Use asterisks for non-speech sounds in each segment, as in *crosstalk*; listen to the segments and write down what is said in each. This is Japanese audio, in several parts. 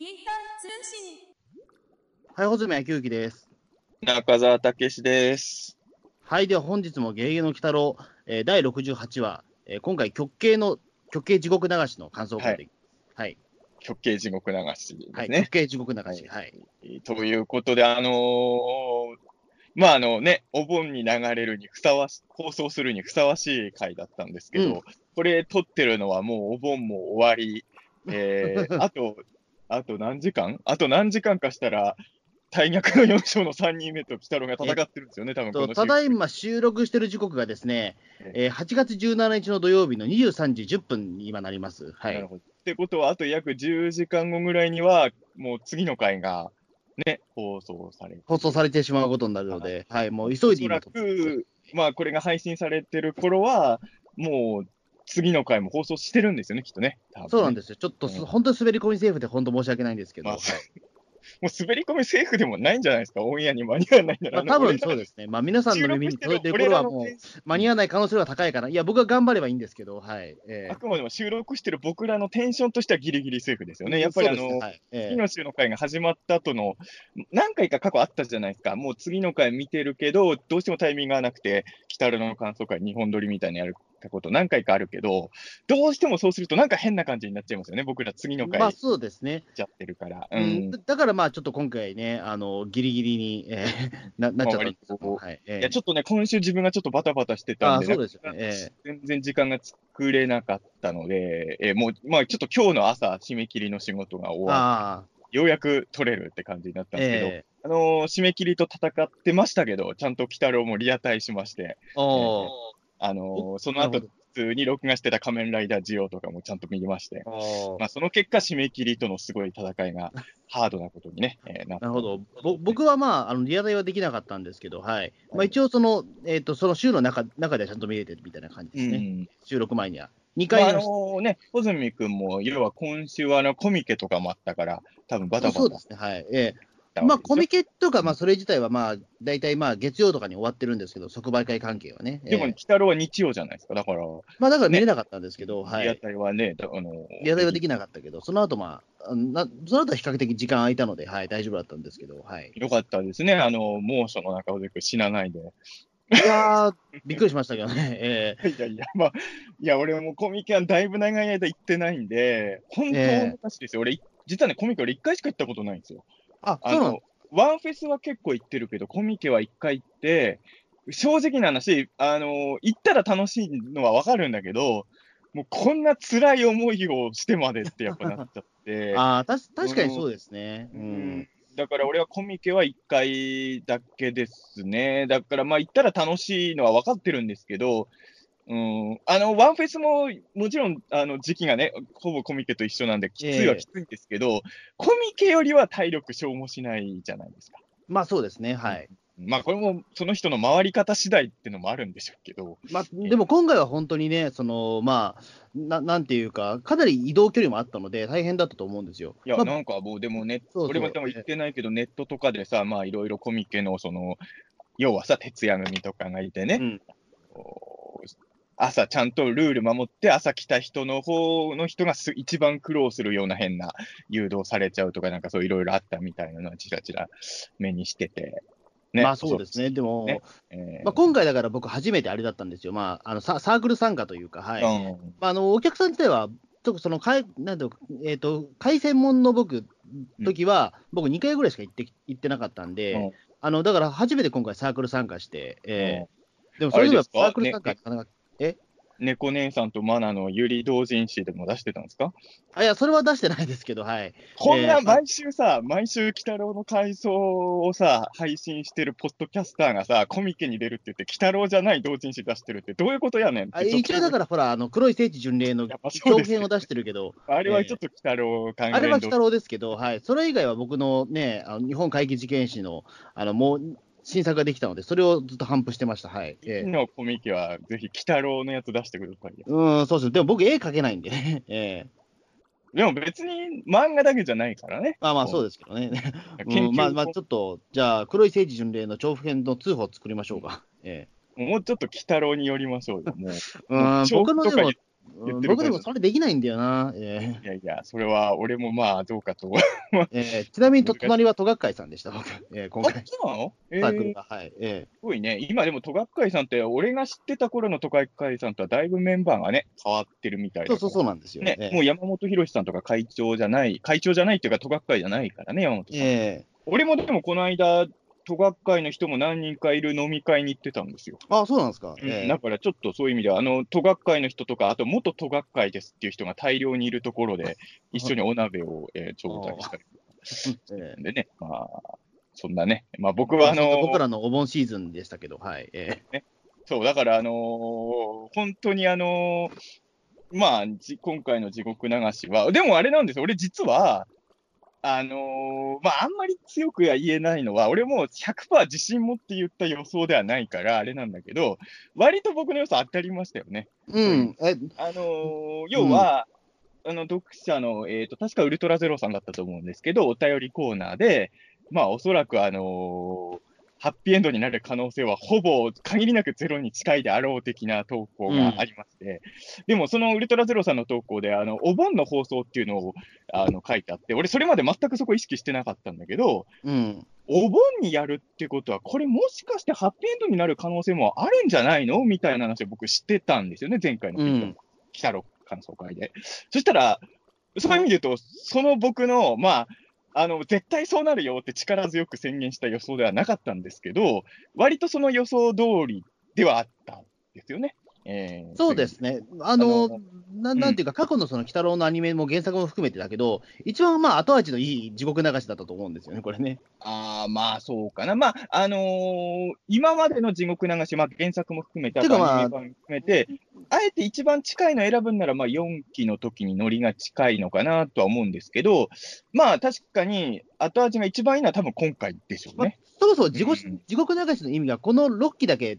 インター通信。はい、穂積野球機です。中澤武史です。はい、では本日もゲゲゲの鬼太郎、えー第68話、えー今回極刑の、極刑地獄流しの感想を書いていきます。はい、極刑地獄流しはい、ですね極。刑地獄流し。はい。ということで、あのーまああのね、お盆に流れるにふさわし、放送するにふさわしい回だったんですけど、うんこれ撮ってるのはもうお盆も終わり、えー *laughs* あと、あと何時間？あと何時間かしたら、大逆の4章の3人目と鬼太郎が戦ってるんですよね、多分ことのただいま収録している時刻がですね、えー8月17日の土曜日の23時10分に今なります。はないる。ほど。ってことは、あと約10時間後ぐらいには、もう次の回がね、放送される。放送されてしまうことになるので、はい、もう急いで今と。く、まあ、これが配信されてる頃は、もう次の回も放送してるんですよね、きっとね。ねそうなんですよ。ちょっとす、うん本当に滑り込みセーフで本当申し訳ないんですけど、まあはいもう滑り込みセーフでもないんじゃないですか、オンエアに間に合わないなら。まあ、多分そうですね。まあ、皆さんの耳に届いてる頃はもう、う。間に合わない可能性は高いかな。いや、僕は頑張ればいいんですけど、はい。えあくまでも収録してる僕らのテンションとしてはギリギリセーフですよーね。やっぱりあそうですねの、はいえー次の週の回が始まった後の、何回か過去あったじゃないですか。もう次の回見てるけど、どうしてもタイミングがなくて、北ルの感想会2本撮りみたいにやること何回かあるけど、どうしてもそうするとなんか変な感じになっちゃいますよね。僕ら次の回まあ、そうですね。ちゃってるから。ううんん、だだからまあ、ちょっと今回ね、あの、ギリギリに、えー *laughs* ななっちゃったんはい。えーいや、ちょっとね、今週自分がちょっとバタバタしてたんで、あそうですよねええ全然時間が作れなかったので、えーもう、まあちょっと今日の朝、締め切りの仕事が終わっあて、ようやく取れるって感じになったあ、んですけど、えあのー締め切りと戦ってましたけど、ちゃんと鬼太郎もリアタイしまして、ー、おーあのーおその後普通に録画してた仮面ライダージオとかもちゃんと見まして、まあ、その結果、締め切りとのすごい戦いがハードなことにね、*laughs* えーななるほど。ぼ僕はまあ、あのリアタイはできなかったんですけど、はい。まあ、一応、その、えっ、と、その週の中中ではちゃんと見れてるみたいな感じですね。うん収録前には。2まあ、あ回の、のね、穂積君も、要は今週はあのコミケとかもあったから、多分バタバタそうですね。はい。えしたえまあ、コミケケとか、まあ、それ自体はまあ、大体まあ、月曜とかに終わってるんですけど、即売会関係はね。でも、ええ鬼太郎は日曜じゃないですか。だから、まあ、だから見れなかったんですけど、はい。タイはね、だあの、リアタイはできなかったけど、その後まあ、あなその後は比較的時間空いたので、はい、大丈夫だったんですけど、はい。よかったですね。あの、猛暑の中を死なないで。いやー、びっくりしましたけどね。ええ *laughs* いやいや、まあ、いや、俺もコミケはだいぶ長い間行ってないんで、本当ええの話ですよ。俺、実はね、コミケ俺1回しか行ったことないんですよ。あ、あそうなんの、ワンフェスは結構行ってるけど、コミケは1回行って、正直な話、あの、行ったら楽しいのはわかるんだけど、もうこんな辛い思いをしてまでってやっぱなっちゃって。*laughs* あーたし確かにそうですね。ううんん。だから俺はコミケは1回だけですね。だからまあ行ったら楽しいのは分かってるんですけど、うん、あの、ワンフェスももちろんあの時期がね、ほぼコミケと一緒なんで、きついはきついんですけど、コミケよりは体力消耗しないじゃないですか。まあそうですね。はい。まあこれもその人の回り方次第っていうのもあるんでしょうけど、まあ、でも今回は本当にね、そのまあな、なんていうか、かなり移動距離もあったので、大変だったと思うんですよ。いや、まあなんかもうでもね、そうそう俺もでも言ってないけど、ネットとかでさ、まあいろいろコミケのその、要はさ、徹夜組とかがいてね、うん朝ちゃんとルール守って、朝来た人の方の人がす一番苦労するような変な誘導されちゃうとか、なんかそういろいろあったみたいなのはちらちら目にしてて。まあそうですね、でも、ね。えー。まあ、今回だから僕、初めてあれだったんですよ、まあ、あのササークル参加というか、はい。うん。まあ、あのお客さん自体は、ちょっとそのかいなんていうかえー、と海鮮門の僕、時は、僕、2回ぐらいしか行って行ってなかったんで、うん。あのだから初めて今回、サークル参加して、えー。でもあそれでもれですか？サークル参加、ねなかなか猫姉さんとマナのゆり同人誌でも出してたんですか？あいや、それは出してないですけど、はい。こんえーな毎週さ、毎週、鬼太郎の回想をさ、配信してるポッドキャスターがさ、コミケに出るって言って、鬼太郎じゃない同人誌出してるって、どういうことやねんってあ一応だから、ほら、あの黒い聖地巡礼のやっぱそう長ですよ編を出してるけど、あれはちょっと鬼太郎関連あれは鬼太郎ですけど、はい、それ以外は僕のね、あの日本怪奇事件史のあのもう新作ができたので、それをずっと反布してました。はい。え次のコミケは、ぜひ、鬼太郎のやつ出してくださいよ。うん、そうです。でも僕、絵描けないんでね。*laughs* ええでも別に漫画だけじゃないからね。まあまあ、そうですけどね。うん、まあまあ、ちょっと、じゃあ、黒い聖地巡礼の長編の通報を作りましょうか。えもうちょっと鬼太郎によりましょうよ。もう、えうん、僕のでも、言ってる僕でもそれできないんだよな。えいやいや、それは俺もまあどうかと。ーえーちなみにと隣は戸学会さんでした、僕。えー今あ、回、そうなの？えー、サークルが。はい。えすごいね。今でも戸学会さんって、俺が知ってた頃の戸学会さんとはだいぶメンバーがね、変わってるみたいそうそうそうなんですよ。ね、えーもう山本博さんとか会長じゃない、会長じゃないっていうか、戸学会じゃないからね、山本さん。え俺もでもこの間、戸学会の人も何人かいる飲み会に行ってたんですよ。ーあ、そうなんですか。うん。えーだからちょっとそういう意味では、あの、戸学会の人とか、あと元戸学会ですっていう人が大量にいるところで、*laughs* 一緒にお鍋を、えー頂戴したり。えーでね、まあ、そんなね、まあ僕はあの僕らのお盆シーズンでしたけど、はい。えそう、だからあのー本当にあのーまあ、じ今回の地獄流しは、でもあれなんですよ、俺実は、あのーまあ、あんまり強くは言えないのは、俺もう100%自信持って言った予想ではないから、あれなんだけど、割と僕の予想当たりましたよね。ーうん。え、あのー要は、あの、読者の、えっ、と、確かウルトラゼロさんだったと思うんですけど、お便りコーナーで、まあ、おそらくあのーハッピーエンドになる可能性はほぼ限りなくゼロに近いであろう的な投稿がありまして、でもそのウルトラゼロさんの投稿で、あの、お盆の放送っていうのをあの書いてあって、俺それまで全くそこ意識してなかったんだけど、うん。お盆にやるってことは、これもしかしてハッピーエンドになる可能性もあるんじゃないのみたいな話を僕知ってたんですよね、前回のうん。北六感想会で。そしたら、そういう意味で言うと、その僕の、まあ、あの、絶対そうなるよって力強く宣言した予想ではなかったんですけど、割とその予想通りではあったんですよね。えーそうですね。あの、あのななんていうか、過去のその、鬼太郎のアニメも原作も含めてだけど、一番まあ、後味のいい地獄流しだったと思うんですよね、これね。ああ、まあそうかな。まあ、あのー今までの地獄流し、まあ原作も含めて、てかまあアニメ版含めて、あえて一番近いの選ぶんなら、まあ4期の時にノリが近いのかなとは思うんですけど、まあ確かに後味が一番いいのは多分今回でしょうまあね。そもそも地獄,、うん地獄流しの意味が、この6期だけ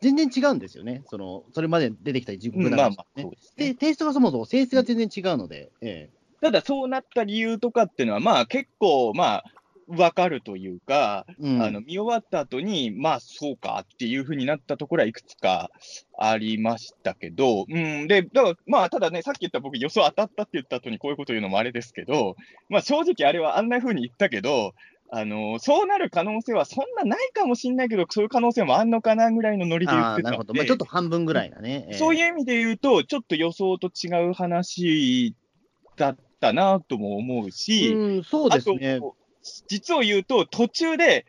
全然違うんですよね。その、それまで出てきた地獄流し、ねうんまあまあ、そうですテイストがそもそも性質が全然違うので、えただそうなった理由とかっていうのは、まあ結構、まあ、わかるというか、えうん、あの見終わった後に、まあそうかっていうふうになったところはいくつかありましたけど、うん、で、だからまあただね、さっき言った僕予想当たったって言った後にこういうこと言うのもあれですけど、まあ正直あれはあんなふうに言ったけど、あのそうなる可能性はそんなないかもしれないけど、そういう可能性もあんのかなぐらいのノリで言ってたのあーなるほど、まあ、でちょっと半分ぐらいだね。ええそういう意味で言うと、ちょっと予想と違う話だったなとも思うし、うん、そうですねあ。と、実を言うと、途中で、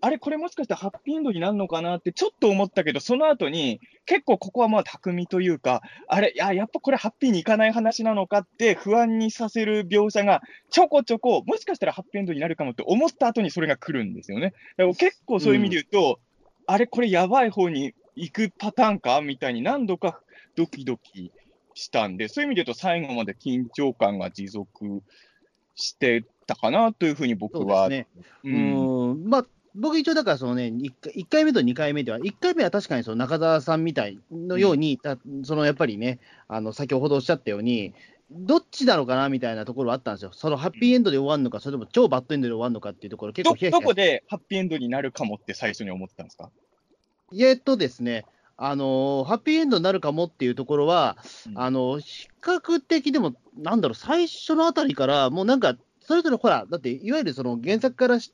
あれ、これもしかしてハッピーエンドになるのかなってちょっと思ったけど、その後に、結構ここはまあ巧みというか、あれ、いや、やっぱこれハッピーにいかない話なのかって不安にさせる描写がちょこちょこ、もしかしたらハッピーエンドになるかもって思った後にそれが来るんですよね。だから結構そういう意味で言うと、あれ、これやばい方に行くパターンかみたいに何度かドキドキしたんで、そういう意味で言うと最後まで緊張感が持続してたかなというふうに僕そうは。ですね。ううんん、まあ、僕一応だからそのね、1, 回1回目と2回目では、1回目は確かにその中澤さんみたいのように、たそのやっぱりね、あの先ほどおっしゃったように、どっちなのかなみたいなところはあったんですよ。そのハッピーエンドで終わるのか、それとも超バッドエンドで終わるのかっていうところ、結ど構どこでハッピーエンドになるかもって最初に思ってたんですか？えっとですね、あのハッピーエンドになるかもっていうところは、うん。あの比較的でも、なんだろう、最初のあたりから、もうなんか、それぞれほら、だって、いわゆるその原作からし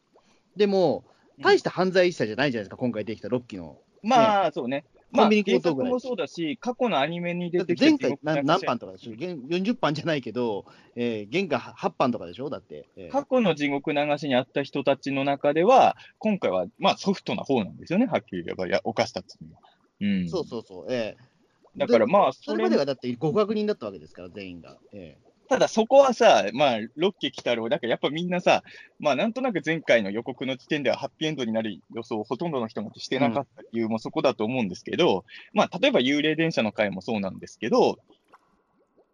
でも、大した犯罪者じゃないじゃないですか、今回できた6期の。まあ、そうね。まあ、コンビニ原強盗ぐらい作もそうだし、過去のアニメに出ててきた前回何何版ととかでしょ、現40版じゃないけど、えー、原価8版とかでしょ、だって。えー過去の地獄流しにあった人たちの中では、今回は、まあ、ソフトな方なんですよね、はっきり言えば、いや犯した罪は。うん。そうそうそう、えーだからまあ、それまではだって極悪人だったわけですから、全員が。えただそこはさ、まあ、ロッキー来たろう、だからやっぱみんなさ、まあなんとなく前回の予告の時点ではハッピーエンドになる予想をほとんどの人がしてなかった理由もそこだと思うんですけど、まあ例えば幽霊電車の回もそうなんですけど、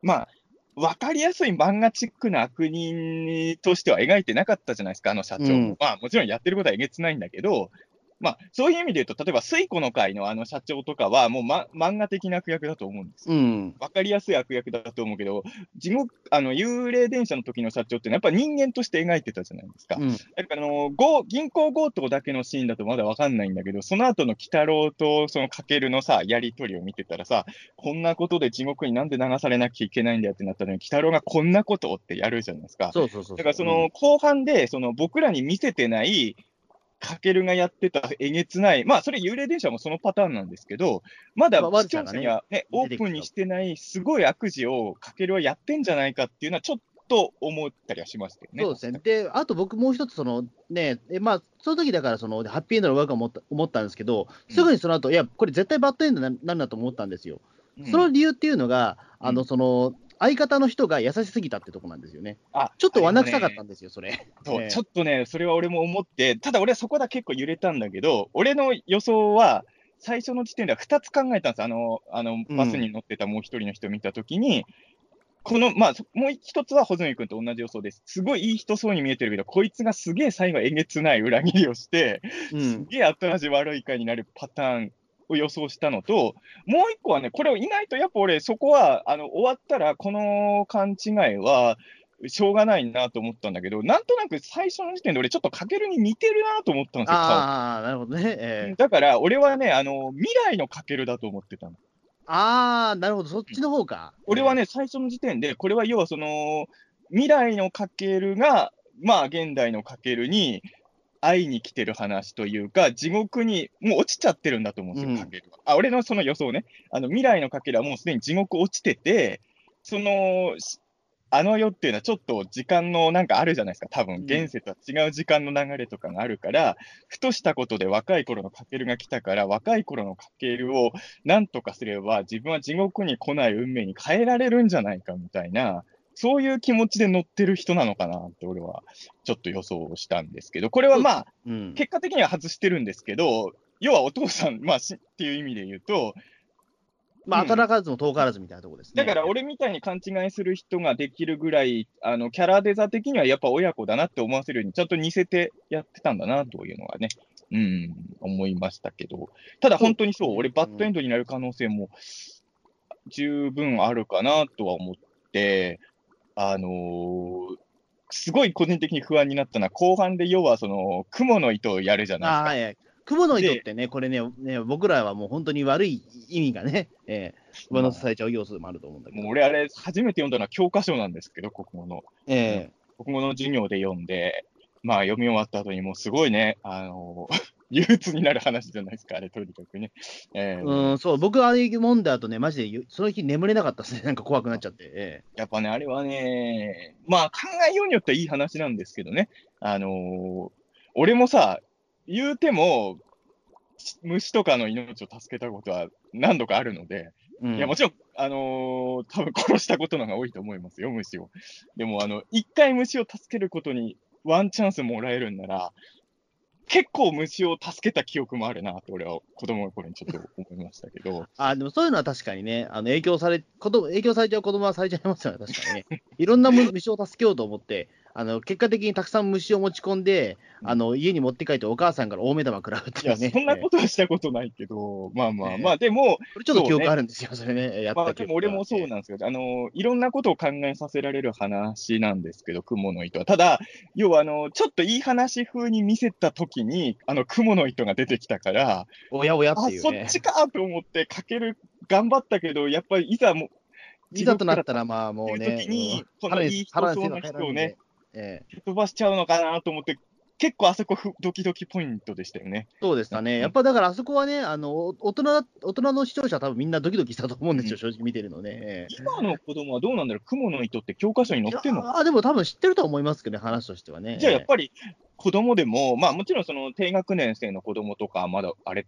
まあ、わかりやすい漫画チックな悪人としては描いてなかったじゃないですか、あの社長も。うんまあもちろんやってることはえげつないんだけど、まあ、そういう意味で言うと、例えば、水庫の会のあの社長とかは、もう、ま、漫画的な悪役だと思うんですよ。うん。わかりやすい悪役だと思うけど、地獄、あの、幽霊電車の時の社長って、やっぱ人間として描いてたじゃないですか。うん。だから、あの、ご銀行強盗だけのシーンだとまだわかんないんだけど、その後の鬼太郎とそのかけるのさ、やりとりを見てたらさ、こんなことで地獄になんで流されなきゃいけないんだよってなったのに、鬼太郎がこんなことをってやるじゃないですか。そうそうそう。だからその後半で、その僕らに見せてない、かけるがやってたえげつない、まあそれ幽霊電車もそのパターンなんですけど、まだまあ視聴者にはね、オ出てきたープンにしてないすごい悪事をかけるはやってんじゃないかっていうのはちょっと思ったりはしましたよね。そうですね。で、あと僕もう一つ、そのね、えまあ、その時だから、その、ハッピーエンドのワークを思った思ったんですけど、すぐにその後、いや、これ絶対バッドエンドになるなと思ったんですよ。うんその理由っていうのが、あの、うんその、相方の人が優しすぎたってとこなんですよね。あちょっと罠臭かったんですよ、それ。そう、ええちょっとね、それは俺も思って、ただ俺はそこだけ結構揺れたんだけど、俺の予想は、最初の時点では2つ考えたんです。あの、あのうんバスに乗ってたもう一人の人見たときに、この、まあ、そもう一つは穂積君と同じ予想です。すごいいい人そうに見えてるけど、こいつがすげえ最後えげつない裏切りをして、うん。すげえ後味悪い回になるパターンを予想したのと、もう一個はね、これを意外とやっぱ俺、そこは、あの、終わったら、この勘違いは、しょうがないなと思ったんだけど、なんとなく最初の時点で俺、ちょっとかけるに似てるなと思ったんですよ、ああ、なるほどね。ええ顔だから、俺はね、あの、未来のかけるだと思ってたの。ああ、なるほど、そっちの方か。俺はね、最初の時点で、これは要はその、未来のかけるが、まあ、現代のかけるに会いに来てる話というか、地獄にもう落ちちゃってるんだと思うんですよ、うんかけるは。あ、俺のその予想ね。あの、未来のかけるはもうすでに地獄落ちてて、その、しあの世っていうのはちょっと時間のなんかあるじゃないですか。多分、うん現世とは違う時間の流れとかがあるから、ふとしたことで若い頃のかけるが来たから、若い頃のかけるをなんとかすれば、自分は地獄に来ない運命に変えられるんじゃないかみたいな、そういう気持ちで乗ってる人なのかなって、俺はちょっと予想したんですけど、これはまあ、うん。結果的には外してるんですけど、要はお父さん、まあ、しっていう意味で言うと、まあ、うん当たらかずも遠からずみたいなところですね。だから俺みたいに勘違いする人ができるぐらい、あのキャラデザ的にはやっぱ親子だなって思わせるように、ちゃんと似せてやってたんだなというのはね、うん、思いましたけど、ただ本当にそう、俺、バッドエンドになる可能性も十分あるかなとは思って、あのーすごい個人的に不安になったのは、後半で要はその雲の糸をやるじゃないですか。ああ、ええ雲の糸ってね、これねね、僕らはもう本当に悪い意味がね、ええ上乗せされちゃう要素もあると思うんだけど。もう俺、あれ、初めて読んだのは教科書なんですけど、国語の。ええ国語の授業で読んで、まあ読み終わった後にもうすごいね、あの、憂鬱になる話じゃないですか、あれ、とにかくね。えーうん、そう、僕、ああいう読んだ後ね、マジでゆその日眠れなかったですね、なんか怖くなっちゃって。えやっぱね、あれはね、まあ考えようによってはいい話なんですけどね、あのー俺もさ、言うても、虫とかの命を助けたことは何度かあるので、えうんいや、もちろん、あのー多分殺したことの方が多いと思いますよ、虫を。でも、あの、一回虫を助けることにワンチャンスもらえるんなら、結構虫を助けた記憶もあるなって、俺は子供の頃にちょっと思いましたけど、*laughs* あでもそういうのは確かにね、あの影響され子供影響されちゃう子供はされちゃいますよね、確かにね。いろんな虫を助けようと思って、あの結果的にたくさん虫を持ち込んで、あの家に持って帰ってお母さんから大目玉食らうっていうね。そんなことはしたことないけど、まあまあええ。まあ、でも、これちょっと記憶あるんですよ、それね、やっまあ、た記憶がでも俺もそうなんですけど、あの、いろんなことを考えさせられる話なんですけど、雲の糸は。ただ、要は、あの、ちょっといい話風に見せたときに、あの、雲の糸が出てきたから、おやおやっあ、そっていうね。ちかと思って、かける、頑張ったけど、やっぱりいざもう、いざとなったら、まあもうね時に、うんこのいい人腹にそうな人をね、ええ飛ばしちゃうのかなと思って、結構あそこふ、ドキドキポイントでしたよね。そうでしたね、うんやっぱだからあそこはね、あのお大人大人の視聴者は多分みんなドキドキしたと思うんですよ、うん正直見てるのね。ええ今の子供はどうなんだろう、雲の糸って教科書に載ってんのあでも多分知ってるとは思いますけどね、話としてはね。じゃあやっぱり子供でも、まあもちろんその低学年生の子供とか、まだあれ、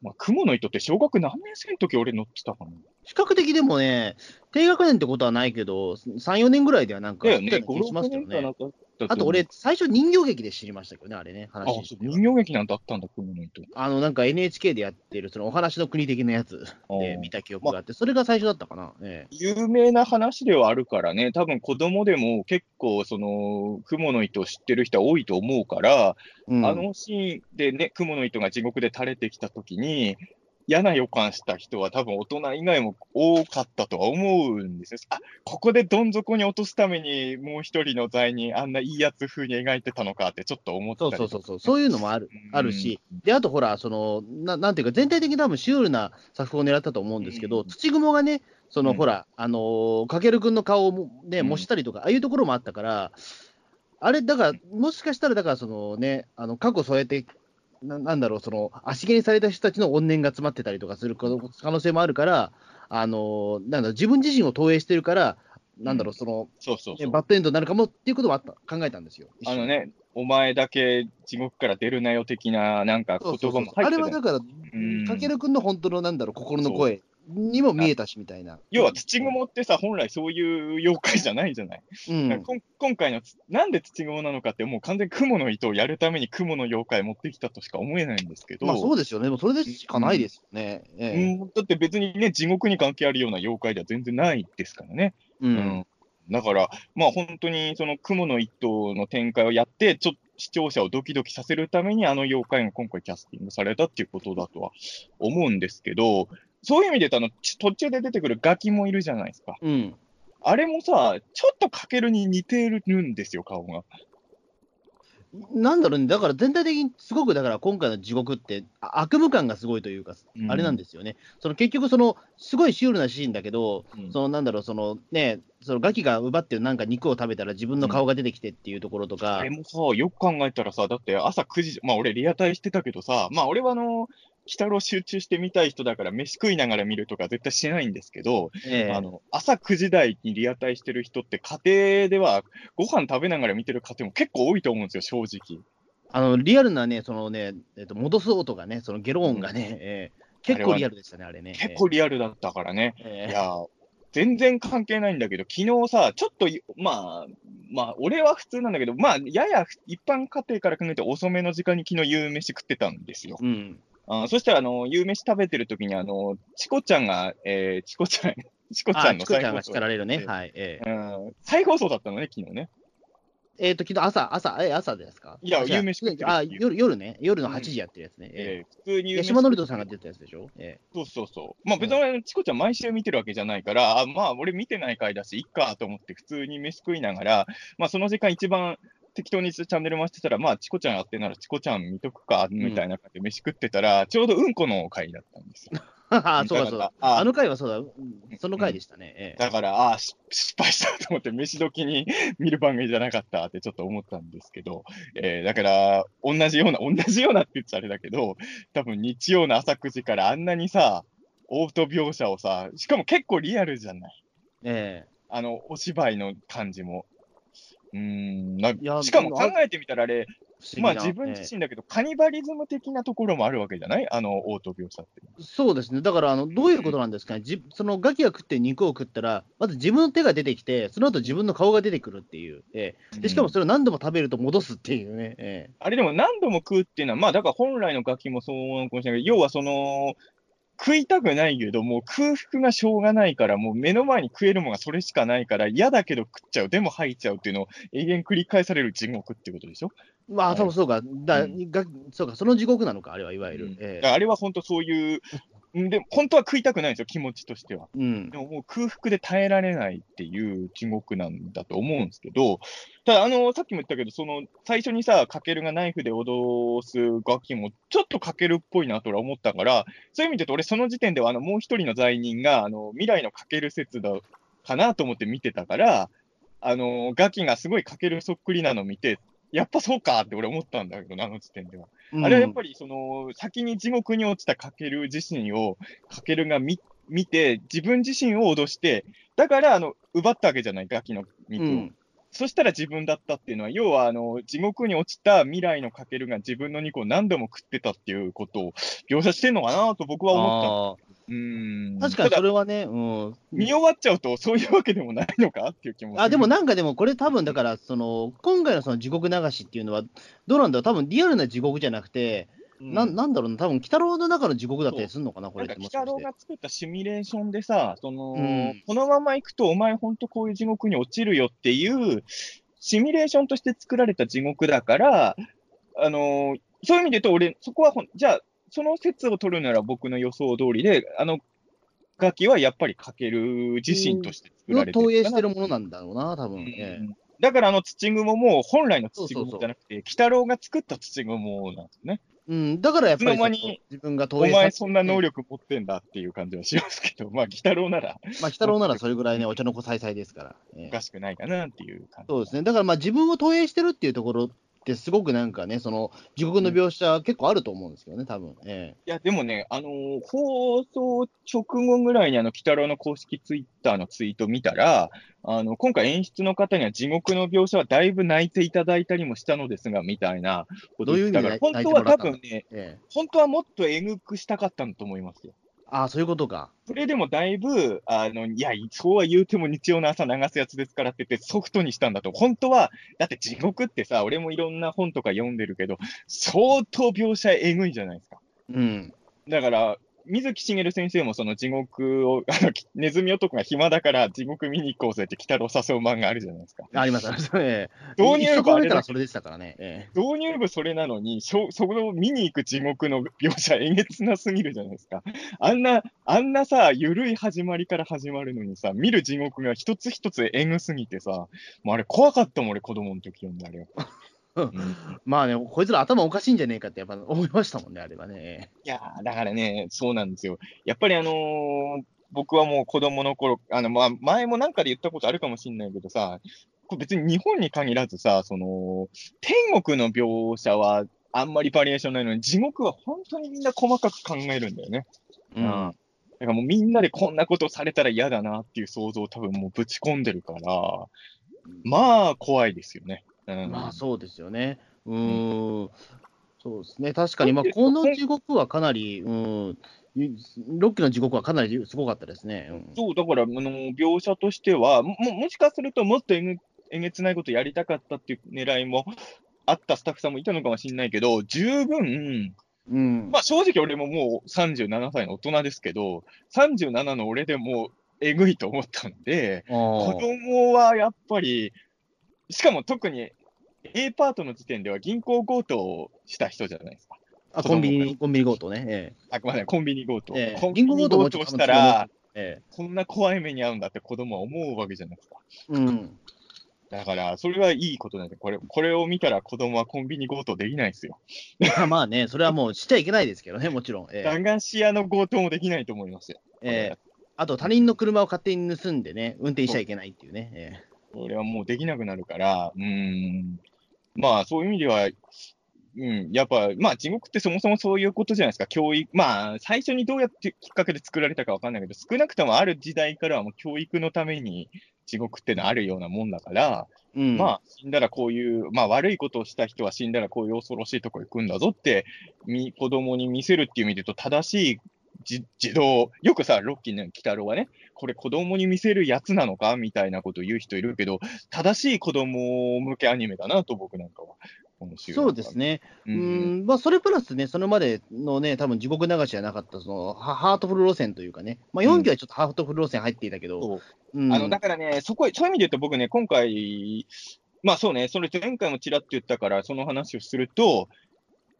まあ、雲の糸って小学何年生の時俺乗ってたかな？比較的でもね、低学年ってことはないけど、3、4年ぐらいではなんか、だよね、5、やったような気します6けどね。年かなんかあと俺、最初人形劇で知りましたけどね、あれね、あ、話。そう人形劇なんだったんだ、雲の糸。あの、なんか NHK でやってる、そのお話の国的なやつで見た記憶があって、それが最初だったかな。ええ有名な話ではあるからね、多分子供でも結構、その、雲の糸を知ってる人は多いと思うから、うんあのシーンでね、雲の糸が地獄で垂れてきたときに、嫌な予感した人は多分大人以外も多かったとは思うんですよ。あ、ここでどん底に落とすためにもう一人の罪人、あんないいやつ風に描いてたのかってちょっと思ったそりうそうそうそう、そういうのもあるうん。あるし、で、あとほら、そのななんていうか、全体的に多分シュールな作風を狙ったと思うんですけど、うん。土雲がね、その、うん。ほら、あのーかけるくんの顔をもね、うん。模したりとか、ああいうところもあったから、あれ、だから、もしかしたら、だから、そのね、あの過去そうやって、ななんだろう、その足毛にされた人たちの怨念が詰まってたりとかする可能性もあるから、あのーなんだ自分自身を投影してるから、なんだろう、その、ねそうそうそう。バッドエンドになるかもっていうこともあった考えたんですよ。あのね、お前だけ地獄から出るなよ的ななんか言葉も入ってたれはだから、ん。かけるくんの本当のなんだろう、心の声にも見えたしみたいな。要は土雲ってさ、本来そういう妖怪じゃないじゃない。うん、今回のつ、なんで土雲なのかって、もう完全に雲の糸をやるために雲の妖怪持ってきたとしか思えないんですけど、まあそうですよね、でもそれでしかないですよね。ええうん、だって別にね、地獄に関係あるような妖怪では全然ないですからね。ううんんだから、まあ本当にその雲の一頭の展開をやって、ちょっと視聴者をドキドキさせるために、あの妖怪が今回キャスティングされたっていうことだとは思うんですけど、そういう意味で言うとあの、ち途中で出てくるガキもいるじゃないですか。うんあれもさ、ちょっとかけるに似てるんですよ、顔が。なんだろうね、だから全体的にすごく、だから今回の地獄って、あ悪夢感がすごいというか、うんあれなんですよね。その結局、そのすごいシュールなシーンだけど、うんそのなんだろう、そのね、そのガキが奪ってるなんか肉を食べたら自分の顔が出てきてっていうところとか、あれもさ、よく考えたらさ、だって朝9時、まあ俺リアタイしてたけどさ、まあ俺はあの、鬼太郎集中して見たい人だから飯食いながら見るとか絶対しないんですけど、ええあの、朝9時台にリアタイしてる人って家庭ではご飯食べながら見てる家庭も結構多いと思うんですよ、正直。あのリアルなね、そのね、えっと戻す音がね、そのゲロ音がね、ええ結構リアルでしたね、あれね。結構リアルだったからね。ええいや、全然関係ないんだけど、昨日さ、ちょっとい、まあ、まあ、俺は普通なんだけど、まあ、やや一般家庭から考えて遅めの時間に昨日夕飯食ってたんですよ。うん。あそしたら、あの、夕飯食べてる時に、あの、チコちゃんが、えー、チコちゃん、*laughs* チコちゃんのあチコちゃんが再放送叱られるね。ええはい。ええうん、再放送だったのね、昨日ね。えっ、と、昨日朝、朝、え、朝ですか？いや夕飯食ってるあ、夜、夜ね。夜の8時やってるやつね。ええー普通に島のりとさんが出てたやつでしょ？えそうそうそう。まあ別にチコちゃん毎週見てるわけじゃないから、あまあ俺見てない回だし、いっかと思って普通に飯食いながら、まあその時間一番適当にチャンネル回してたら、まあチコちゃんやってんならチコちゃん見とくか、みたいな感じで飯食ってたら、ちょうどうんこの回だったんですよ。ははそうだそうだ。ああの回はそうだ。うんその回でしたね。ええだから、ああ、し失敗したと思って、飯時に見る番組じゃなかったってちょっと思ったんですけど、えーだから、同じような、同じようなって言っちゃあれだけど、多分日曜の朝9時からあんなにさ、オート描写をさ、しかも結構リアルじゃないええあの、お芝居の感じも。うーんなしかも考えてみたらあれ、まあ自分自身だけど、カニバリズム的なところもあるわけじゃない？あの、オート描写って。ええそうですね。だから、あの、どういうことなんですかね？じそのガキが食って肉を食ったら、まず自分の手が出てきて、その後自分の顔が出てくるっていう。ええでしかもそれを何度も食べると戻すっていうね。えあれでも何度も食うっていうのは、まあだから本来のガキもそうなのかもしれないけど、要はその、食いたくないけど、もう空腹がしょうがないから、もう目の前に食えるものがそれしかないから、嫌だけど食っちゃう、でも吐いちゃうっていうのを永遠繰り返される地獄ってことでしょ？えまあ、多分そうか。だうんがそうか、その地獄なのか、あれはいわゆうんる。えだからあれは本当そういう、んで、本当は食いたくないんですよ、気持ちとしては。えうんで。ももう空腹で耐えられないっていう地獄なんだと思うんですけど、ただ、あの、さっきも言ったけど、その、最初にさ、かけるがナイフで脅すガキも、ちょっとかけるっぽいなと俺は思ったから、そういう意味で言うと、俺その時点では、あの、もう一人の罪人が、あの、未来のかける説だ、かなと思って見てたから、あの、ガキがすごいかけるそっくりなの見て、やっぱそうかって俺思ったんだけど、あの時点では。あれはやっぱり、その、先に地獄に落ちたかける自身を、かけるが見見て、自分自身を脅して、だから、あの、奪ったわけじゃない、ガキの肉を。うんそしたら自分だったっていうのは、要はあの地獄に落ちた未来のかけるが自分の肉を何度も食ってたっていうことを描写してんのかなと僕は思った。うーん確かにそれはね、うん。見終わっちゃうと、そういうわけでもないのかっていう気もあでもなんかでも、これ多分だから、その今回のその地獄流しっていうのは、どうなんだろう、多分リアルな地獄じゃなくて、うんなん。なんだろうな、多分鬼太郎の中の地獄だったりするのかな、これ鬼太郎。が作ったシミュレーションでさ、その、うん。このまま行くと、お前本当こういう地獄に落ちるよっていう、シミュレーションとして作られた地獄だから、あのーそういう意味で言うと、俺、そこはほん、じゃあ、その説を取るなら僕の予想通りで、あの、ガキはやっぱりかける自身として作らをれてる投影してるるものなんだろうな、多分、うん。ええだからあの土雲も本来の土雲そうそうそう。じゃなくて、鬼太郎が作った土雲なんですね。うん、だからやっぱり自分が投お影前そんな能力。力持ってんだっていう感じはしますけど、*laughs* まあ、鬼太郎ならまあ、鬼太郎ならそれぐらいね、お茶の子さいさいですから。ええおかしくないかなっていう感じ。そうですね。だからまあ自分を投影してるっていうところって、すごくなんかね、その地獄の描写、結構あると思うんですけどね、多分。えいや、でもね、あのー放送直後ぐらいにあの、鬼太郎の公式ツイッターのツイート見たら、あの、今回演出の方には地獄の描写はだいぶ泣いていただいたりもしたのですが、みたいなこと言ってたから、どういう意味で本当は多分ね、ええ。え本当はもっとえぐくしたかったんだと思いますよ。ああ、そういうことか。それでもだいぶ、あの、いや、そうは言うても日曜の朝流すやつですからって言ってソフトにしたんだと。本当は、だって地獄ってさ、俺もいろんな本とか読んでるけど、相当描写えぐいじゃないですか。うん。だから、水木しげる先生もその地獄を、*laughs* あの、ネズミ男が暇だから地獄見に行こうぜって鬼太郎誘う漫画あるじゃないですか。あります、あります。ええ導入部あれそれでしたからね。え導入部それなのに、しょそこを見に行く地獄の描写えげつなすぎるじゃないですか。あんな、あんなさ、ゆるい始まりから始まるのにさ、見る地獄が一つ一つえぐすぎてさ、もうあれ怖かったもん、俺子供の時読んだあれまあね、こいつら頭おかしいんじゃねえかってやっぱ思いましたもんね、あれはね。えいやーだからね、そうなんですよ。やっぱりあのー僕はもう子供の頃、あの、まあ、前もなんかで言ったことあるかもしれないけどさ、別に日本に限らずさ、その、天国の描写はあんまりバリエーションないのに、地獄は本当にみんな細かく考えるんだよね。えうん。だからもうみんなでこんなことされたら嫌だなっていう想像を多分もうぶち込んでるから、まあ怖いですよね。うん、まあそうですよね。うーん。そうですね。確かに、まあこの地獄はかなり、うん。ロッキーの地獄はかなりすごかったですね。うんそう、だから、あの、描写としては、も、もしかするともっとえげえげつないことやりたかったっていう狙いもあったスタッフさんもいたのかもしれないけど、十分、うん。まあ正直俺ももう37歳の大人ですけど、37の俺でもえぐいと思ったんで、あ子ー供はやっぱり、しかも特に A パートの時点では銀行強盗をした人じゃないですか。あ、コンビニ、コンビニ強盗ね。えあくまでコンビニ強盗。えええコンビニ銀行強盗したら、えこんな怖い目に遭うんだって子供は思うわけじゃないですか。えうん。だから、それはいいことなんで、これ、これを見たら子供はコンビニ強盗できないですよ。まあまあね、それはもうしちゃいけないですけどね、もちろん。ええ駄菓子屋の強盗もできないと思いますよ。ええあと他人の車を勝手に盗んでね、運転しちゃいけないっていうね。えこれはもうできなくなるから、うーん。まあ、そういう意味では、うん、やっぱ、まあ、地獄ってそもそもそういうことじゃないですか。教育、まあ、最初にどうやってきっかけで作られたかわかんないけど、少なくともある時代からはもう教育のために地獄ってのはあるようなもんだから、えうん、まあ、死んだらこういう、まあ、悪いことをした人は死んだらこういう恐ろしいとこ行くんだぞって、み子供に見せるっていう意味で言うと、正しいじ児童、よくさ、ロッキーの鬼太郎はね、これ子供に見せるやつなのかみたいなことを言う人いるけど、正しい子供向けアニメだなと僕なんかは。そうですね。う。うんん、まあ、それプラスね、それまでのね、多分地獄流しじゃなかった、そのハハートフル路線というかね、まあ、4期はちょっとハートフル路線入っていたけど、あの、だからね、そこ、そういう意味で言うと僕ね、今回、まあそうね、それ前回もちらっと言ったから、その話をすると、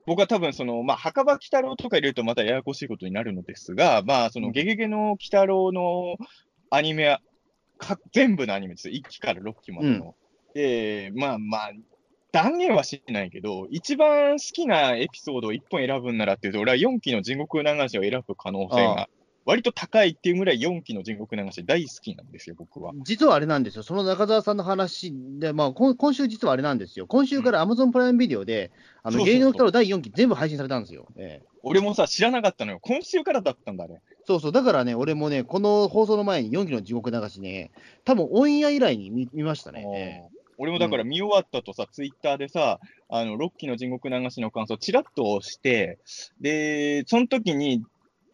僕は多分その、まあ、墓場鬼太郎とか入れるとまたややこしいことになるのですが、まあ、その、ゲゲゲの鬼太郎のアニメは、か全部のアニメですよ。1期から6期までの。で、まあまあ、断言はしないけど、一番好きなエピソードを1本選ぶんならっていうと、俺は4期の地獄流しを選ぶ可能性あが割と高いっていうぐらい4期の地獄流し大好きなんですよ、僕は。実はあれなんですよ、その中澤さんの話で、まあ、今今週実はあれなんですよ、今週から Amazon プライムビデオで、あの芸能鬼太郎第4期全部配信されたんですよ。ええ俺もさ、知らなかったのよ。今週からだったんだね。そうそう、だからね、俺もね、この放送の前に4期の地獄流しね、多分オンエア以来に見見ましたね。ええ俺もだから見終わったとさ、ツイッターでさ、あの、ロッキーの地獄流しの感想、ちらっとして、で、その時に、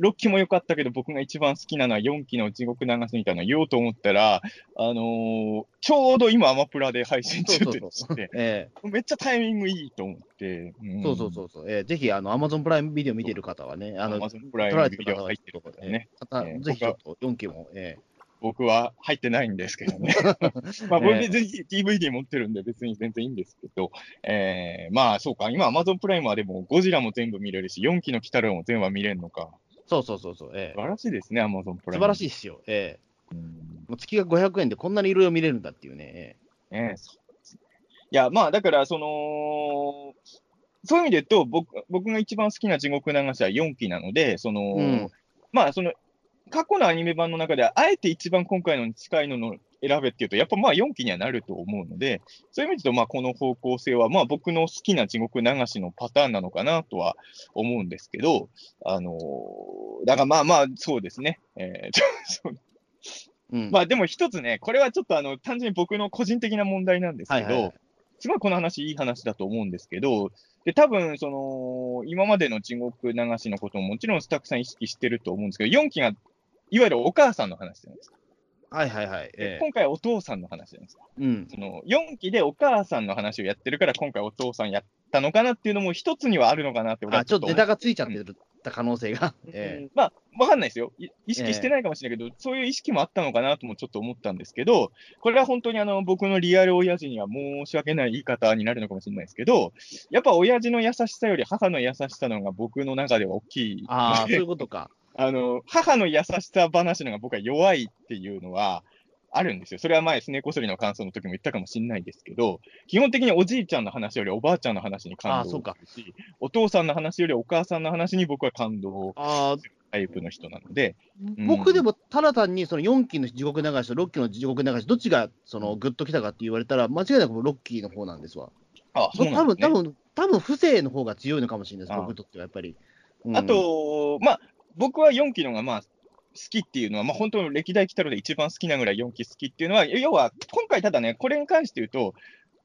6期も良かったけど、僕が一番好きなのは4期の地獄流しみたいなの言おうと思ったら、あのー、ちょうど今、アマプラで配信中でして、*laughs* ええ、めっちゃタイミングいいと思って。うん、そうそうそうそう、えー、ぜひ、あの、アマゾンプライムビデオ見てる方はね、あの、アマゾンプライムビデオ入ってる方ね、また、ぜひちょっと4期も、えー、僕は入ってないんですけどね。*laughs* *laughs* まあ、僕ぜひ DVD 持ってるんで別に全然いいんですけど、えー、まあそうか、今 Amazon プライムはでもゴジラも全部見れるし、4期の鬼太郎も全部見れるのか。そうそうそうそう、ええ、素晴らしいですね、アマゾンプライム。素晴らしいですよ。ええ。もう月が500円でこんなにいろいろ見れるんだっていうね。ええ、そうですいや、まあ、だから、その、そういう意味で言うと、僕僕が一番好きな地獄流しは4期なので、その、うん、まあ、その、過去のアニメ版の中で、あえて一番今回のに近いのの選べっていうと、やっぱまあ4期にはなると思うので、そういう意味で言うと、まあこの方向性は、まあ僕の好きな地獄流しのパターンなのかなとは思うんですけど、あのー、だからまあまあ、そうですね。えーうん、まあでも一つね、これはちょっとあの単純に僕の個人的な問題なんですけど、はいはいはい、すごいこの話いい話だと思うんですけど、で、多分、その、今までの地獄流しのことももちろんスタッフさん意識してると思うんですけど、4期が、いわゆるお母さんの話じゃないですか。はいはいはい。えー、今回お父さんの話なんですよ。うん。その、4期でお母さんの話をやってるから、今回お父さんやったのかなっていうのも一つにはあるのかなってあ、ちょっとネタがついちゃってるた可能性が。えー、まあ、わかんないですよ。意識してないかもしれないけど、えー、そういう意識もあったのかなともちょっと思ったんですけど、これは本当にあの、僕のリアル親父には申し訳ない言い方になるのかもしれないですけど、やっぱ親父の優しさより母の優しさの方が僕の中では大きい。ああ、そういうことか。あの、母の優しさ話のが僕は弱いっていうのは、あるんですよ。それは前、すねこそりの感想の時も言ったかもしれないですけど、基本的におじいちゃんの話よりおばあちゃんの話に感動するし、お父さんの話よりお母さんの話に僕は感動するタイプの人なので。僕でもただ単にその4期の地獄流しと6期の地獄流し、どっちがそのグッときたかって言われたら、間違いなく6期の方なんですわ。あそうなんです、ね、多分多分多分不正の方が強いのかもしれないです、僕にとってはやっぱり。うん、あと、まあ、僕は4期のがまあ好きっていうのは、まあ、本当に歴代来たので一番好きなぐらい4期好きっていうのは、要は、今回ただね、これに関して言うと、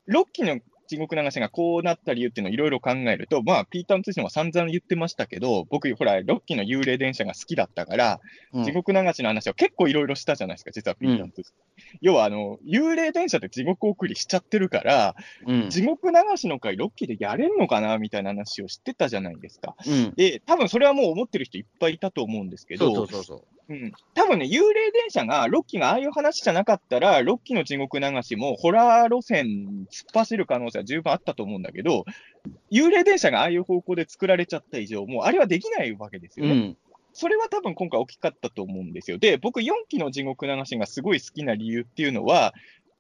6期の地獄流しがこうなった理由っていうのをいろいろ考えると、まあ、ピーターン通信は散々言ってましたけど、僕、ほら、6期の幽霊電車が好きだったから、うん、地獄流しの話を結構いろいろしたじゃないですか、実はピーターン通信。うん、要は、あの、幽霊電車って地獄送りしちゃってるから、うん、地獄流しの回6期でやれんのかなみたいな話をしてたじゃないですか。で、多分それはもう思ってる人いっぱいいたと思うんですけど、そうそうそううん、多分ね、幽霊電車が、ロッキーがああいう話じゃなかったら、ロッキーの地獄流しも、ホラー路線突っ走る可能性は十分あったと思うんだけど、幽霊電車がああいう方向で作られちゃった以上、もうあれはできないわけですよね。うん、それは多分今回大きかったと思うんですよ。で、僕、4期の地獄流しがすごい好きな理由っていうのは、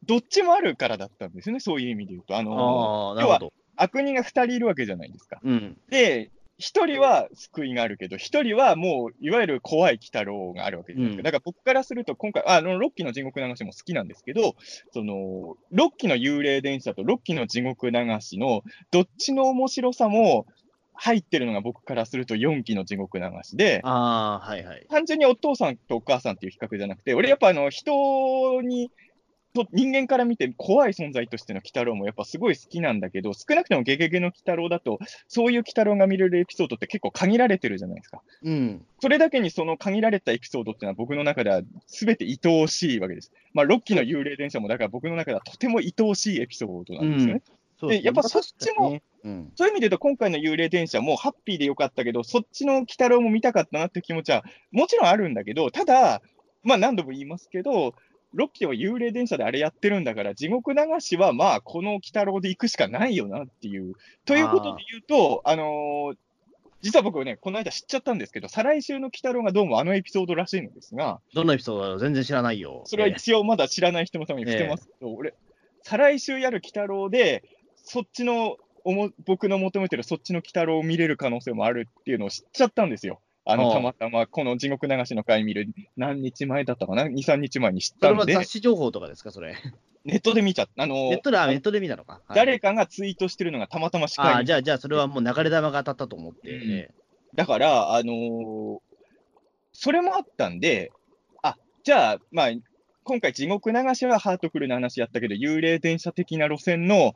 どっちもあるからだったんですよね、そういう意味で言うと。あの要は悪人が2人いるわけじゃないですか。うん、で、一人は救いがあるけど、一人はもう、いわゆる怖い鬼太郎があるわけです、うん、だから僕からすると、今回、あの、ロッキーの地獄流しも好きなんですけど、その、ロッキーの幽霊電車とロッキーの地獄流しの、どっちの面白さも、入ってるのが僕からすると4期の地獄流しで、あはいはい、単純にお父さんとお母さんっていう比較じゃなくて、俺やっぱあの人にと人間から見て怖い存在としての鬼太郎もやっぱすごい好きなんだけど、少なくともゲゲゲの鬼太郎だと、そういう鬼太郎が見れるエピソードって結構限られてるじゃないですか。うん。それだけにその限られたエピソードっていうのは僕の中では全て愛おしいわけです。まあ、ロッキーの幽霊電車もだから僕の中ではとても愛おしいエピソードなんですよね。うん、で、やっぱそっちも、うん、そういう意味で言うと、今回の幽霊電車もハッピーでよかったけど、そっちの鬼太郎も見たかったなって気持ちはもちろんあるんだけど、ただ、まあ何度も言いますけど、ロッキーは幽霊電車であれやってるんだから、地獄流しはまあ、この鬼太郎で行くしかないよなっていう。ということで言うと、あのー、実は僕ね、この間知っちゃったんですけど、再来週の鬼太郎がどうもあのエピソードらしいのですが、どのエピソード全然知らないよ。それは一応まだ知らない人のために伏せますけど、えー、俺、再来週やる鬼太郎で、そっちのおも、僕の求めてるそっちの鬼太郎を見れる可能性もあるっていうのを知っちゃったんですよ。あの、たまたまこの地獄流しの回見る何日前だったかな ?2、3日前に知ったんで。それは雑誌情報とかですか、それ。ネットで見ちゃった。あのネットで、ネットで見たのか？はい、誰かがツイートしてるのがたまたま視界に。あじゃあ、じゃあ、それはもう流れ玉が当たったと思って、ねうん、だから、あのー、それもあったんで、あ、じゃあ、まあ、今回地獄流しはハートフルな話やったけど、幽霊電車的な路線の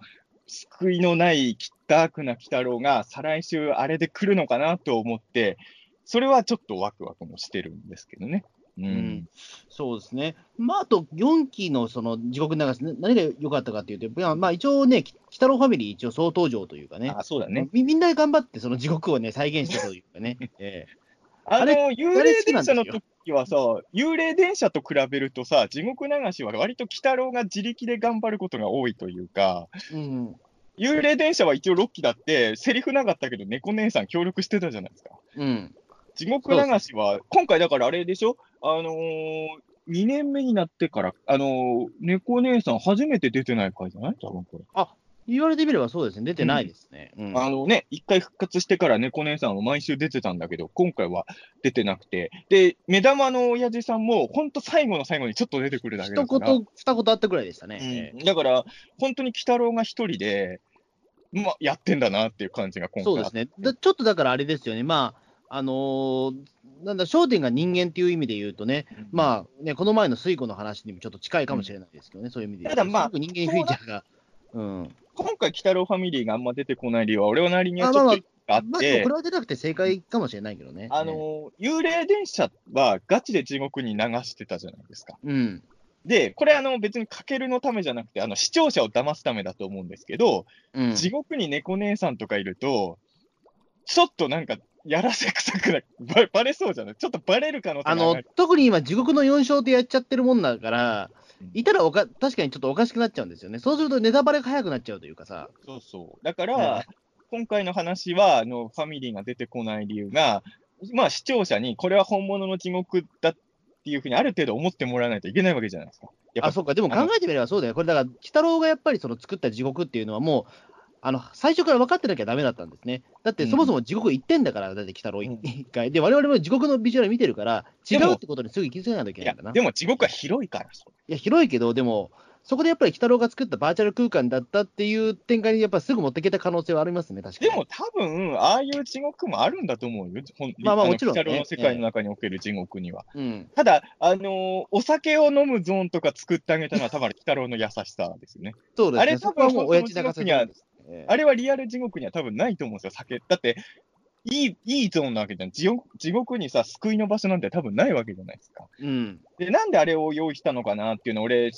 救いのないダークな鬼太郎が再来週あれで来るのかなと思って、それはちょっとワクワクもしてるんですけどね。うん。うんそうですね。まあ、あと、4期のその地獄流し、な何が良かったかっていうと、まあ、一応ね、き鬼太郎ファミリー一応総登場というかね。あ、そうだね。みみんな頑張ってその地獄をね、再現したというかね。*laughs* ええあの、幽霊電車の時はさ、幽霊電車と比べるとさ、地獄流しは割と鬼太郎が自力で頑張ることが多いというか、うん。幽霊電車は一応6期だって、セリフなかったけど、猫姉さん協力してたじゃないですか。うん。地獄流しは、今回だからあれでしょ？あのー、2年目になってから、あのー、猫姉さん初めて出てない回じゃない？多分これ。言われてみればそうですね、出てないですね。うんあのね、一回復活してから猫姉さんは毎週出てたんだけど、今回は出てなくて、で、目玉の親父さんも、ほんと最後の最後にちょっと出てくるだけだ一から。言、二言あったくらいでしたね。えうん、だから、本当に鬼太郎が一人で、まあ、やってんだなっていう感じがえ今回そうですね。だちょっとだからあれですよね、まあ、あのーなんだ、焦点が人間っていう意味で言うとね、あ。あ、まあね、この前の水庫の話にもちょっと近いかもしれないですけどね、そういう意味で言うと。ただまあ人間フィーチャーが。うん。今回、鬼太郎ファミリーがあんま出てこない理由は、俺はなりにはちょっとあっまあ、て、これは出なくて正解かもしれないけどね。あのー幽霊電車はガチで地獄に流してたじゃないですか。うん。で、これあの別にかけるのためじゃなくて、あの視聴者を騙すためだと思うんですけど、うん。地獄に猫姉さんとかいると、ちょっとなんか、やらせ臭くなばバレそうじゃない？ちょっとバレる可能性あの特に今、地獄の4勝でやっちゃってるもんだからうん、いたらおか確かにちょっとおかしくなっちゃうんですよね。そうするとネタバレが早くなっちゃうというかさ。そうそう。だから、今回の話は、あの、ファミリーが出てこない理由が、まあ視聴者にこれは本物の地獄だっていうふうにある程度思ってもらわないといけないわけじゃないですか。やっぱあ、そうか、でも考えてみればそうだよ。これだから、鬼太郎がやっぱりその作った地獄っていうのはもう、あの、最初から分かってなきゃダメだったんですね。だって、うんそもそも地獄行ってんだから、だって鬼太郎うん一回。で、我々も地獄のビジュアル見てるから、違うってことにすぐ気づかないといけないんだな。でも地獄は広いからそいや、広いけど、でも、そこでやっぱり鬼太郎が作ったバーチャル空間だったっていう展開にやっぱすぐ持っていけた可能性はありますね、確かに。でも多分、ああいう地獄もあるんだと思うよ。ほんのまあまあもちろんね鬼太郎の世界の中における地獄には。うん。ただ、あのーお酒を飲むゾーンとか作ってあげたのは、多分鬼太郎の優しさですよね。そうですね。あれそこはもう親父泣かせてるんです。ええあれはリアル地獄には多分ないと思うんですよ、酒。だって、いい、いいゾーンなわけじゃん。地獄地獄にさ、救いの場所なんて多分ないわけじゃないですか。うん。で、なんであれを用意したのかなっていうのを俺、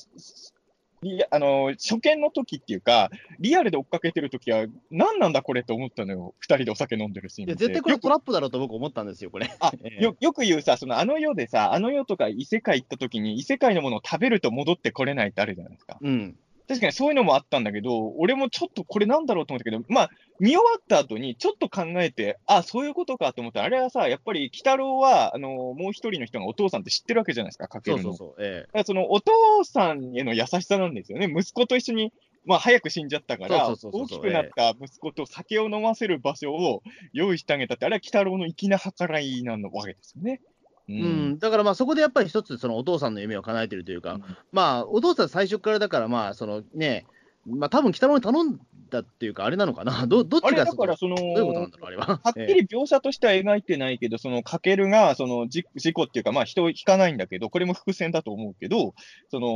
いやあの、初見の時っていうか、リアルで追っかけてる時は、何なんだこれと思ったのよ。二人でお酒飲んでるシーンいや、絶対これトラップだろうと僕思ったんですよ、これ。あ *laughs* ええよよく言うさ、そのあの世でさ、あの世とか異世界行った時に、異世界のものを食べると戻ってこれないってあるじゃないですか。うん。確かにそういうのもあったんだけど、俺もちょっとこれなんだろうと思ったけど、まあ、見終わった後にちょっと考えて、あ、そういうことかと思ったら、あれはさ、やっぱり、鬼太郎は、あの、もう一人の人がお父さんって知ってるわけじゃないですか、かけるの。そうそうそう。えだからそのお父さんへの優しさなんですよね。息子と一緒に、まあ早く死んじゃったから、大きくなった息子と酒を飲ませる場所を用意してあげたって、あれは鬼太郎の粋な計らいなわけですよね。うん。だからまあそこでやっぱり一つ、そのお父さんの夢を叶えてるというか、まあ、お父さん最初からだから、まあ、そのね、まあ、多分北野に頼んだっていうか、あれなのかな、どどっあれちがだからその、どういうことなんだろう、あれは。はっきり描写としては描いてないけど、そのかけるがその事事故っていうか、まあ、人を引かないんだけど、これも伏線だと思うけど、その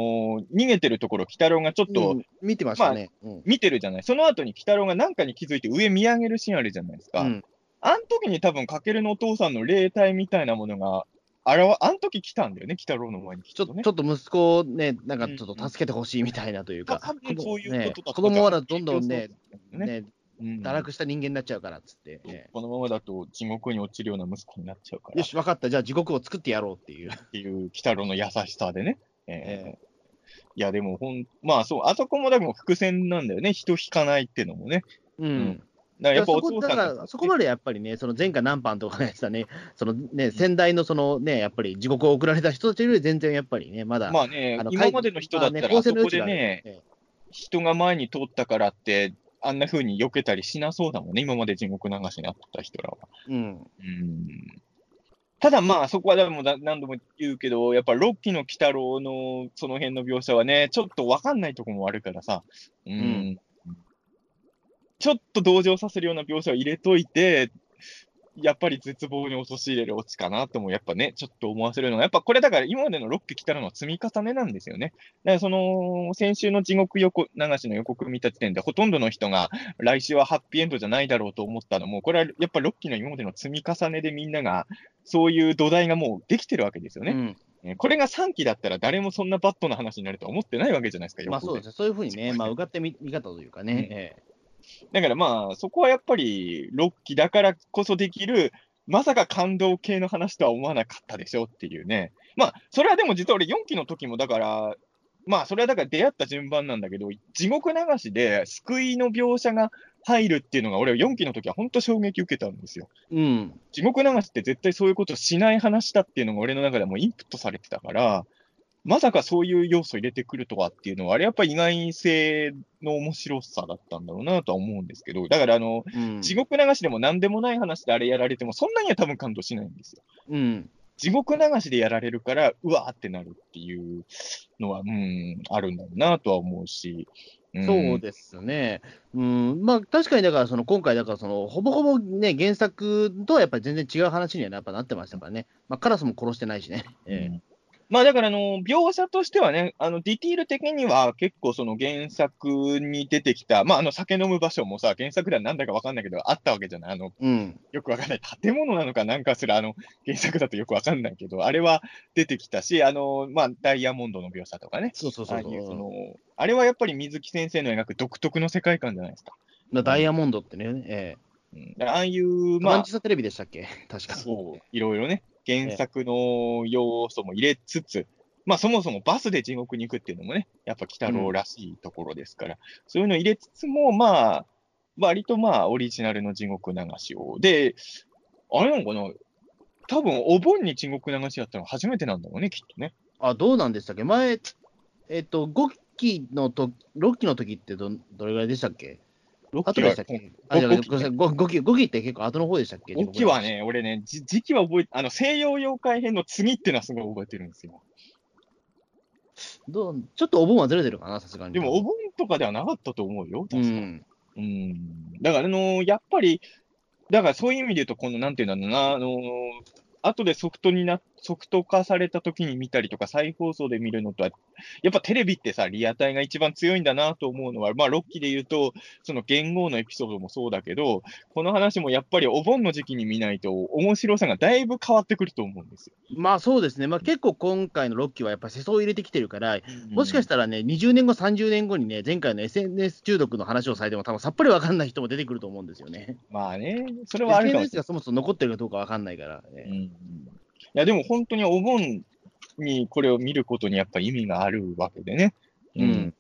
逃げてるところ、鬼太郎がちょっええとうん見てましたね。うん見てるじゃない、その後に鬼太郎が何かに気づいて上見上げるシーンあるじゃないですか。うんあん時に多分、かけるのお父さんの霊体みたいなものが、あれは、あん時来たんだよね、鬼太郎の前にきっとね。ちょちょ。っと息子をね、なんかちょっと助けてほしいみたいなというか、多分そういうことだね子供はどんどんね、ね。ねうん。堕落した人間になっちゃうからっつって、ええこのままだと地獄に落ちるような息子になっちゃうから。よし、分かった、じゃあ地獄を作ってやろうっていう。っていう鬼太郎の優しさでね。ええーいや、でもほん、まあそう、あそこもでも伏線なんだよね。人引かないっていうのもね。うんだからやっぱお父さんがらそこまでやっぱりね、その前回何班とかのやつだね、そのね、先代のそのね、やっぱり地獄を送られた人たちより全然やっぱりね、まだ、まあねあの、今までの人だったら、まあそこでね、え人が前に通ったからって、あんな風に避けたりしなそうだもんね。今まで地獄流しにあってた人らは。えうん。うんただまあ、そこはでもだ何度も言うけど、やっぱロッキーの鬼太郎のその辺の描写はね、ちょっとわかんないところもあるからさ、うんうんちょっと同情させるような描写を入れといて、やっぱり絶望に陥れるオチかなとも、やっぱね、ちょっと思わせるのは、やっぱこれだから今までの6期来たのは積み重ねなんですよね。だからその、先週の地獄横流しの予告見た時点で、ほとんどの人が来週はハッピーエンドじゃないだろうと思ったのも、これはやっぱ6期の今までの積み重ねでみんなが、そういう土台がもうできてるわけですよね。うん。えこれが3期だったら誰もそんなバットな話になるとは思ってないわけじゃないですか、まあそうですね、そういうふうにね、まあ、うがってみ見方というかね、うん。えだからまあ、そこはやっぱり6期だからこそできる、まさか感動系の話とは思わなかったでしょっていうね。まあ、それはでも実は俺4期の時もだから、まあ、それはだから出会った順番なんだけど、地獄流しで救いの描写が入るっていうのが、俺は4期の時は本当衝撃受けたんですよ。えうん、地獄流しって絶対そういうことしない話だっていうのが俺の中でもインプットされてたから、まさかそういう要素入れてくるとはっていうのは、あれやっぱり意外性の面白さだったんだろうなとは思うんですけど、だからあの、うん、地獄流しでも何でもない話であれやられても、そんなには多分感動しないんですよ。うん、地獄流しでやられるから、うわーってなるっていうのは、うん、あるんだろうなとは思うし。ん。そうですね、うん、まあ確かにだから、その今回、だからその、ほぼほぼね、原作とはやっぱり全然違う話にはやっぱなってましたからね、まあ、カラスも殺してないしね。ええまあだからあの、描写としてはね、あの、ディティール的には結構その原作に出てきた、まああの、酒飲む場所もさ、原作ではなんだかわかんないけど、あったわけじゃない。あの、うん、よくわかんない。建物なのかなんかすら、あの、原作だとよくわかんないけど、あれは出てきたし、あの、まあ、ダイヤモンドの描写とかね。そうそうそうそ。ああいうそうの、あれはやっぱり水木先生の描く独特の世界観じゃないですか。まあダイヤモンドってね、えうん、だからああいう、え、まあマンチ、サテレビでしたっけ、確か。そう、いろいろね、原作の要素も入れつつ、まあそもそもバスで地獄に行くっていうのもね、やっぱ鬼太郎らしいところですから、そういうの入れつつも、まあ、割とまあオリジナルの地獄流しを。で、あれなのかな？多分お盆に地獄流しやったの初めてなんだろうね、きっとね。あ、どうなんでしたっけ、前、えっと、5期のと、6期の時ってどどれぐらいでしたっけ？6後でしたっけ？あ、じゃあ、5ごめんなさい、5期、5期って結構後の方でしたっけ？5期は。ね、俺ね、じ時期は覚えあの、西洋妖怪編の次っていうのはすごい覚えてるんですよ。どうちょっとお盆はずれてるかな、さすがに。でも、お盆とかではなかったと思うよ、う確か。ん。うん。だから、あのやっぱり、だからそういう意味で言うと、この、なんていうんだろうな、あの後でソフトにな、ソフト化された時に見たりとか、再放送で見るのとは、やっぱテレビってさ、リアタイが一番強いんだなと思うのは、まあ、6期で言うと、その元号のエピソードもそうだけど、この話もやっぱりお盆の時期に見ないと、面白さがだいぶ変わってくると思うんですよ。まあそうですね、まあ、結構今回の6期はやっぱ世相を入れてきてるから、もしかしたらね、20年後、30年後にね、前回の SNS 中毒の話をされても、多分さっぱりわかんない人も出てくると思うんですよね。まあね、それはあるかもし SNS がそもそも残ってるかどうかわかんないから、ね。うんいや、でも本当にお盆にこれを見ることにやっぱ意味があるわけでね。うん。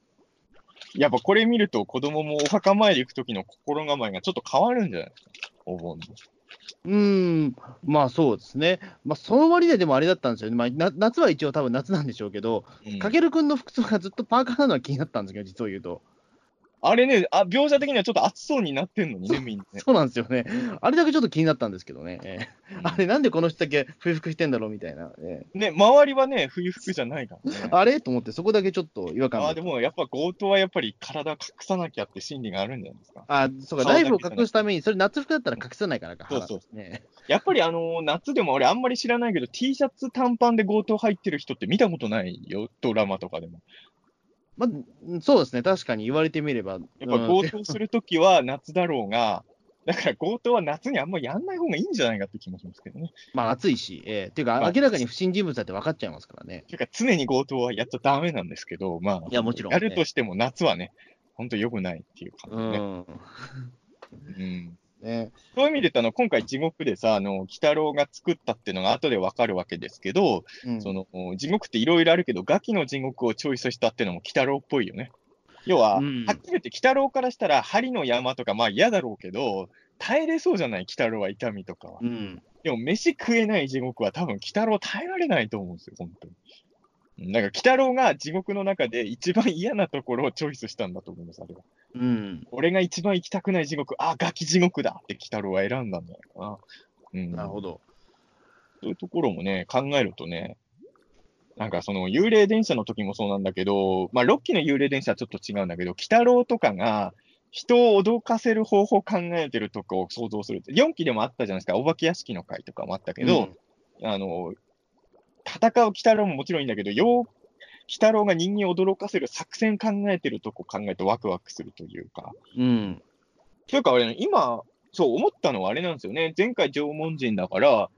やっぱこれ見ると子供もお墓参り行く時の心構えがちょっと変わるんじゃないですか。お盆の。うーん、まあそうですね、まあ、その割ででもあれだったんですよね、まあ、な夏は一応、多分夏なんでしょうけど、うんかけるくんの服装がずっとパーカーなのは気になったんですけど、実を言うと。あれねあ、描写的にはちょっと暑そうになってんのにね、みんなね。そうなんですよね。あれだけちょっと気になったんですけどね。ええ *laughs* あれ、なんでこの人だけ冬服してんだろうみたいな。ええね、周りはね、冬服じゃないからね。あれ？と思って、そこだけちょっと違和感があでもやっぱ強盗はやっぱり体隠さなきゃって心理があるんじゃないですか。あ、そうか、ライフを隠すために、それ夏服だったら隠さないからか。そうそうね。やっぱりあの夏でも俺あんまり知らないけど T シャツ短パンで強盗入ってる人って見たことないよ、ドラマとかでも。まあ、そうですね、確かに言われてみれば。やっぱ強盗するときは夏だろうが、だから強盗は夏にあんまりやんない方がいいんじゃないかって気もしますけどね。まあ暑いし、ええっていうか、まあ明らかに不審人物だって分かっちゃいますからね。ていうか常に強盗はやっちゃダメなんですけど、まあ、いやもちろんやるとしても夏はね、本当良くないっていう感うじでね。ん。うんねそういう意味で言うと、あの、今回地獄でさ、あの、鬼太郎が作ったっていうのが後でわかるわけですけど、うんその、地獄っていろいろあるけど、ガキの地獄をチョイスしたっていうのも鬼太郎っぽいよね。要は、うんはっきり言って鬼太郎からしたら、針の山とかまあ嫌だろうけど、耐えれそうじゃない、鬼太郎は痛みとかは。うん。でも、飯食えない地獄は多分鬼太郎耐えられないと思うんですよ、本当に。うんだから、鬼太郎が地獄の中で一番嫌なところをチョイスしたんだと思います、あれは。うん。俺が一番行きたくない地獄、あ、ガキ地獄だって鬼太郎は選んだんじゃないかな。うん。なるほど。そういうところもね、考えるとね、なんかその幽霊電車の時もそうなんだけど、まあ、6期の幽霊電車はちょっと違うんだけど、鬼太郎とかが、人を脅かせる方法を考えてるとこを想像するって。4期でもあったじゃないですか。お化け屋敷の会とかもあったけど、あの、戦う鬼太郎ももちろんいいんだけど、よう、鬼太郎が人間を驚かせる作戦考えてるとこ考えるとワクワクするというか。うん。というか、あれ、今、そう思ったのはあれなんですよね。前回縄文人だから、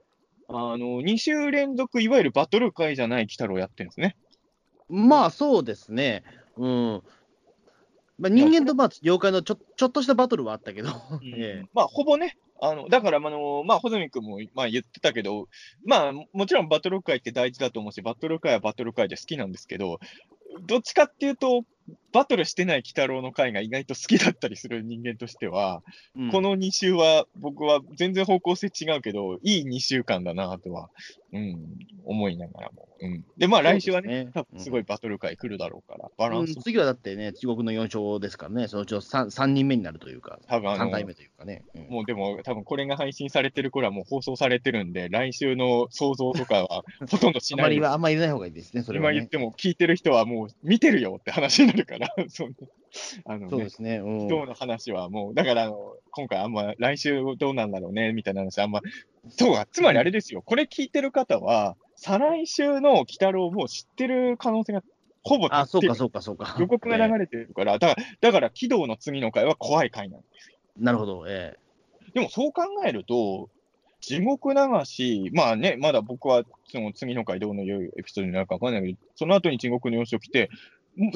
あの、2週連続、いわゆるバトル会じゃない鬼太郎やってるんですね。まあ、そうですね。うん。まあ、人間とまあ妖怪のちょちょっとしたバトルはあったけど、*laughs* ええまあ、ほぼね、あの、だから、あの、まあ、穂積君も、まあ、言ってたけど、まあ、もちろんバトル界って大事だと思うし、バトル界はバトル界で好きなんですけど、どっちかっていうと、バトルしてない鬼太郎の会が意外と好きだったりする人間としては、うんこの2週は、僕は全然方向性違うけど、いい2週間だなとは、うん、思いながらも。うん。で、まあ来週はね、ね多分すごいバトル会来るだろうから、バランスもうん次はだってね、地獄の4勝ですからね、そのうちの 3, 三人目になるというか、多分あの3代目というかね。うんもうでも、多分これが配信されてる頃はもう放送されてるんで、来週の想像とかは *laughs* ほとんどしあないです。まりはあんまり入れない方がいいですね、それはね。今言っても聞いてる人はもう見てるよって話になるから、*laughs* そんなあのねそうで、すね。うん。今日の話はもう、だからあの、今回あんま来週どうなんだろうね、みたいな話あんま、そうか、つまりあれですよ、これ聞いてる方は、再来週の鬼太郎も知ってる可能性がほぼあ、そうか、そうか、そうか。予告が流れてるから、だから、だから、軌道の次の回は怖い回なんですよ。えーなるほど、えでもそう考えると、地獄流し、まあね、まだ僕はその次の回どうのいうエピソードになるかわかんないけど、その後に地獄の様子を来て、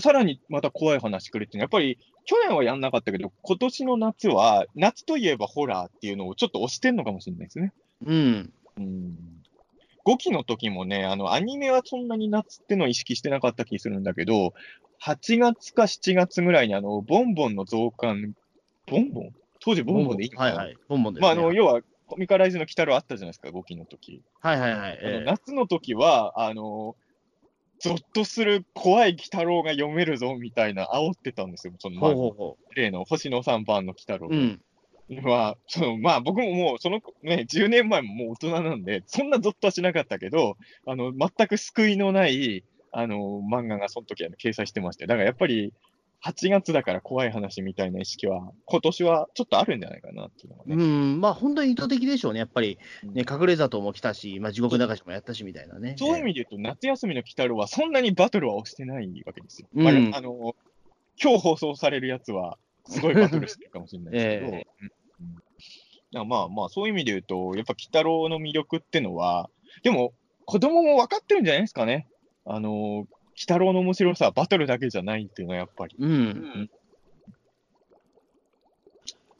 さらにまた怖い話くれっていうのは、やっぱり去年はやんなかったけど、今年の夏は、夏といえばホラーっていうのをちょっと推してんのかもしれないですね。えうん。うん。5期の時もね、あの、アニメはそんなに夏ってのを意識してなかった気するんだけど、8月か7月ぐらいにあの、ボンボンの増刊、ボンボン？当時ボンボンでいいのかな？はいはい。ボンボンです、ね。まあ、あの、要は、コミカライズの鬼太郎あったじゃないですか、5期の時。はいはいはい。ええ夏の時は、あの、ゾッとする怖い鬼太郎が読めるぞ、みたいな煽ってたんですよ。その、まあほうほうほ例の星野三番の鬼太郎う。うん。は、その、まあ僕ももう、そのね、10年前ももう大人なんで、そんなゾッとはしなかったけど、あの、全く救いのない、あの、漫画がその時は掲載してまして、だからやっぱり、8月だから怖い話みたいな意識は、今年はちょっとあるんじゃないかなっていうのがね。うん、まあ本当に意図的でしょうね、やっぱり、うんね、隠れ里も来たし、まあ、地獄流しもやったしみたいなね。そういう意味で言うと、夏休みの鬼太郎はそんなにバトルは押してないわけですよ。うんまあ、あの、今日放送されるやつは、すごいバトルしてるかもしれないですけど、えうんうんだからまあまあ、そういう意味で言うと、やっぱ鬼太郎の魅力ってのは、でも、子供も分かってるんじゃないですかね。あの、鬼太郎の面白さはバトルだけじゃないっていうのはやっぱり。うん。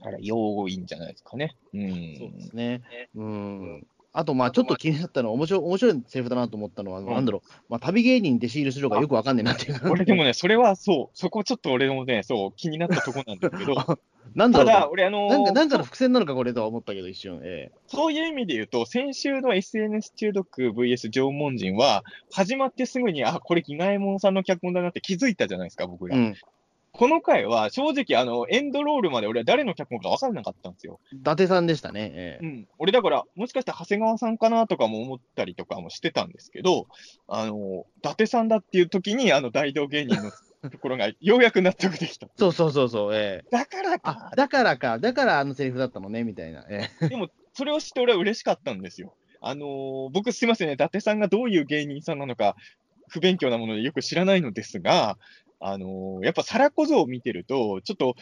だから、要因じゃないですかね。うん。そうですね。うん。あと、まあ、ちょっと気になったのは、面白い、面白いセリフだなと思ったのは、んなんだろう、まあ、旅芸人弟子入りするのかよくわかんねえなっていうか。*laughs* 俺でもね、それはそう、そこちょっと俺もね、そう、気になったとこなんですけど、*laughs* なんだろうただ、俺あのーなんか、なんかの伏線なのか、これとは思ったけど、一瞬。えそういう意味で言うと、先週の SNS 中毒 VS 縄文人は、始まってすぐに、あ、これ、ギガエモンさんの脚本だなって気づいたじゃないですか、僕ら。えうん。この回は、正直、あの、エンドロールまで俺は誰の脚本か分からなかったんですよ。伊達さんでしたね。ええうん。俺、だから、もしかしたら長谷川さんかなとかも思ったりとかもしてたんですけど、あの、伊達さんだっていう時に、あの、大道芸人のところが、*laughs* ようやく納得できた。そうそうそうそう。ええだからあか、。だからか、だからあのセリフだったのね、みたいな。ええ *laughs* でも、それを知って俺は嬉しかったんですよ。あのー僕すいませんね、伊達さんがどういう芸人さんなのか、不勉強なものでよく知らないのですが、あのーやっぱ皿小僧を見てると、ちょっと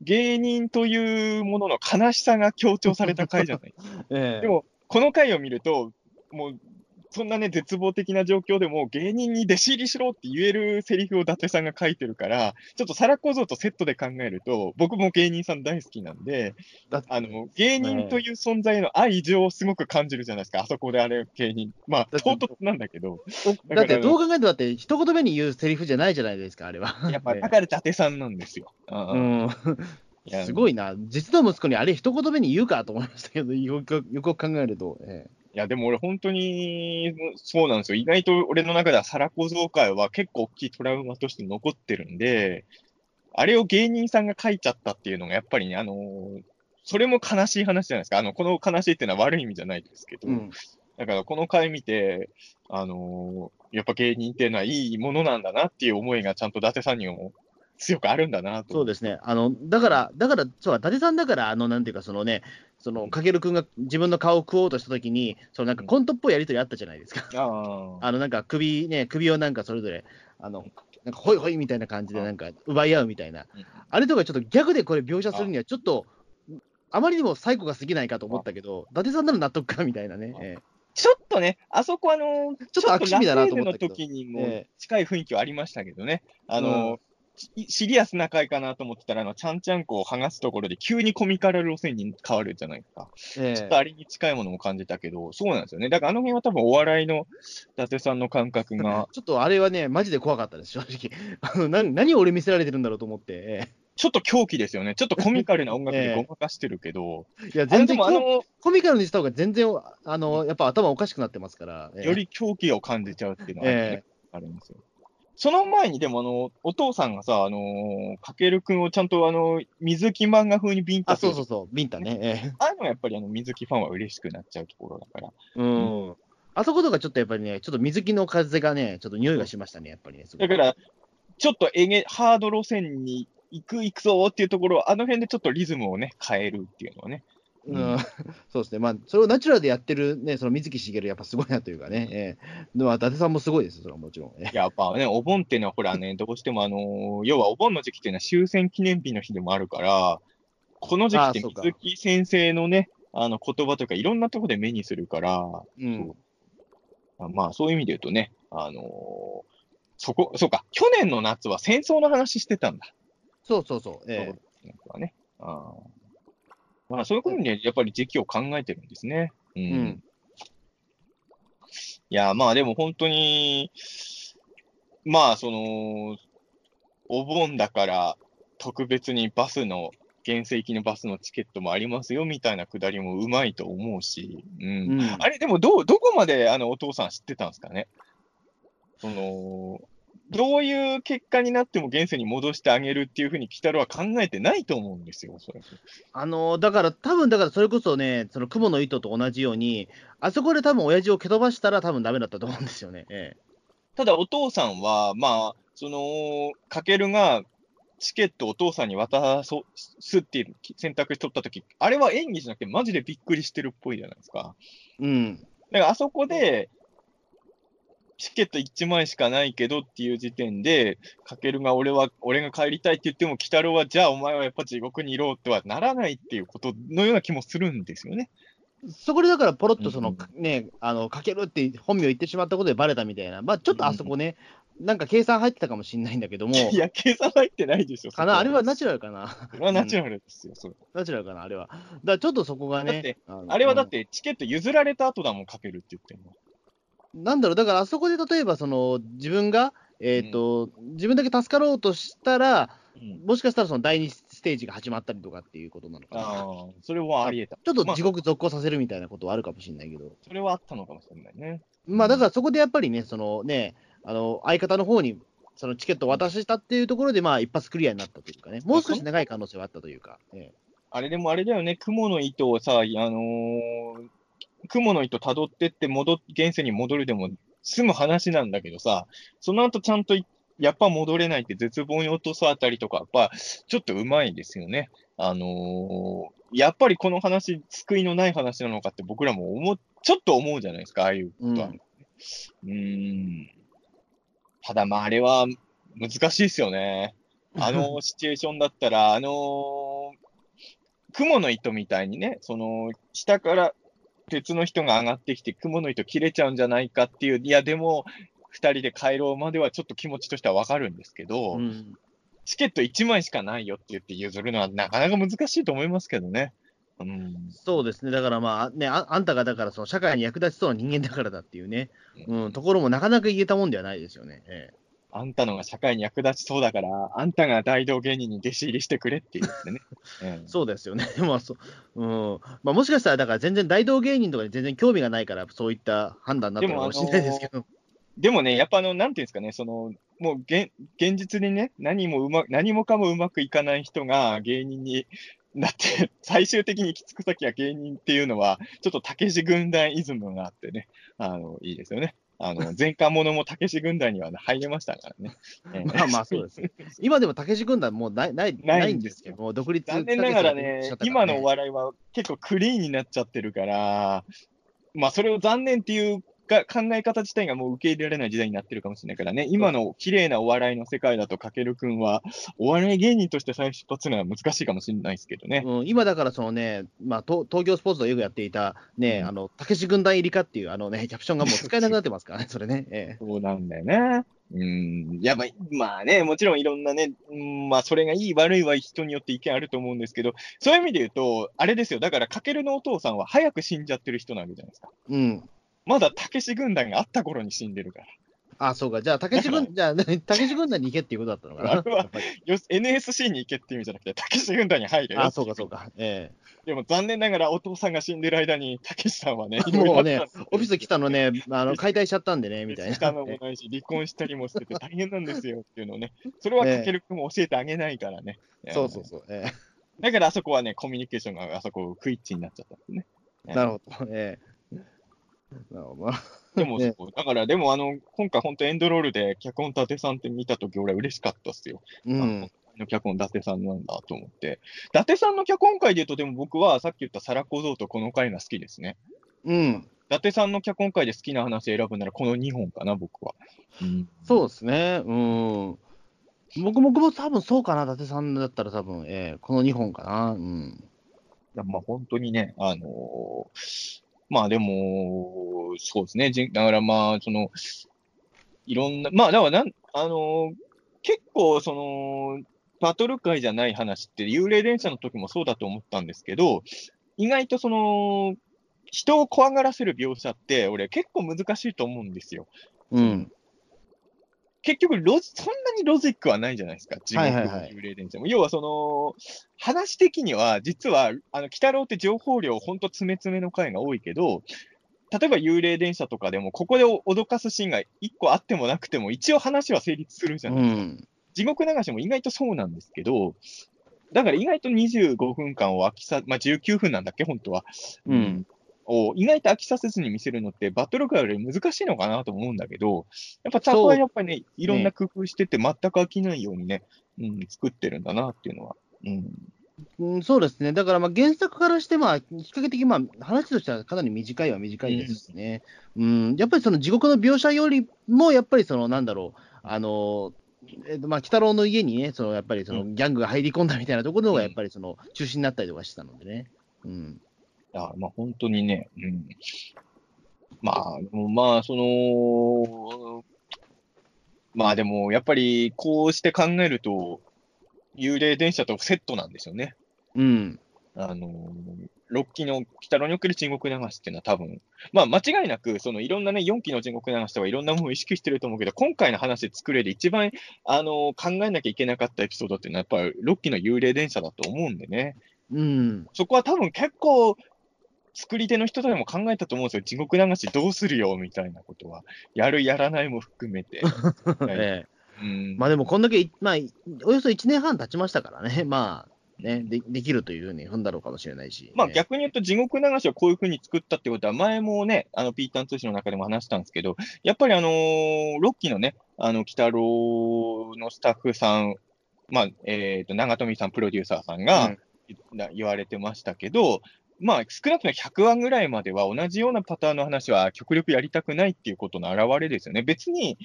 芸人というものの悲しさが強調された回じゃない。*laughs* ええでも、この回を見ると、もう、そんなね、絶望的な状況でも、芸人に弟子入りしろって言えるセリフを伊達さんが書いてるから、ちょっと皿小僧とセットで考えると、僕も芸人さん大好きなんで、*laughs* だあの、芸人という存在の愛情をすごく感じるじゃないですか、あそこであれ芸人。まあ、唐突なんだけど、だって、どう考えてもだって、一言目に言うセリフじゃないじゃないですか、あれは。*laughs* やっぱ、ええだから伊達さんなんですよ。ううんすごいな。実の息子にあれ一言目に言うかと思いましたけど、よくよく考えると。ええいや、でも俺本当に、そうなんですよ。意外と俺の中では皿小僧会は結構大きいトラウマとして残ってるんで、あれを芸人さんが書いちゃったっていうのがやっぱりね、あのーそれも悲しい話じゃないですか。あの、この悲しいっていうのは悪い意味じゃないですけど、うん。だからこの回見て、あのーやっぱ芸人っていうのはいいものなんだなっていう思いがちゃんと伊達さんにも強くあるんだなと。そうですね。あの、だから、だから、そうだ、伊達さんだから、あの、なんていうか、そのね、その、かけるくんが自分の顔を食おうとしたときに、そのなんかコントっぽいやりとりあったじゃないですか。ああ。*laughs* あの、なんか首ね、首をなんかそれぞれ、あの、なんかホイホイみたいな感じでなんか奪い合うみたいな。うんあれとかちょっとギャグでこれ描写するにはちょっと、あまりにも最後が過ぎないかと思ったけど、伊達さんなら納得かみたいなね。ええちょっとね、あそこあの、ちょっと悪趣味だなと思ったラけどの時にもえ近い雰囲気はありましたけどね。あの、シシリアスな回かなと思ってたら、あの、ちゃんちゃんこを剥がすところで急にコミカル路線に変わるじゃないですか。ええちょっとあれに近いものも感じたけど、そうなんですよね。だからあの辺は多分お笑いの伊達さんの感覚が、*laughs* ちょっとあれはね、マジで怖かったです、正直。*laughs* あの何何を俺見せられてるんだろうと思って。えちょっと狂気ですよね。ちょっとコミカルな音楽 *laughs* ええでごまかしてるけど、えいや、全然あの、コミカルにした方が全然、あの、やっぱ頭おかしくなってますから。ええより狂気を感じちゃうっていうのは、ねえあるんですよ。その前にでもあの、お父さんがさ、あのーかけるくんをちゃんとあの、水木漫画風にビンタあ、するそうそうそう、ビンタね。え *laughs* えああいうのがやっぱりあの水木ファンは嬉しくなっちゃうところだから。うん。あそことかちょっとやっぱりね、ちょっと水木の風がね、ちょっと匂いがしましたね、やっぱりね。だから、ちょっとえげ、ハード路線に行く行くぞっていうところを、あの辺でちょっとリズムをね、変えるっていうのはね。うん、*laughs* そうですね、まあ、それをナチュラルでやってるね、その水木しげる、やっぱすごいなというかね、ええ。でも、伊達さんもすごいですよ、それはもちろん。ええ。やっぱね、お盆っていうのはほらね、どうしてもあのー要はお盆の時期っていうのは終戦記念日の日でもあるから、この時期って水木先生のね、あの言葉とかいろんなところで目にするから、うん、あまあそういう意味で言うとね、あのーそこ、そうか、去年の夏は戦争の話してたんだ。そうそうそう、ええ。そうはね。あーまあそういうことにねやっぱり時期を考えてるんですね。うん。うんいや、まあでも本当に、まあその、お盆だから特別にバスの、原生行きのバスのチケットもありますよみたいなくだりもうまいと思うし、うん。うんあれ、でもどう、どこまであのお父さん知ってたんですかね？その、どういう結果になっても現世に戻してあげるっていうふうに、北郎は考えてないと思うんですよ、おそらく。あのだから、多分だからそれこそね、その雲の糸と同じように、あそこで多分親父を蹴飛ばしたら、多分ダメだったと思うんですよね。ええただ、お父さんは、まあ、その、かけるが、チケットをお父さんに渡すっていう選択肢取ったとき、あれは演技じゃなくて、マジでびっくりしてるっぽいじゃないですか。うん、だから、あそこで、チケット1枚しかないけどっていう時点で、かけるが俺は、俺が帰りたいって言っても、鬼太郎は、じゃあお前はやっぱ地獄にいろとはならないっていうことのような気もするんですよね。そこでだから、ポロッとその、うんね、あのかけるって本名言ってしまったことでバレたみたいな、まあ、ちょっとあそこね、なんか計算入ってたかもしれないんだけども、*laughs* いや、計算入ってないでしょ。かな、あれはナチチュラルかな、れはナチュラルですよ、それ。ナチュラルかな、あれは。だからちょっとそこがねあれはだってチケット譲られた後だもん、かけるって言ってんの。なんだろう、だからあそこで例えばその自分が、えーと自分だけ助かろうとしたら、うん、もしかしたらその第二ステージが始まったりとかっていうことなのかな。ああ、それはあり得た。ちょっと地獄続行させるみたいなことはあるかもしれないけど、それはあったのかもしれないね。まあだからそこでやっぱりね、そのね、あの相方の方にそのチケットを渡したっていうところで、まあ一発クリアになったというかね、もう少し長い可能性はあったというか、え。あれでもあれだよね、雲の糸をさ、あのー雲の糸辿ってって戻っ、現世に戻るでも済む話なんだけどさ、その後ちゃんといやっぱ戻れないって絶望に落とすあたりとか、やっぱちょっとうまいですよね。あのーやっぱりこの話、救いのない話なのかって僕らも思う、ちょっと思うじゃないですか、ああいうことは。うんうーん。ただまああれは難しいですよね。あの *laughs* シチュエーションだったら、あのー雲の糸みたいにね、その、下から鉄の人が上がってきて、雲の糸切れちゃうんじゃないかっていう、いや、でも、二人で帰ろうまではちょっと気持ちとしてはわかるんですけえど、うんチケット1枚しかないよって言って譲るのはなかなか難しいと思いますけどね。うん。そうですね、だからまあ、ね、ああんたがだからその社会に役立ちそうな人間だからだっていうね、うん、ところもなかなか言えたもんではないですよね。ええあんたのが社会に役立ちそうだから、あんたが大道芸人に弟子入りしてくれって言ってね。え *laughs* えそうですよね。*laughs* まあそううんまあ、もしかしたら、だから全然大道芸人とかに全然興味がないから、そういった判断になったのかもしれないですけど。でもね、やっぱあの、なんていうんですかね、その、もう現現実にね、何もうま、何もかもうまくいかない人が芸人になって、*laughs* 最終的に行き着く先は芸人っていうのは、ちょっとたけし軍団イズムがあってね、あの、いいですよね。あの、*laughs* 前科者もたけし軍団には入れましたからね。えーまあまあそうです。今でもたけし軍団もうないないないんですけど、独立残念ながらね今のお笑いは結構クリーンになっちゃってるから、まあそれを残念っていうか考え方自体がもう受け入れられない時代になってるかもしれないからね、今の綺麗なお笑いの世界だと、かけるくんは、お笑い芸人として再出発するのは難しいかもしれないですけどね。うん、今だからそのね、まあ、東東京スポーツとよくやっていた、ね、あの、たけし軍団入りかっていう、あのね、*laughs* キャプションがもう使えなくなってますからね、*laughs* それね。えそうなんだよね。うん。やっぱ、まあね、もちろんいろんなね、うん、まあそれがいい悪いは人によって意見あると思うんですけど、そういう意味で言うと、あれですよ、だから、かけるのお父さんは早く死んじゃってる人なわけじゃないですか。えうん。まだたけし軍団があった頃に死んでるから。あ、そうか。じゃあ、たけし軍、じゃあ、たけし軍団に行けっていうことだったのかな。あれは NSC に行けっていう意味じゃなくて、たけし軍団に入れよ。あ、そうか、そうか。えでも残念ながらお父さんが死んでる間に、たけしさんはね、え *laughs* もうねオフィス来たのね、あの *laughs* 解体しちゃったんでね、みたいな。したのもないし、離婚したりもしてて大変なんですよっていうのをね、それはかけるくんも教えてあげないからね。そうそうそう。えだからあそこはね、コミュニケーションがあそこクイッチになっちゃったんですね。えなるほど。ええなるほど。でもねだからでもあの、今回本当エンドロールで脚本伊達さんって見たとき俺嬉しかったっすよ。うん。の脚本伊達さんなんだと思って。伊達さんの脚本会で言うと、でも僕はさっき言ったサラ小僧とこの回が好きですね。うん。伊達さんの脚本会で好きな話選ぶならこの2本かな、僕は。うん、そうですね。うん。僕も僕も多分そうかな、伊達さんだったら多分、ええこの2本かな。うん。いやまあ本当にね、あのーまあでも、そうですね。だからまあ、その、いろんな、まあだからなん、あのー結構その、バトル界じゃない話って幽霊電車の時もそうだと思ったんですけど、意外とその、人を怖がらせる描写って、俺結構難しいと思うんですよ。うん。結局ロジ、そんなにロジックはないじゃないですか、地獄のはいはいはい幽霊電車も。要はその、話的には、実は、あの、鬼太郎って情報量、ほんと詰め詰めの回が多いけど、例えば幽霊電車とかでも、ここで脅かすシーンが一個あってもなくても、一応話は成立するじゃうないですか。ん。地獄流しも意外とそうなんですけど、だから意外と25分間を飽きさ、まあ、19分なんだっけ、本当は。うん。を意外と飽きさせずに見せるのって、バトル界より難しいのかなと思うんだけど、やっぱ、そこはやっぱりね、いろんな工夫してて、全く飽きないようにね、うん、作ってるんだなっていうのは。うん。うん、そうですね。だから、まあ、原作からして、まあ、比較的、まあ、話としてはかなり短いは短いですしね。うん、やっぱりその地獄の描写よりも、やっぱりその、なんだろう、あの、えっと、まあ、鬼太郎の家にね、その、やっぱりその、うギャングが入り込んだみたいなところが、うんやっぱりその、中心になったりとかしてたのでね。うん。あまあ、本当にね、うん。まあ、まあ、その、まあでも、やっぱり、こうして考えると、幽霊電車とセットなんですよね。うん。あの、6期の鬼太郎における地獄流しっていうのは多分、まあ間違いなく、そのいろんなね、4期の地獄流しとかいろんなものを意識してると思うけど、今回の話で作れる一番、あの、考えなきゃいけなかったエピソードっていうのは、やっぱり6期の幽霊電車だと思うんでね。うん。そこは多分結構、作り手の人でも考えたと思うんですよ。地獄流しどうするよ、みたいなことは。やる、やらないも含めて。*laughs* ええうん。まあでも、こんだけい、まあ、いおよそ1年半経ちましたからね。まあ、ね、でできるというふうに踏んだろうかもしれないし。まあね逆に言うと、地獄流しをこういうふうに作ったってことは、前もね、あの、ピーターン通信の中でも話したんですけど、やっぱりあのー、ロッキーのね、あの、鬼太郎のスタッフさん、まあ、えっ、と、長富さん、プロデューサーさんが、な言われてましたけど、まあ、少なくとも100話ぐらいまでは同じようなパターンの話は極力やりたくないっていうことの表れですよね。別に、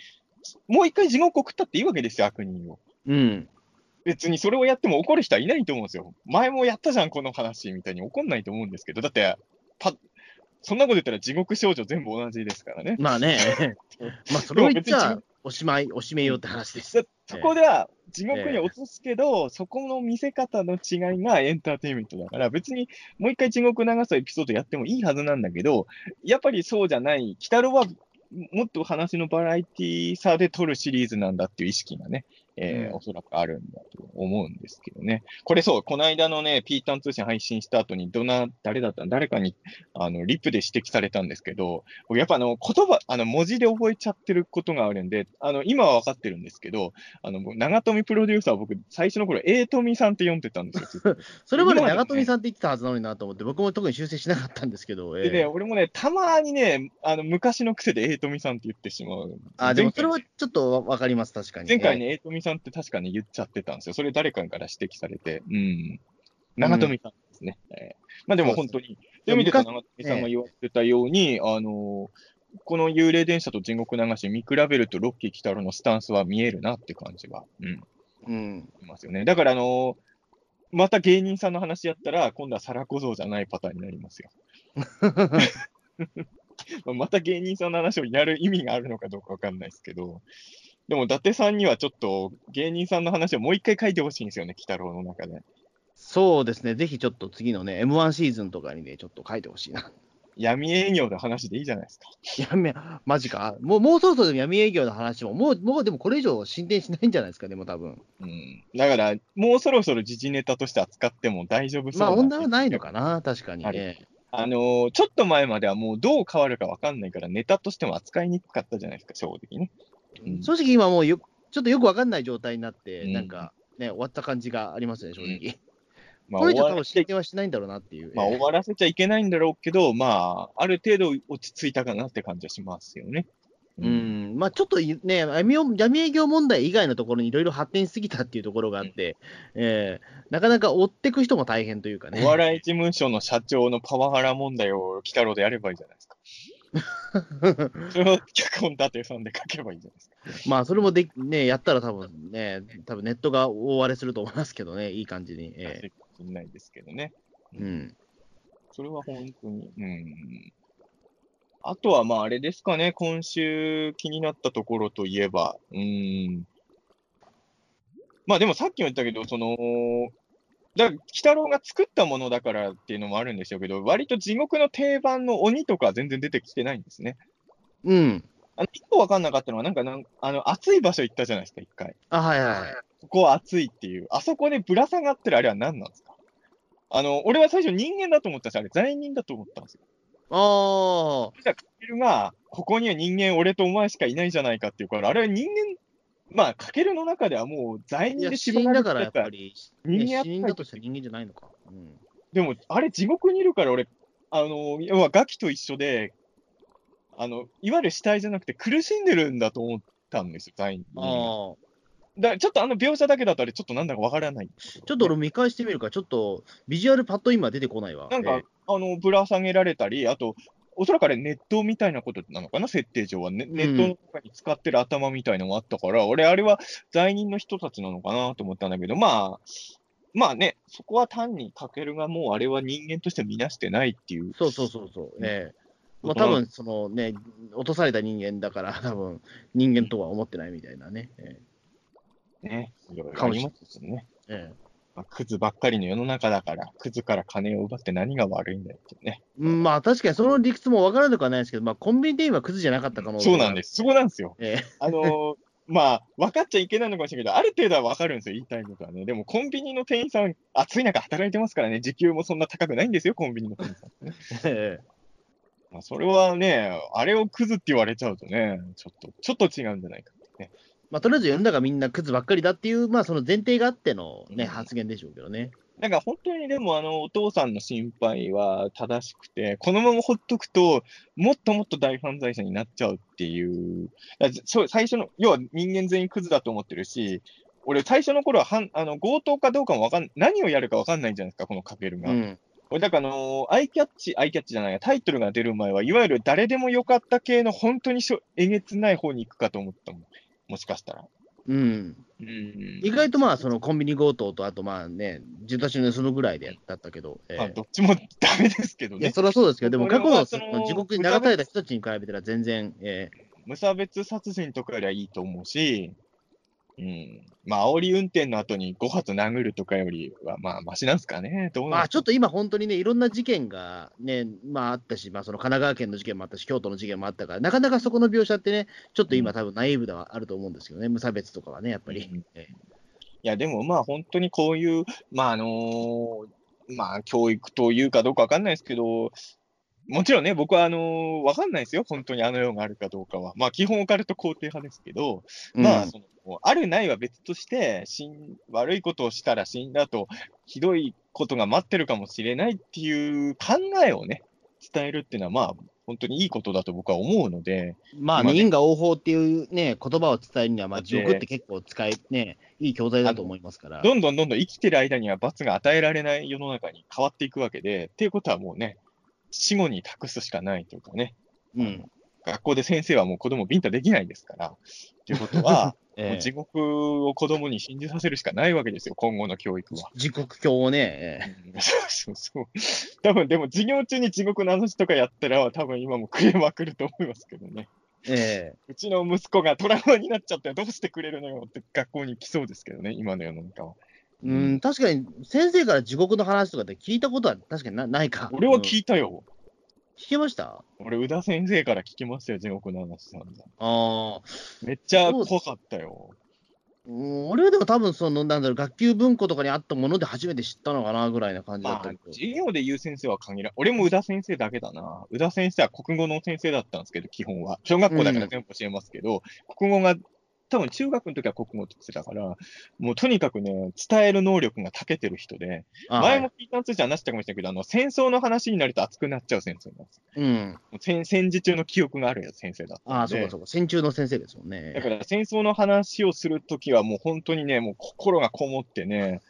もう一回地獄送ったっていいわけですよ、悪人を。うん。別にそれをやっても怒る人はいないと思うんですよ。前もやったじゃん、この話、みたいに怒んないと思うんですけど、だって、パそんなこと言ったら地獄少女全部同じですからね。まあね。*laughs* まあ、それを言っちゃ、おしまい、おしめようって話です。だそこでは地獄に落とすけど、そこの見せ方の違いがエンターテインメントだから、別にもう一回地獄流すエピソードやってもいいはずなんだけど、やっぱりそうじゃない、鬼太郎はもっと話のバラエティーさで撮るシリーズなんだっていう意識がね、えーうんおそらくあるんだと思うんですけどね。これそう、この間のね、ピータン通信配信した後に、どな、誰だった誰かに、あの、リップで指摘されたんですけど、僕やっぱあの、言葉、あの、文字で覚えちゃってることがあるんで、あの、今は分かってるんですけど、あの、僕長富プロデューサーは僕、最初の頃、A 富さんって読んでたんですよ。*laughs* それまで長富さんって言ってたはずなのになと思って、僕も特に修正しなかったんですけど、えでね、え俺もね、たまにね、あの、昔の癖で A 富さんって言ってしまう。あ、でもそれは前ちょっとわわかります、確かに。回前回ね、え富さんって確かに言っちゃってたんですよ。それ誰かから指摘されて。うん。長富さんですね。えーまあでも本当に、そういう意味で長富さんが言われてたように、あの、この幽霊電車と地獄流し見比べるとロッキー北郎のスタンスは見えるなって感じが、うん、えうん。しますよね。だからあのまた芸人さんの話やったら、今度は皿小僧じゃないパターンになりますよ。*laughs* *laughs* また芸人さんの話をやる意味があるのかどうかわかんないですけど、でも伊達さんにはちょっと芸人さんの話をもう一回書いてほしいんですよね、鬼太郎の中で。そうですね、ぜひちょっと次のね、M1 シーズンとかにね、ちょっと書いてほしいな。闇営業の話でいいじゃないですか。闇、マジか？もう、もうそろそろ闇営業の話も、もう、もうでもこれ以上進展しないんじゃないですか、でも多分。うん。だから、もうそろそろ時事ネタとして扱っても大丈夫そうまあ、な問題はないのかな、確かにね。あのーちょっと前まではもうどう変わるかわかんないから、ネタとしても扱いにくかったじゃないですか、正直ね。うん正直今もうよ、ちょっとよくわかんない状態になって、うんなんかね、終わった感じがありますね、正直。*laughs* まあ、これ以上多終わらせちゃい分進展はしないんだろうなっていう。まあ、ええ終わらせちゃいけないんだろうけど、まあ、ある程度落ち着いたかなって感じはしますよね。う。ん、まあちょっといね、闇営業問題以外のところにいろいろ発展しすぎたっていうところがあって、ええなかなか追ってく人も大変というかね。お笑い事務所の社長のパワハラ問題を鬼太郎でやればいいじゃないですか。それを脚本立てさんで書けばいいじゃないですか。まあそれもで、ね、やったら多分ね、多分ネットが大荒れすると思いますけどね、いい感じに。ええないですけどね。うん。それは本当に。うん。あとは、まあ、あれですかね、今週気になったところといえば、うん。まあ、でもさっきも言ったけど、その、だから、鬼太郎が作ったものだからっていうのもあるんでしょうけど、割と地獄の定番の鬼とかは全然出てきてないんですね。うん。あの、一個わかんなかったのは、なんかなん、あの、暑い場所行ったじゃないですか、一回。あ、はいはい。そこは暑いっていう。あそこでぶら下がってるあれは何なんですか？あの、俺は最初人間だと思ったし、あれ罪人だと思ったんですよ。ああ、じゃあ、かけるが、ここには人間、俺とお前しかいないじゃないかっていうから、あれは人間、まあ、かけるの中ではもう罪人で死人だからやっぱた。り、人間死人だとしたら人間じゃないのか。うん。でも、あれ地獄にいるから、俺、あの、要はガキと一緒で、あの、いわゆる死体じゃなくて苦しんでるんだと思ったんですよ、罪人。ああ。だちょっとあの描写だけだとあれ、ちょっとなんだかわからない。ちょっと俺見返してみるから、ちょっとビジュアルパッと今出てこないわ。なんか、えあの、ぶら下げられたり、あと、おそらくあれ、ネットみたいなことなのかな、設定上は。ねネットの中に使ってる頭みたいのもあったから、俺、あれは罪人の人たちなのかなと思ったんだけど、まあ、まあね、そこは単にかけるがもうあれは人間として見なしてないっていう。そうそうそうそう。ええまあ多分そのね、落とされた人間だから、多分人間とは思ってないみたいなね。えね、いろいろありますよね。ええまあ、クズばっかりの世の中だから、クズから金を奪って何が悪いんだよってね。えうんまあ確かにその理屈も分からなくはないですけど、まあコンビニ店員はクズじゃなかった可能性そうなんです。そこなんですよ。ええあのーまあ、分かっちゃいけないのかもしれないけど、ある程度は分かるんですよ、言いたいことはね。でも、コンビニの店員さん、暑い中働いてますからね、時給もそんな高くないんですよ、コンビニの店員さんってね。*laughs* ええまあ、それはね、あれをクズって言われちゃうとね、ちょっと、ちょっと違うんじゃないか。まあとりあえず世の中みんなクズばっかりだっていう、まあその前提があってのね、うん発言でしょうけどね。なんか本当にでも、あの、お父さんの心配は正しくて、このままほっとくと、もっともっと大犯罪者になっちゃうっていう、そう最初の、要は人間全員クズだと思ってるし、俺、最初の頃ははんあの強盗かどうかもわかん何をやるかわかんないんじゃないですか、このかけるが。うん。俺、だから、あのーアイキャッチ、アイキャッチじゃないや、タイトルが出る前は、いわゆる誰でもよかった系の本当にしょえげつない方に行くかと思ったもん。もしかしたら。うん。うん意外とまあそのコンビニ強盗と、あとまあね、住宅の盗むぐらいでだったけど。ええまあ、どっちもダメですけどいや、ね。そりゃそうですけど、でも過去のその地獄に流された人たちに比べたら全然、え無差別殺人とかよりはいいと思うし、うん。まあ、煽り運転の後に5発殴るとかよりは、まあ、マシなんすかね。どうまあちょっと今、本当にね、いろんな事件がね、まああったし、まあその神奈川県の事件もあったし、京都の事件もあったから、なかなかそこの描写ってね、ちょっと今、多分ナイーブではあると思うんですけどね、無差別とかはね、やっぱり。うんえいや、でもまあ本当にこういう、まああのーまあ教育というかどうかわかんないですけど、もちろんね、僕はあのーわかんないですよ。本当にあの世があるかどうかは。まあ基本オカルト肯定派ですけど、まあ、うんその、あるないは別として、死ん悪いことをしたら死んだと、ひどいことが待ってるかもしれないっていう考えをね、伝えるっていうのは、まあ、本当にいいことだと僕は思うので、まあね、因果応報っていうね、言葉を伝えるには、まあ地獄って結構使い、ね、いい教材だと思いますから。どんどんどんどん生きてる間には罰が与えられない世の中に変わっていくわけで、っていうことはもうね、死後に託すしかないというかね、うん。学校で先生はもう子供ビンタできないですから、ということは、*laughs* もえう地獄を子供に信じさせるしかないわけですよ、今後の教育は。時刻表をね、えうんそうそう *laughs* そう。多分でも授業中に地獄の話とかやったら、多分今もクレームは来ると思いますけどね。ええうちの息子がトラウマになっちゃってどうしてくれるのよって学校に来そうですけどね、今の世の中は。えうん、確かに先生から地獄の話とかって聞いたことは確かになないか。俺はうん聞いたよ。聞けました？俺、宇田先生から聞きましたよ、地獄の話さんだ。ああ。めっちゃ怖かったよ。うん俺はでも多分その、なんだろう、学級文庫とかにあったもので初めて知ったのかなぐらいな感じだまあったけど。、授業で言う先生は限ら俺も宇田先生だけだな。宇田先生は国語の先生だったんですけど、基本は。小学校だから全部教えますけど、国語が、多分中学の時は国語って言ってたから、もうとにかくね、伝える能力が長けてる人で、あ前も聞いたんついて話したかもしれないけど、あの、戦争の話になると熱くなっちゃう先生なんです。うん。戦戦時中の記憶がある先生だった。ああ、そうかそうか。戦中の先生ですもんだね。から戦争の話をするときはもう本当にね、もう心がこもってね、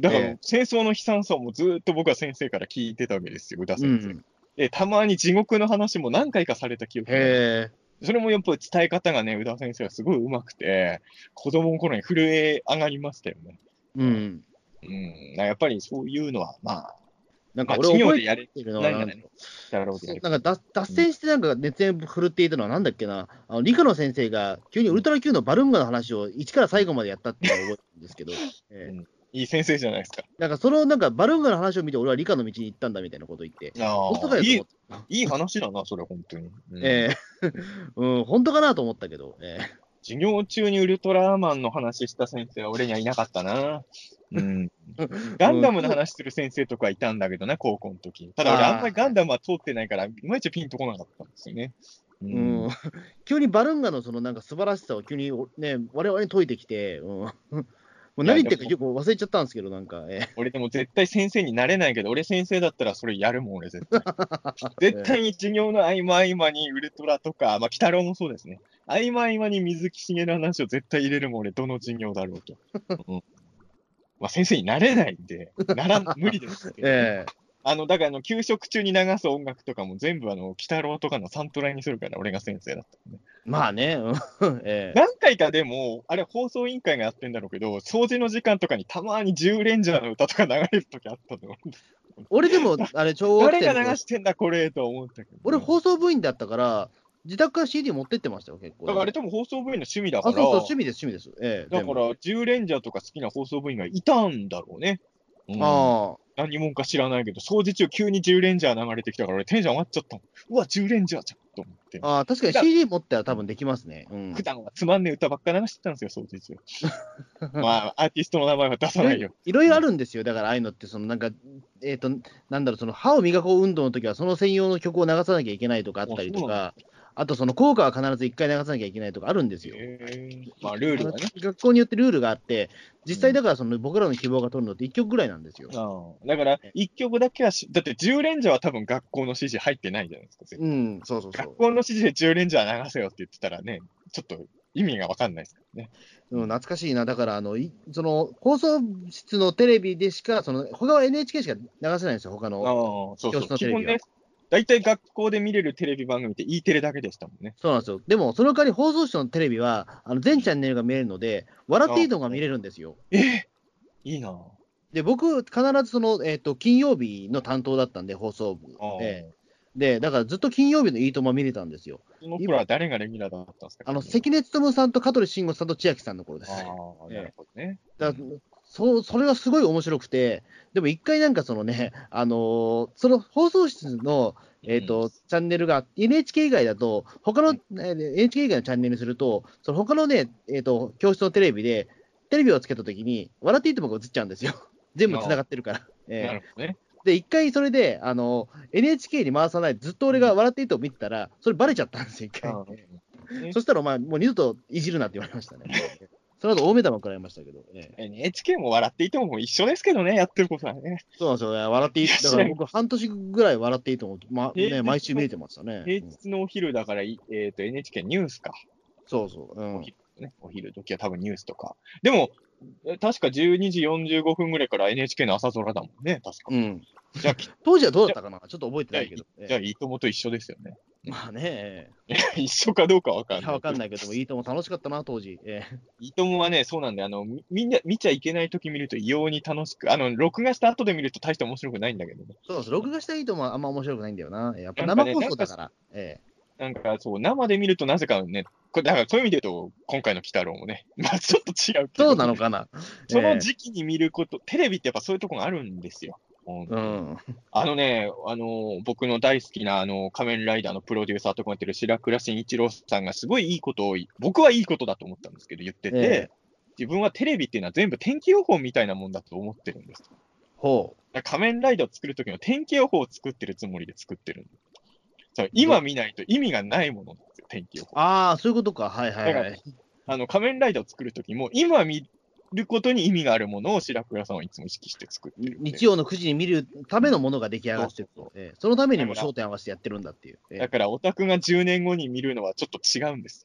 だからええ戦争の悲惨さをもうずっと僕は先生から聞いてたわけですよ、宇田う先生。ん。で、たまに地獄の話も何回かされた記憶がある。それもやっぱり伝え方がね、宇田先生はすごい上手くて、子供の頃に震え上がりましたよね。うん。うん、やっぱりそういうのは、まあ、なんか俺覚えてるのはなんか脱脱線してなんか熱演振るっていたのはなんだっけな、あの理科の先生が急にウルトラ Q のバルーンガの話を一から最後までやったって覚えてるんですけど、え *laughs* えいい先生じゃないですか。なんかそのなんかバルーンガの話を見て俺は理科の道に行ったんだみたいなこと言って、ああ、いいいい話だな、それ、本当に。うんええ *laughs* うん、本当かなと思ったけど、ええ授業中にウルトラマンの話した先生は俺にはいなかったな。うん。*laughs* ガンダムの話する先生とかいたんだけどね、高校の時。ただ俺あんまりガンダムは通ってないから、いまいちピンとこなかったんですよね。ううん、急にバルーンガのそのなんか素晴らしさを急にね、我々に解いてきて、うん、もう何言ってるか結構忘れちゃったんですけど、なんか、ええ俺でも絶対先生になれないけど、俺先生だったらそれやるもん、俺絶対。*laughs* 絶対に授業の合間合間にウルトラとか、まあ、鬼太郎もそうですね。合間合間に水木しげる話を絶対入れるもん、俺、どの授業だろうと。うんまあ、先生になれないんで、ならん、無理ですけど、*laughs* ええあの、だから、あの、給食中に流す音楽とかも全部、あの、鬼太郎とかのサントラにするから、俺が先生だった、ね。まあね、う *laughs* んええ何回かでも、あれ、放送委員会がやってんだろうけど、掃除の時間とかにたまに10レンジャーの歌とか流れるときあったの。俺でも、*laughs* あれ、小学誰が流してんだ、これ、と思ったけど。俺、放送部員だったから、自宅から CD 持ってってましたよ、結構。だからあれ多分放送部員の趣味だから、あそうそう、趣味です、趣味です。ええだから、10レンジャーとか好きな放送部員がいたんだろうね。うんあ何者か知らないけど、掃除中急に10レンジャー流れてきたから、俺テンション上がっちゃったもん。うわ、10レンジャーじゃんと思って。あ、ああ確かに CD 持っては多分できますね。うん普。段はつまんねえ歌ばっか流してたんですよ、掃除中。*laughs* まあ、アーティストの名前は出さないよ。いろいろあるんですよ。だから、ああいうのって、そのなんか、えっ、と、なんだろう、その歯を磨こう運動の時は、その専用の曲を流さなきゃいけないとかあったりとか、あと、その効果は必ず一回流さなきゃいけないとかあるんですよ。まあ、ルールがね。学校によってルールがあって、実際だからその僕らの希望が取るのって1曲ぐらいなんですよ。ああだから、一曲だけはし、だって10レンジャーは多分学校の指示入ってないじゃないですか。うん、そうそうそう。学校の指示で10レンジャー流せよって言ってたらね、ちょっと意味がわかんないですからね。うん、懐かしいな。だから、あの、いその、放送室のテレビでしか、その、他は NHK しか流せないんですよ、他の。教室のテレビは大体学校で見れるテレビ番組って E テレだけでしたもんね。そうなんですよ。でも、その代わり放送室のテレビは、あの全チャンネルが見れるので、笑っていいのが見れるんですよ。ええいいなで、僕、必ずその、えっ、と、金曜日の担当だったんで、放送部。ええで、だからずっと金曜日のいいとも見れたんですよ。その頃は誰がレギュラーだったんですか？あの、関根勤さんと香取慎吾さんと千秋さんの頃です。ああ、なるほどね。だそそれがすごい面白くて、でも一回なんかそのね、あのーその放送室の、えーとチャンネルが NHK 以外だと、他の、えー NHK 以外のチャンネルにすると、その他のね、えーと、教室のテレビで、テレビをつけたときに、笑っていいともが映っちゃうんですよ。*laughs* 全部つながってるから。えーなるほどね。で、一回それで、あの、NHK に回さないで、ずっと俺が笑っていいと見てたら、それバレちゃったんですよ、一回。うんそしたら、お前、もう二度といじるなって言われましたね。*laughs* その後、大目玉食らいましたけど。ええ NHK も笑っていても一緒ですけどね、やってることはね。そうなんですよね。笑っていい。だから僕、半年ぐらい笑っていいと思う。ま、ね、毎週見れてましたね。平うん日のお昼だから、いえっ、と、NHK ニュースか。そうそう。うんお昼ね。お昼時は多分ニュースとか。でも、え確か12時45分ぐらいから NHK の朝空だもんね、確か。うん。じゃあ、き当時はどうだったかな？ちょっと覚えてないけど。じゃあえいいともと一緒ですよね。えまあね、*laughs* 一緒かどうかわかんない。わかんないけども、いいとも楽しかったな、当時。ええいいともはね、そうなんで、あの、みみんな見ちゃいけないとき見ると異様に楽しく、あの、録画した後で見ると大して面白くないんだけどね。そうです。録画したいいともあんま面白くないんだよな。やっぱ生放送だから。えなんかそう、生で見るとなぜかね、これだからそういう意味で言うと、今回の鬼太郎もね、*laughs* まあちょっと違うえけど、そうなのかな？そええの時期に見ること、テレビってやっぱそういうとこがあるんですよ。うん。あのね、あの、僕の大好きな、あの、仮面ライダーのプロデューサーとかやってる白倉慎一郎さんがすごいいいことを、僕はいいことだと思ったんですけど、言ってて、ええ自分はテレビっていうのは全部天気予報みたいなもんだと思ってるんです。ほだから仮面ライダーを作るときの天気予報を作ってるつもりで作ってるんです。今見ないと意味がないものなんですよ、天気予報う。。ああ、そういうことか。はいはいはい。あの、仮面ライダーを作るときも、今見ることに意味があるものを白倉さんはいつも意識して作ってる。日曜の9時に見るためのものが出来上がってると。ええそのためにも焦点合わせてやってるんだっていう。ええだからオタクが10年後に見るのはちょっと違うんです。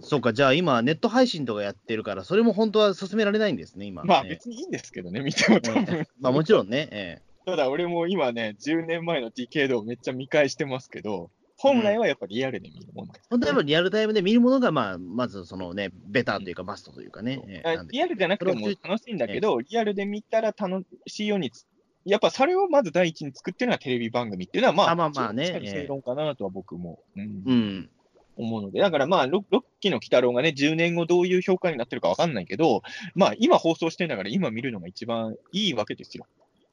そうか、じゃあ今、ネット配信とかやってるから、それも本当は進められないんですね、今。まあええ別にいいんですけどね、見ても多分。まあもちろんね、ええただ俺も今ね、10年前のディケードをめっちゃ見返してますけど、本来はやっぱリアルで見るもんです。本当はやっぱリアルタイムで見るものが、まあ、まずそのね、ベターというか、マストというかね。ええあなんでリアルじゃなくても楽しいんだけど、リアルで見たら楽しいようにつ、やっぱそれをまず第一に作ってるのはテレビ番組っていうのは、まあ、あまあまあね正論かなとは僕も、うんうん。思うので、だからまあ、ロロッキーの鬼太郎がね、10年後どういう評価になってるかわかんないけど、まあ、今放送してんだから今見るのが一番いいわけですよ。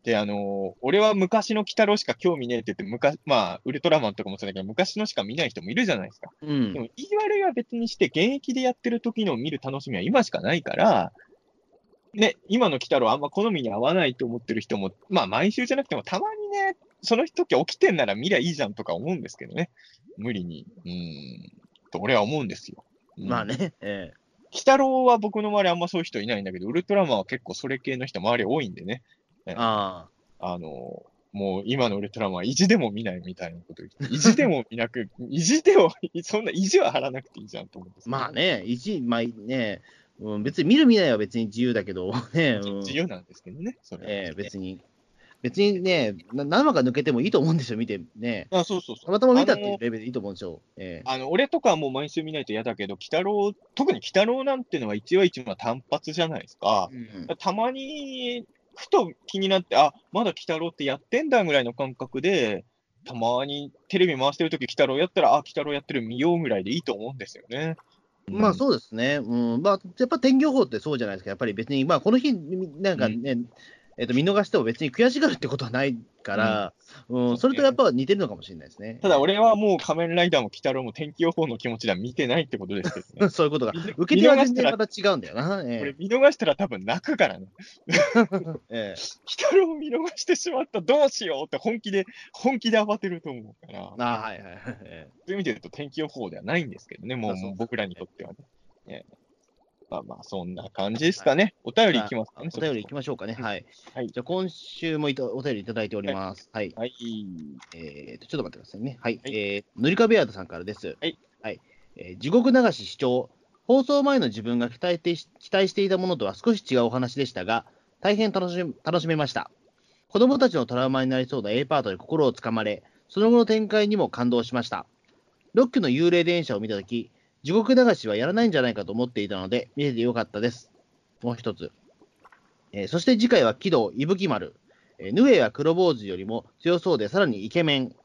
で、あのー俺は昔の鬼太郎しか興味ねえって言って、昔、まあ、ウルトラマンとかもそうだけど、昔のしか見ない人もいるじゃないですか。うんで。も、言い悪いは別にして、現役でやってる時の見る楽しみは今しかないから、ね、今の鬼太郎あんま好みに合わないと思ってる人も、まあ、毎週じゃなくても、たまにね、その時起きてんなら見りゃいいじゃんとか思うんですけどね。無理に。うーん。と、俺は思うんですよ。うんまあ。ね、え鬼太郎は僕の周りあんまそういう人いないんだけど、ウルトラマンは結構それ系の人周り多いんでね。えああの、もう今のウルトラマンは意地でも見ないみたいなこと言って、意地でも見なく、*laughs* 意地でも、そんな意地は張らなくていいじゃんと思うんですまあね、一、まあね、うん、別に見る見ないは別に自由だけど、*laughs* ね、うん、自由なんですけどね、それは、ええ別に、別にね、な何話か抜けてもいいと思うんですよ、見てね。あ、そうそうそう。たまたま見たっていうレベルでいいと思うんですよ。ええあの、俺とかはもう毎週見ないと嫌だけど、鬼太郎、特に鬼太郎なんてのは一話一話単発じゃないですか。うんたまに、ふと気になって、あ、まだ鬼太郎ってやってんだぐらいの感覚で、たまにテレビ回してるとき、鬼太郎やったら、あ、鬼太郎やってる見ようぐらいでいいと思うんですよね。まあそうですね、うん。まあ、やっぱ天気予報ってそうじゃないですか、やっぱり別に、まあ、この日、なんかね、えっと見逃しても別に悔しがるってことはないから、うんそれとやっぱ似てるのかもしれないですね。ただ俺はもう仮面ライダーも鬼太郎も天気予報の気持ちでは見てないってことですけどね。*laughs* そういうことが見、受け手はしたら然また違うんだよな。こえれ見逃したら多分泣くからね。*laughs* えええ鬼太郎見逃してしまった、どうしようって本気で、本気で慌てると思うから、そうあはいはいはい。えいう意味で言うと天気予報ではないんですけどね、もう僕らにとってはね。ねまあまあ、そんな感じですかね。お便りいきますかね。お便りいきましょうかね。はい。はいじゃあ今週もいたお便りいただいております。はい。はい。えーと、ちょっと待ってくださいね。はい。はいえー、塗り壁アートさんからです。はい。はい。えー地獄流し視聴。放送前の自分が期待て期待していたものとは少し違うお話でしたが、大変楽し楽しめました。子供たちのトラウマになりそうな A パートで心をつかまれ、その後の展開にも感動しました。ロックの幽霊電車を見たとき、地獄流しはやらないんじゃないかと思っていたので、見れてよかったです。もう一つ。えーそして次回は喜怒伊吹丸。えーヌエは黒坊主よりも強そうでさらにイケメン。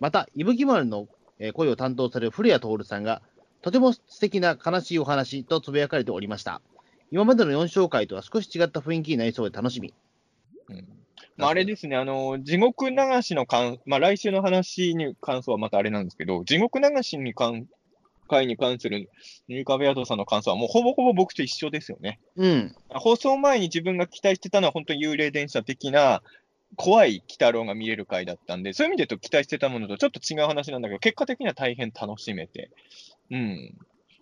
また、伊吹丸のえー声を担当される古谷徹さんが、とても素敵な悲しいお話とつぶやかれておりました。今までの4章回とは少し違った雰囲気になりそうで楽しみ。うんまあ、あれですね、あの、地獄流しの感、まあ、来週の話に関想はまたあれなんですけど、地獄流しに関、回に関するニューカベアドさんの感想はもうほぼほぼ僕と一緒ですよね。うん。放送前に自分が期待してたのは本当に幽霊電車的な怖い鬼太郎が見れる回だったんで、そういう意味で言うと期待してたものとちょっと違う話なんだけど、結果的には大変楽しめて。うん。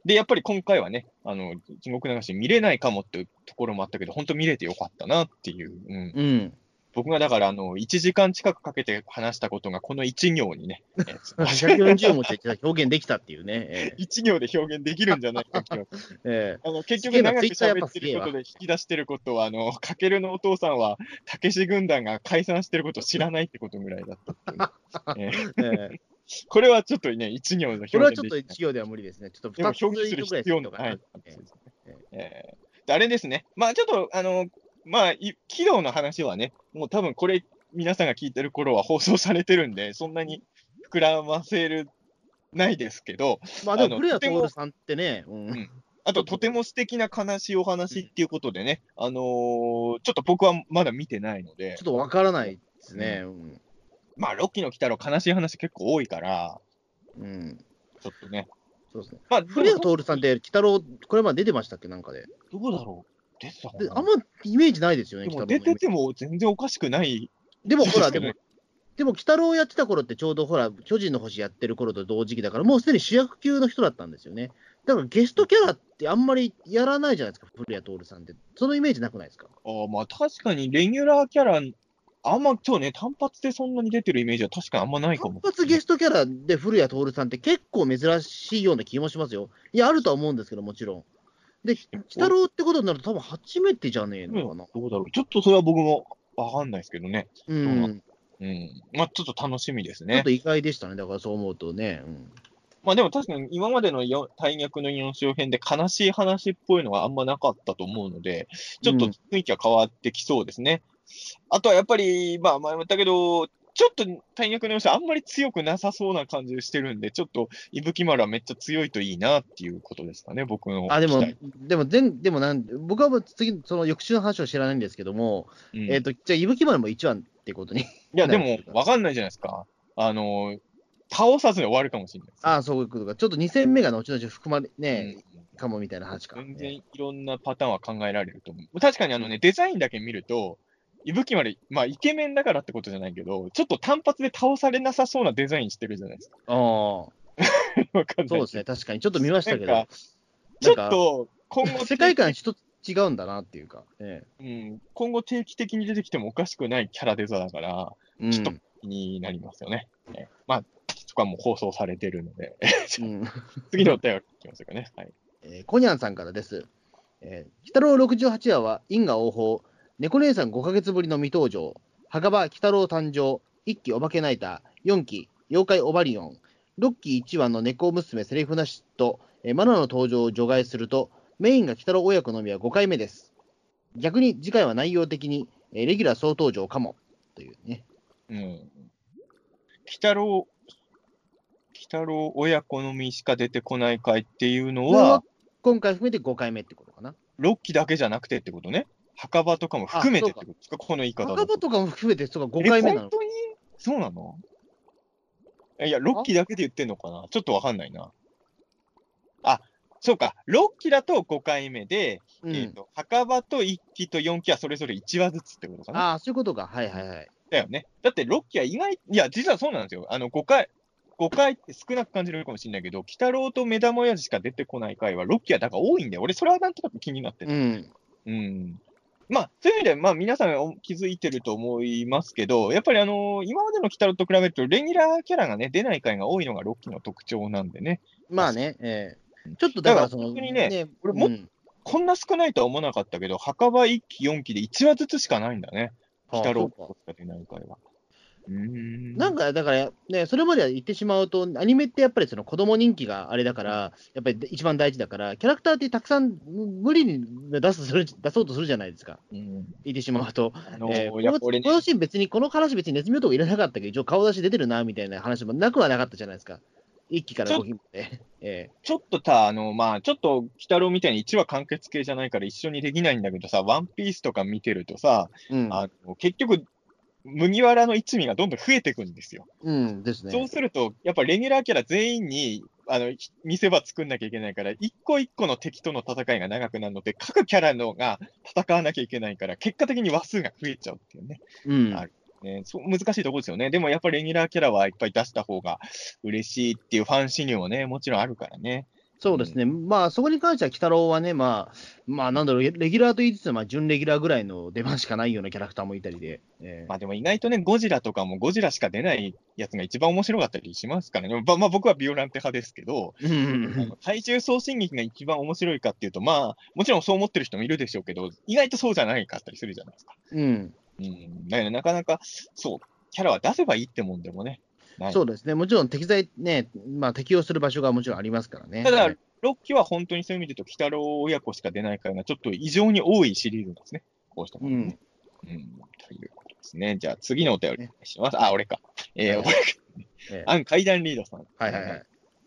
で、やっぱり今回はね、あの、地獄流し見れないかもっていうところもあったけど、本当見れてよかったなっていう。うん。うん。僕がだから、あの、1時間近くかけて話したことが、この1行にね、*laughs* え140文字で表現できたっていうね。え1行で表現できるんじゃないか気がーえあの結局長く喋ってることで引き出してることは、あの、かけるのお父さんは、たけし軍団が解散してることを知らないってことぐらいだったっね、*laughs* えーこれはちょっとね、一行の表現これはちょっとできない一行では無理ですね。ちょっとでも2つ表現する必要のない。えーであれですね。まあちょっと、あの、まあ、い軌道の話はね、もう多分これ、皆さんが聞いてる頃は放送されてるんで、そんなに膨らませる、ないですけど、まあでも、古谷徹さんってね、うんあと、とても素敵な悲しいお話っていうことでね、あのーちょっと僕はまだ見てないのでちょっ、とわからないですね。うんまあ、ロッキーの鬼太郎、悲しい話結構多いから、うん。ちょっとね。そうですね。まあ、古谷徹さんって、鬼太郎、これまで出てましたっけ、なんかで。どうだろう？出てたかなであんまイメージないですよね、でも。出てても全然おかしくない。でもほら、でも、でも、鬼太郎やってた頃ってちょうどほら、巨人の星やってる頃と同時期だから、もうすでに主役級の人だったんですよね。だからゲストキャラってあんまりやらないじゃないですか、古谷徹さんって。そのイメージなくないですか？ああまあ確かにレギュラーキャラ、あんま、そうね、単発でそんなに出てるイメージは確かにあんまないかも。単発ゲストキャラで古谷徹さんって結構珍しいような気もしますよ。いや、あるとは思うんですけど、もちろん。で、鬼太郎ってことになると多分初めてじゃねえのかな？どうだろう。ちょっとそれは僕もわかんないですけどね。うん。うん。まあちょっと楽しみですねちょっと。意外でしたね、だからそう思うとね。うんまあでも確かに今までのよ大逆の4章編で悲しい話っぽいのがあんまなかったと思うので、ちょっと雰囲気は変わってきそうですね。あとはやっぱり、まあ前も言ったけど、ちょっと大逆の4章あんまり強くなさそうな感じがしてるんで、ちょっと伊吹丸はめっちゃ強いといいなっていうことですかね、僕の。あ、でも、でも、全でもなん、僕は次、その翌週の話を知らないんですけども、うんえっ、と、じゃあ、伊吹丸も1話ってことに。*laughs* いや、でもわかんないじゃないですか。あの、倒さずに終わるかもしれない。ああ、そういうことか。ちょっと2戦目が後々含まれ、うね、んかもみたいな話か。全然いろんなパターンは考えられると思う。確かにあのね、デザインだけ見ると、伊吹丸、まあイケメンだからってことじゃないけど、ちょっと単発で倒されなさそうなデザインしてるじゃないですか。ああ、*laughs* わかんないそうですね。確かに。ちょっと見ましたけどちょっと今後、世界観一つ違うんだなっていうか。えうん、今後定期的に出てきてもおかしくないキャラデザだから、えうんちょっと気になりますよね。ねまあ、そこはもう放送されてるので、うん *laughs* 次のお便りいきましょうかね。はい。えーコニャンさんからです。えー、鬼太郎68話は因果応報、猫姉さん5ヶ月ぶりの未登場、墓場鬼太郎誕生、1期お化けナイター、4期妖怪オバリオン、6期1話の猫娘セリフなしと、えーマナの登場を除外すると、メインが鬼太郎親子のみは5回目です。逆に次回は内容的に、えーレギュラー総登場かも。というね。うん。鬼太郎、鬼太郎親子のみしか出てこない回っていうのは、今回含めて5回目ってことかな。6期だけじゃなくてってことね。墓場とかも含めてってこと？ですかこの言い方だ墓場とかも含めて、そうか、5回目なの？え本。当に？そうなの？いや、6期だけで言ってんのかな？ちょっとわかんないな。あ、そうか。6期だと5回目で、うんえっ、と、墓場と1期と4期はそれぞれ1話ずつってことかな？ああ、そういうことか。はいはいはい。だよね。だって6期は意外、いや、実はそうなんですよ。あの、5回、5回って少なく感じるかもしれないけど、鬼太郎と目玉親父しか出てこない回は6期はだから多いんだよ。俺、それはなんとなく気になってた。うん。うん。まあ、そういう意味で、まあ、皆さんお気づいてると思いますけど、やっぱりあの今までの鬼太郎と比べると、レギュラーキャラがね、出ない回が多いのが6期の特徴なんでね。まあね、ええちょっとだからその、にね俺もうんこんな少ないとは思わなかったけど、墓場1期、4期で1話ずつしかないんだね。鬼太郎あそうかしか出ない回は。うんなんか、だから、ね、それまでは言ってしまうと、アニメってやっぱりその子供人気があれだから、やっぱり一番大事だから、キャラクターってたくさん無理に出す出そうとするじゃないですか、うん言ってしまうと。あのえーやっぱ俺ねこのシーン別に、この話別にネズミ男いらなかったけ？ど、一応顔出し出てるなみたいな話もなくはなかったじゃないですか。1期から5期まで。えちょっとさ、あの、まあ、ちょっと、鬼太郎みたいに1話完結系じゃないから一緒にできないんだけどさ、ワンピースとか見てるとさ、えうん。あの結局、麦わらの一味がどんどん増えていくんですよ。うんですね。そうすると、やっぱレギュラーキャラ全員に、あの、ひ見せ場作んなきゃいけないから、一個一個の敵との戦いが長くなるので、各キャラのが戦わなきゃいけないから、結果的に話数が増えちゃうっていうね。うん。あねそう難しいところですよね。でもやっぱりレギュラーキャラはいっぱい出した方が嬉しいっていうファンシニューもね、もちろんあるからね。そうですね。まあ、そこに関しては、鬼太郎はね、まあ、まあ、なんだろう、レギュラーと言いつつ、まあ、準レギュラーぐらいの出番しかないようなキャラクターもいたりで。ええまあでも意外とね、ゴジラとかもゴジラしか出ないやつが一番面白かったりしますからね。まあ、まあ僕はビオランテ派ですけど、うんうんうんあの怪獣送信劇が一番面白いかっていうと、まあ、もちろんそう思ってる人もいるでしょうけど、意外とそうじゃないかったりするじゃないですか。うん。うん。だからなかなか、そう、キャラは出せばいいってもんでもね。ないそうですね。もちろん適材ね、まあ、適用する場所がもちろんありますからね。ただええ、6期は本当にそういう意味で言うと、鬼太郎親子しか出ないからがちょっと異常に多いシリーズなんですね。こうしたものね。うん。ということですね。じゃあ次のお便りお願いします。あ、俺か。えー、はい俺か。ええアン階段リードさん。はいはいはい。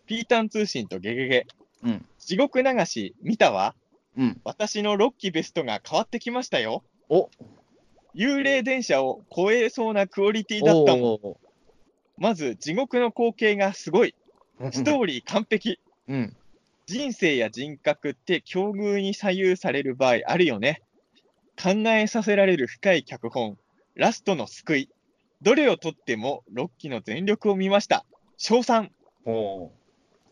ピータン通信とゲゲゲ。うん。地獄流し見たわ。うん。私の6期ベストが変わってきましたよ。お幽霊電車を超えそうなクオリティだったもん。おまず、地獄の光景がすごい。ーストーリー完璧。うん。人生や人格って境遇に左右される場合あるよね。考えさせられる深い脚本。ラストの救い。どれをとっても6期の全力を見ました。賞賛。おー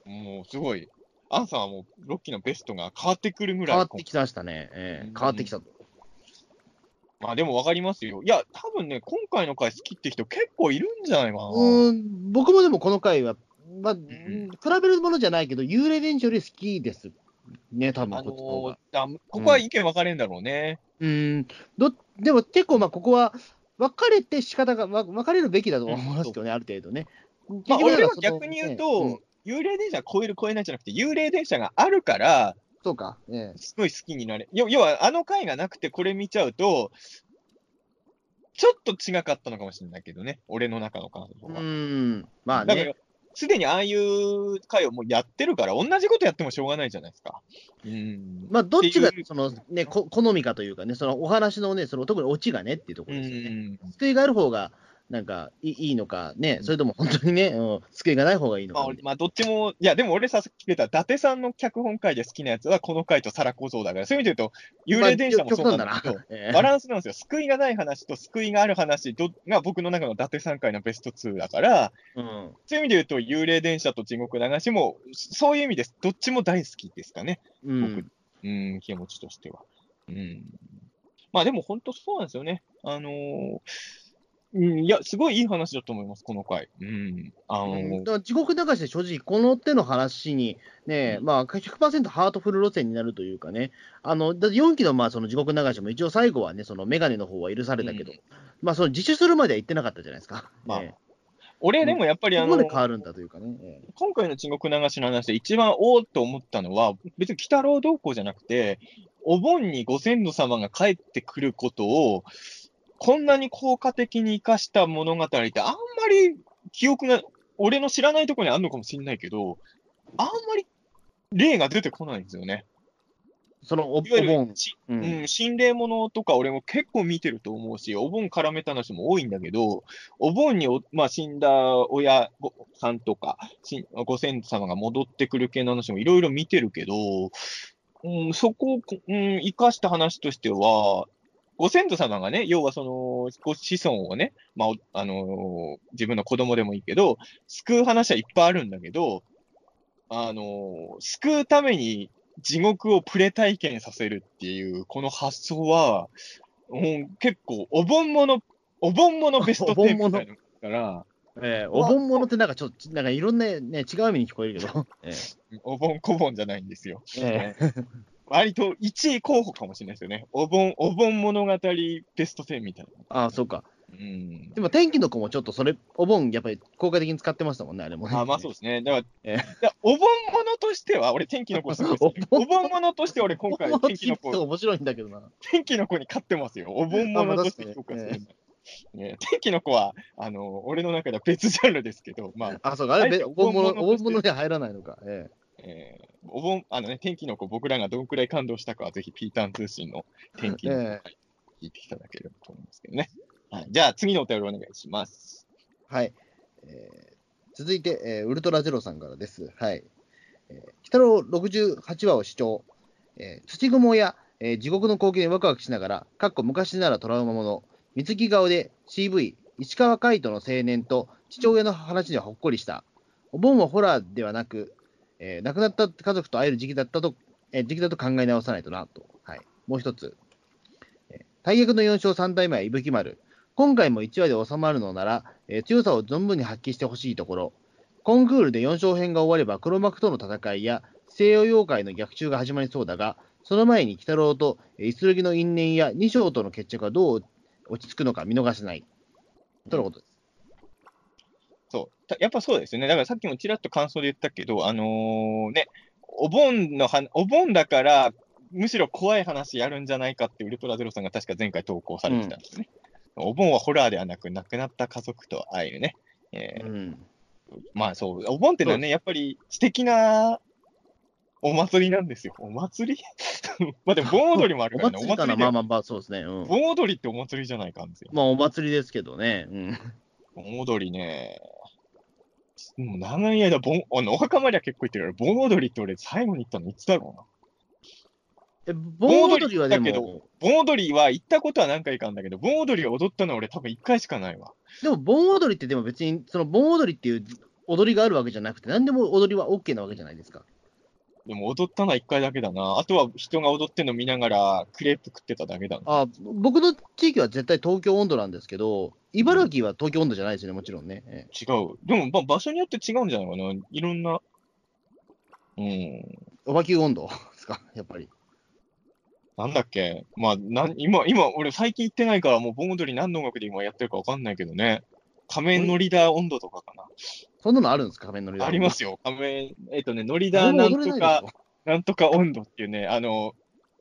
もうすごい。アンさんはもう6期のベストが変わってくるぐらい。変わってきましたね。ええうん変わってきたと。まあでも分かりますよ。いや、多分ね、今回の回好きって人結構いるんじゃないかな。うーん、僕もでもこの回は、まあ、ん比べるものじゃないけど、幽霊電車より好きです。ね、多分あこっちの方が。のーあここは意見分かれるんだろうね。うーん、どでも結構、まあ、ここは分かれて仕方が、わ分かれるべきだと思いますけどね、ある程度ね。まあ、俺は逆に言うねと、ん幽霊電車超える超えないじゃなくて、幽霊電車があるから、そうか、ええすごい好きになれ。要要は、あの回がなくてこれ見ちゃうと、ちょっと違かったのかもしれないけどね、俺の中の感想うは。ーん、まあだからね、、すでにああいう回をもうやってるから、同じことやってもしょうがないじゃないですか。うん。まあ、どっちがっていうその、ね、こ好みかというかね、そのお話のね、その特にオチがねっていうとこうろですよね。ん。救いがある方が、なんかいいいいのか、ね、それとも本当にね、うん、救いがない方がいいのかまあ、まあ、どっちも、いや、でも俺さ、さっき言った、伊達さんの脚本会で好きなやつは、この回と皿小僧だから、そういう意味で言うと、幽霊電車もそうなんだけど、まあええバランスなんですよ。救いがない話と救いがある話どが僕の中の伊達さん回のベスト2だから、うんそういう意味で言うと、幽霊電車と地獄流しも、そういう意味です。どっちも大好きですかね。うん、うん、気持ちとしては。うん。まあでも本当そうなんですよね。あのーうん、いや、すごいいい話だと思います、この回。うん。あのーだから地獄流しで正直、この手の話に、ね、まあ、100%ハートフル路線になるというかね、あのだって4期のまあその地獄流しも一応最後はね、そのメガネの方は許されたけど、うんまあ、その自首するまでは言ってなかったじゃないですか。*laughs* まあえ俺でもやっぱりあの変わるんだというかね。ええ今回の地獄流しの話で一番おーっと思ったのは、別に鬼太郎どうこうじゃなくて、お盆にご先祖様が帰ってくることを、こんなに効果的に生かした物語ってあんまり記憶が、俺の知らないところにあるのかもしれないけど、あんまり例が出てこないんですよね。そのおおいわゆる盆、しううんん、心霊ものとか俺も結構見てると思うし、お盆絡めた話も多いんだけど、お盆にお、まあ、死んだ親ごさんとか、しご先祖様が戻ってくる系の話もいろいろ見てるけど、うん、そこを、うん、生かした話としては、ご先祖様がね、要はその、ご子孫をね、まあ、おあのー自分の子供でもいいけど、救う話はいっぱいあるんだけど、あのー救うために地獄をプレ体験させるっていう、この発想は、うん、結構、お盆もの、お盆ものベスト10みたいなから、ええお盆物ってなんかちょっと、なんかいろんな、ね、違う意味に聞こえるけど、え *laughs* お盆小盆じゃないんですよ。ええ割と1位候補かもしれないですよね。お盆、お盆物語ベスト10みたいな。ああ、そうか。うん。でも天気の子もちょっとそれ、お盆、やっぱり効果的に使ってましたもんね、あれもね。あまあそうですね。だから、ええだからお盆物としては、俺、天気の子すごい好きおお盆物として俺、今回、天気の子、面白いんだけどな。天気の子に勝ってますよ。*laughs* お盆物として評価する天気の子は、あの、俺の中では別ジャンルですけど、まあ、あ、そうか、あれ、お盆物お盆物には入らないのか。ええーお盆、あのね、天気の子、僕らがどんくらい感動したかは、ぜひ、ピーターン通信の天気の子、聞いていただければと思いますけどね。はい、じゃあ、次のお便りお願いします。えはい。えー続いて、えーウルトラゼロさんからです。はい。えー、鬼太郎68話を視聴。えー土雲や、えー地獄の光景にワクワクしながら、かっこ昔ならトラウマもの、水木顔で CV、石川海人の青年と父親の話にはほっこりした。お盆はホラーではなく、えー亡くなった家族と会える時期だったと、えー時期だと考え直さないとなと。はい。もう一つ。えー大役の4勝3代目は伊吹丸。今回も1話で収まるのなら、えー強さを存分に発揮してほしいところ。コンクールで4勝編が終われば黒幕との戦いや西洋妖怪の逆襲が始まりそうだが、その前に鬼太郎とえーイスルギの因縁や二章との決着がどう落ち着くのか見逃せない。とのことです。そう。たやっぱそうですよね。だからさっきもちらっと感想で言ったけど、あのーね、お盆のは、お盆だから、むしろ怖い話やるんじゃないかってウルトラゼロさんが確か前回投稿されてたんですね。お盆はホラーではなく、亡くなった家族と会えるね。えーうん。まあそう、お盆ってのはね、やっぱり素敵なお祭りなんですよ。お祭り？*laughs* まあでも盆踊りもあるおからね。お祭りまあまあまあ、そうですね。うん。盆踊りってお祭りじゃないかんですよ。まあ、お祭りですけどね。うん。盆踊りね。もう長い間、盆、あの、お墓参りは結構行ってるから、盆踊りって俺最後に行ったのいつだろうな。え盆踊りはだけも、盆踊りは行ったことは何回かあるんだけど、盆踊りを踊ったのは俺多分1回しかないわ。でも盆踊りってでも別に、その盆踊りっていう踊りがあるわけじゃなくて、何でも踊りは OK なわけじゃないですか。でも踊ったのは1回だけだな。あとは人が踊ってんの見ながらクレープ食ってただけだな。あ僕の地域は絶対東京温度なんですけど、茨城は東京温度じゃないですよね、もちろんね。え違う。でも、まあ、場所によって違うんじゃないかな。いろんな。うん。えおばき温度？*laughs* ですか、やっぱり。なんだっけ？まあ、なん今、今、俺最近行ってないから、もう盆踊り何の音楽で今やってるかわかんないけどね。仮面ノリダー温度とかかな。そんなのあるんですか、仮面のりありますよ。仮面、えっ、とね、ノリダーなんとかなんとか温度っていうね、あの、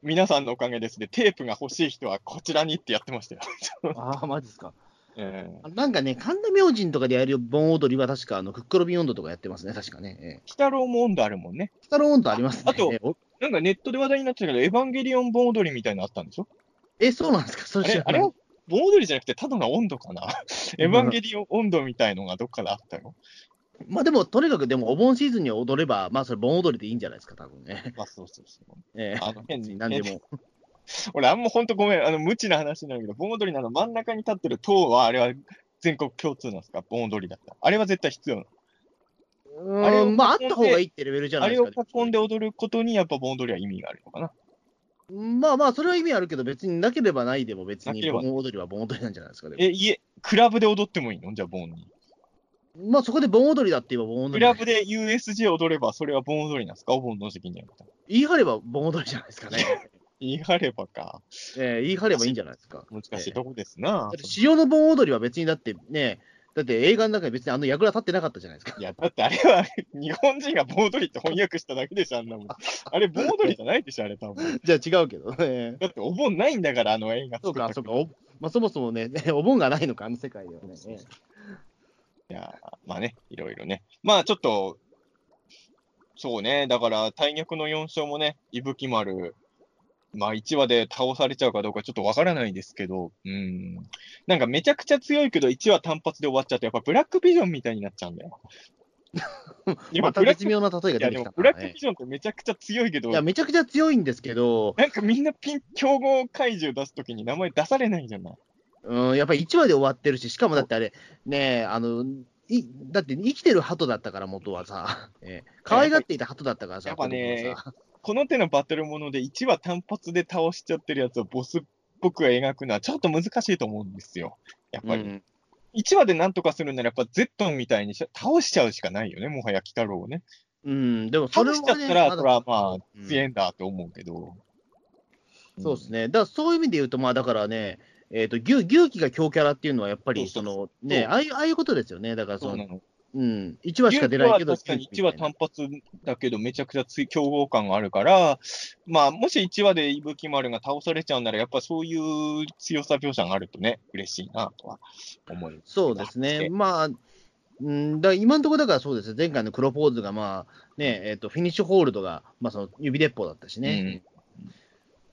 皆さんのおかげですね、テープが欲しい人はこちらにってやってましたよ。*laughs* ああ、マジですか。えー、なんかね、神田明神とかでやる盆踊りは確か、あの、クックロビン温度とかやってますね、確かね。ええ鬼太郎も温度あるもんね。北の温度ありますね。あとなんかネットで話題になってたけど、エヴァンゲリオン盆踊りみたいなのあったんでしょ？え、そうなんですか、そあれ知らないれあれ？は盆踊りじゃなくて、ただの温度かな？エヴァンゲリオン温度みたいのがどっかであったよ。まあでも、とにかくでも、お盆シーズンに踊れば、まあそれ盆踊りでいいんじゃないですか、多分ね。まあ、そうそうそう。ええあの、変に、何でも。俺、あんまほんとごめん、あの、無知な話なんだけど、盆踊りなの真ん中に立ってる塔は、あれは全国共通なんですか？盆踊りだったら。あれは絶対必要なの。うあれまあ、あった方がいいってレベルじゃなあれいですか。を囲んで踊ることに、やっぱ盆踊りは意味があるのかな？まあまあ、それは意味あるけど、別になければないでも別に盆踊りは盆踊りなんじゃないですか。でもえ、いえ、クラブで踊ってもいいの？じゃあ、盆に。まあそこで盆踊りだって言えば盆踊り。クラブで USJ 踊れば、それは盆踊りなんですか？お盆の時期にやったら。言い張れば盆踊りじゃないですかね。言い張ればか。ええ言い張ればいいんじゃないですか。難しいとこですなだっ。て潮の盆踊りは別にだってね、だって映画の中に別にあの櫓立ってなかったじゃないですか。いや、だってあれは、日本人が盆踊りって翻訳しただけでしょ、あんなもん。あれ、盆踊りじゃないでしょ、あれ多分。*laughs* じゃあ違うけどね。だってお盆ないんだから、あの映画そうか、そうか。おまあ、そもそもね、ね *laughs* お盆がないのか、あの世界ではね。そうそういやー、まあね、いろいろね。まあちょっと、そうね、だから、大逆の4勝もね、伊吹丸、まあ1話で倒されちゃうかどうかちょっとわからないですけど、うん。なんかめちゃくちゃ強いけど、1話単発で終わっちゃうと、やっぱブラックビジョンみたいになっちゃうんだよ。*laughs* またブラック絶妙な例えが出てきたなでもブラックビジョンってめちゃくちゃ強いけどい、や、めちゃくちゃ強いんですけど、なんかみんなピン、競合怪獣出すときに名前出されないじゃない。うん、やっぱり1話で終わってるし、しかもだってあれ、ねえ、あの、いだって生きてる鳩だったから、元はさ、ええ可愛がっていた鳩だったからさ、やっぱねこの手のバトルもので1話単発で倒しちゃってるやつをボスっぽく描くのはちょっと難しいと思うんですよ。やっぱり。うん1話でなんとかするならやっぱ Z みたいにし倒しちゃうしかないよね、もはや鬼太郎をね。うん、でもそれは、ね、倒しちゃったら、それはまあうん強いんだって思うけど。そうですね。だからそういう意味で言うと、まあだからね、えっ、と牛、牛気が強キャラっていうのは、やっぱり、その、ね、ああいう、ああいうことですよね。だからその、そうん、1話しか出ないけど、確かに1話単発だけど、めちゃくちゃ強強豪感があるから、まあ、もし1話で伊吹丸が倒されちゃうなら、やっぱそういう強さ描写があるとね、嬉しいなとは思います。そうですね。まあ、うん、だ今のところだからそうですね、前回の黒ポーズが、まあ、ね、えっ、と、フィニッシュホールドが、まあ、その指鉄砲だったしね。うん。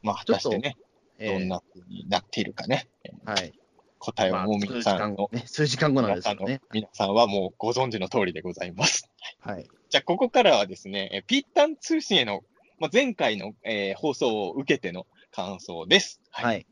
まあ、果たしてね、えーどんな風になっているかね、はい。答えまあ、はもう数皆さんの、時間後、ね、数時間後なんです皆さんのけどね。皆さんはもうご存知の通りでございます。はい。じゃあ、ここからはですね、えピータン通信への、まあ、前回の、えー放送を受けての感想です。はい。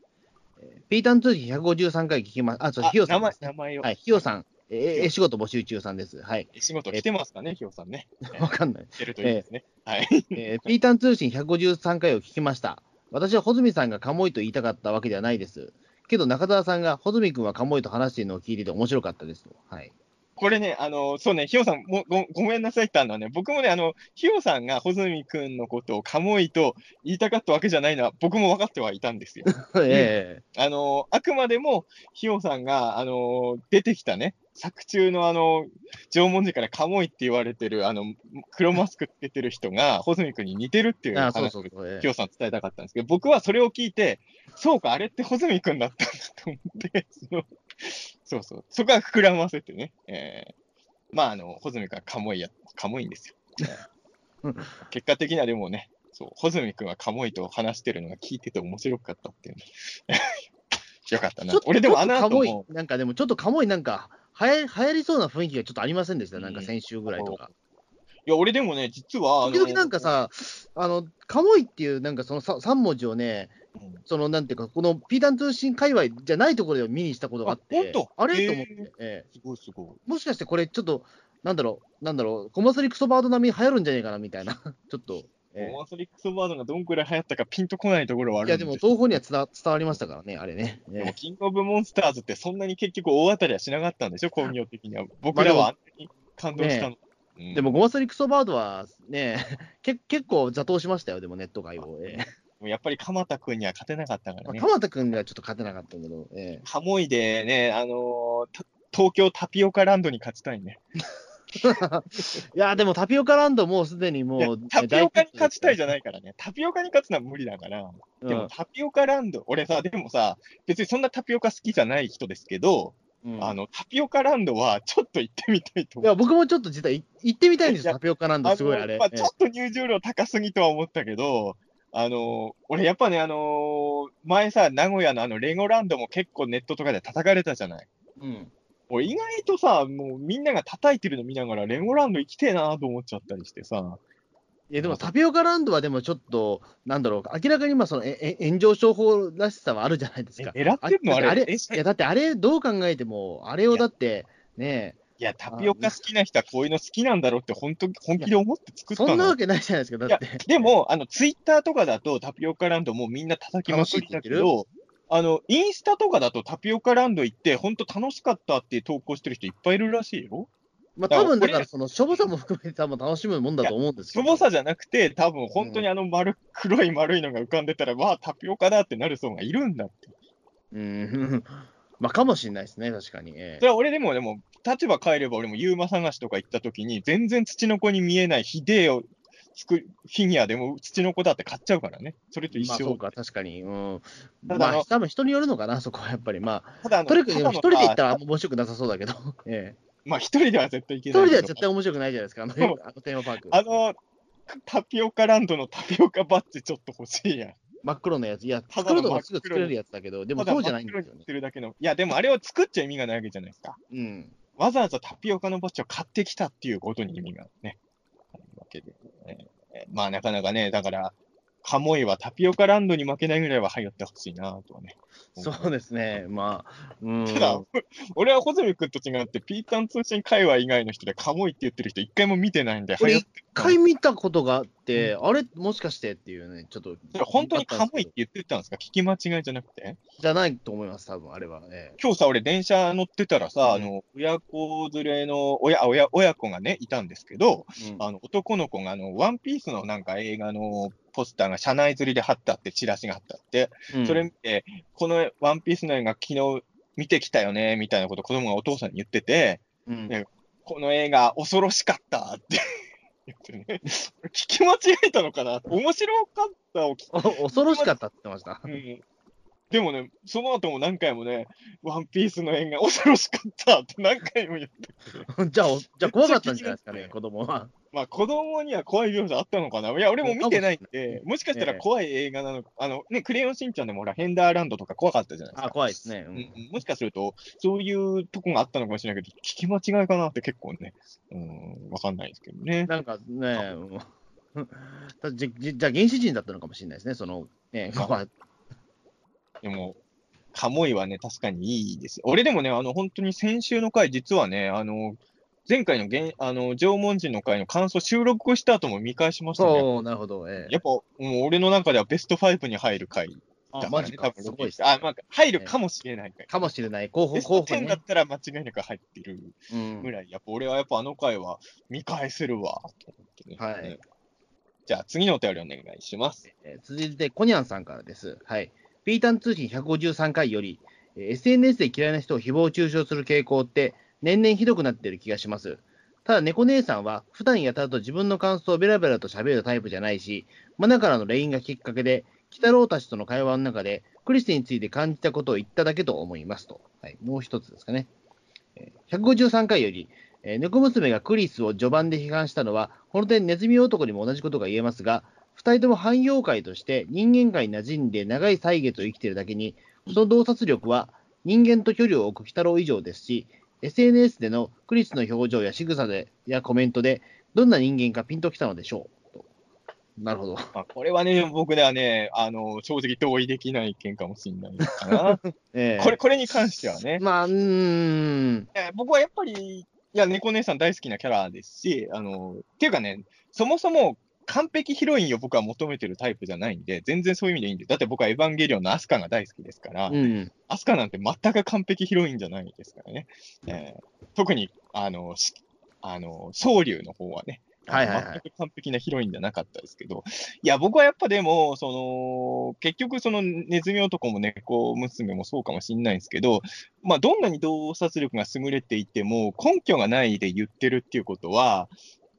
えーピータン通信153回聞きます。あ、そう、あヒヨさ名前んね。名前を、はい、ヒヨさん。えーえ仕事募集中さんです。はい。仕事来てますかね、ひよさんね。*laughs* わかんない。来てるといいですね。はい。えーピータン通信153回を聞きました。私は穂積さんがカモイと言いたかったわけではないです。けど中澤さんが穂積君はカモイと話しているのを聞いてて面白かったですと。はい。これね、あの、そうね、ひよさんもご、ごめんなさいってあるのはね、僕もね、あの、ひよさんが穂積くんのことをカモイと言いたかったわけじゃないのは、僕も分かってはいたんですよ。*laughs* えあの、あくまでも、ひよさんが、あの、出てきたね、作中のあの、縄文人からカモイって言われてる、あの、黒マスクつけてる人が、穂積くんに似てるっていう話をそうそうさん伝えたかったんですけど、僕はそれを聞いて、そうか、あれって穂積くんだったんだと思って、そ *laughs* のそうそう、そこは膨らませてね、えーまあ、あの、穂積くんはカモイや、カモイんですよ。えー結果的にはでもね、そう、穂積くんはカモイと話してるのが聞いてて面白かったっていうね。*laughs* よかったな俺でもあの後も、なんかでもちょっとカモイなんか、はや流行りそうな雰囲気がちょっとありませんでした、なんか先週ぐらいとか。いや、俺でもね、実は、時々なんかさ、あの、カモイっていう、なんかそのさ3文字をね、うん。そのなんていうか、このピータン通信界隈じゃないところで見にしたことがあって、あ本当？あれ？と思って、ええ。すごいすごい。もしかしてこれちょっと、なんだろう、なんだろう、コマスリクソバード並みに流行るんじゃないかなみたいな、*laughs* ちょっと。えオマスリックスバードがどんくらい流行ったかピンとこないところはあえいや、でも、東方には伝わ伝わりましたからね、あれね。えでも、えキングオブモンスターズってそんなに結局大当たりはしなかったんでしょ、*laughs* 工業的には。僕らはあんなに感動したの。うんでも、ゴマスリクソバードはね、*laughs* け結構座討しましたよ、でもネット界を。えやっぱり鎌田君には勝てなかったからね。えまあ鎌田君にはちょっと勝てなかったけど、えカモイでね、あのーた東京タピオカランドに勝ちたいね。*laughs* えいや、でもタピオカランドもうすでにもう、タピオカに勝ちたいじゃない。からね。タピオカに勝つのは無理だから。うんでもタピオカランド、俺さ、でもさ、別にそんなタピオカ好きじゃない人ですけど、うんあの、タピオカランドはちょっと行ってみたいと思う。いや、僕もちょっと実はい行ってみたいんですよ、タピオカランド、すごいあれ。まあ、えちょっと入場料高すぎとは思ったけど、あの俺やっぱね、あの前さ、名古屋のあのレゴランドも結構ネットとかで叩かれたじゃない。えうん俺意外とさ、もうみんなが叩いてるの見ながら、レゴランド行きてえなと思っちゃったりしてさ。いや、でもタピオカランドはでもちょっと、なんだろう、明らかにまあそのええ炎上商法らしさはあるじゃないですか。え狙ってんのあれあれえいや、だってあれ、どう考えても、あれをだって、ねいや、タピオカ好きな人はこういうの好きなんだろうって本当、本気で思って作え、ったの。そんなわけないじゃないですか、だって。でも、あの、ツイッターとかだとタピオカランドもうみんな叩きまくりだけど、あの、インスタとかだとタピオカランド行って、本当楽しかったって投稿してる人いっぱいいるらしいよ。まあ、多分だから、俺その、しょぼさも含めて多分楽しむもんだと思うんです。しょぼさじゃなくて、多分本当にあの丸、黒い丸いのが浮かんでたら、わあ、タピオカだってなる層がいるんだって。うん。まあ、かもしれないですね、確かに。えそれは俺でも、でも、立場変えれば俺もユーマ探しとか行った時に、全然土の子に見えないひでえを作る、フィギュアでも土の子だって買っちゃうからね。それとえ一緒。まあそうか、確かに。うん。ただまあ、多分人によるのかな、そこはやっぱり。まただああ、の、とにかく一人で行ったら面白くなさそうだけど。*laughs* ええ。まあ一人では絶対行け一ないけど。人では絶対面白くないじゃないですか、あのあのテーマパーク。あの、タピオカランドのタピオカバッジちょっと欲しいやん。真っ黒のやつ。いや、作るのがすぐ作れるやつだけど、でもただそうじゃないんですよねるだけの。いや、でもあれを作っちゃ意味がないわけじゃないですか。うん。わざわざタピオカのバッジを買ってきたっていうことに意味がね、あるわけで。まあなかなかね、だから、カモイはタピオカランドに負けないぐらいは流行ってほしいなとはね。そうですね。まあ、うん。ただ、俺は穂積君と違って、ピータン通信界隈以外の人でカモイって言ってる人一回も見てないんで、一回見たことがあって、あれ、もしかしてっていうね、ちょっと。本当にカモイって言ってたんですか？聞き間違いじゃなくてじゃないと思います、多分あれは。ええ今日さ、俺電車乗ってたらさ、うんあの、親子連れの親、あ親、親子がね、いたんですけど、うんあの、男の子があの、ワンピースのなんか映画のポスターが車内釣りで貼ってあって、チラシが貼ってあって、うん。それ見て、このワンピースの映画昨日見てきたよね、みたいなこと子供がお父さんに言ってて、うん。ねこの映画恐ろしかったって *laughs* 言ってね、聞き間違えたのかな？面白かったを聞お恐ろしかったって言ってました。うんでもね、その後も何回もね、ワンピースの映画恐ろしかったって何回も言ってじゃあ、おじゃあ怖かったんじゃないですかね、*laughs* 子供は。まあ子供には怖い描写あったのかな。いや、俺も見てないんで、もしかしたらええ怖い映画なのか、あのね、クレヨンしんちゃんでもほら、ヘンダーランドとか怖かったじゃないですか。あ、怖いですね。ううんん、もしかすると、そういうとこがあったのかもしれないけど、聞き間違いかなって結構ね、うん、わかんないですけどね。なんかね、*laughs* じじじゃあ原始人だったのかもしれないですね、その、ね、でも、カモイはね、確かにいいです。俺でもね、あの、本当に先週の回、実はね、あの、前回のげんあの縄文人の回の感想収録をした後も見返しましたね。なるほど。ええやっぱ、もう俺の中ではベスト5に入る回あ、だからね、マジかすごいですあ、まあ、入るかもしれない回。かもしれない。候補、10候補にねだっ。たら間違いなく入ってるうんぐらい、やっぱ俺はやっぱあの回は見返せるわ、と思ってね。はいじゃあ次のお便りお願いします。えー続いて、コニャンさんからです。はい。ピータン通信153回より、SNS で嫌いな人を誹謗中傷する傾向って、年々ひどくなってる気がします。ただ、猫姉さんは、普段やたらと自分の感想をベラベラと喋るタイプじゃないし、マナからのレインがきっかけで、北郎たちとの会話の中で、クリスについて感じたことを言っただけと思いますと。はい。もう一つですかね。153回より、え猫娘がクリスを序盤で批判したのは、この点ネズミ男にも同じことが言えますが、二人とも汎用界として人間界に馴染んで長い歳月を生きているだけに、その洞察力は人間と距離を置く鬼太郎以上ですし、SNS でのクリスの表情や仕草でやコメントで、どんな人間かピンときたのでしょう。となるほど。まあ、これはね、僕ではね、あの、正直同意できない意見かもしれないかな。*laughs* ええこれ、これに関してはね。まあ、うーん。え僕はやっぱり、いや、猫姉さん大好きなキャラですし、あの、っていうかね、そもそも完璧ヒロインを僕は求めてるタイプじゃないんで、全然そういう意味でいいんで、だって僕はエヴァンゲリオンのアスカが大好きですから、うん。アスカなんて全く完璧ヒロインじゃないですからね。えー特に、あの、しあの、総竜の方はね、はいはいはい全く完璧なヒロインじゃなかったですけど、いや、僕はやっぱでも、その、結局そのネズミ男も猫娘もそうかもしれないんですけど、まあ、どんなに洞察力が優れていても、根拠がないで言ってるっていうことは、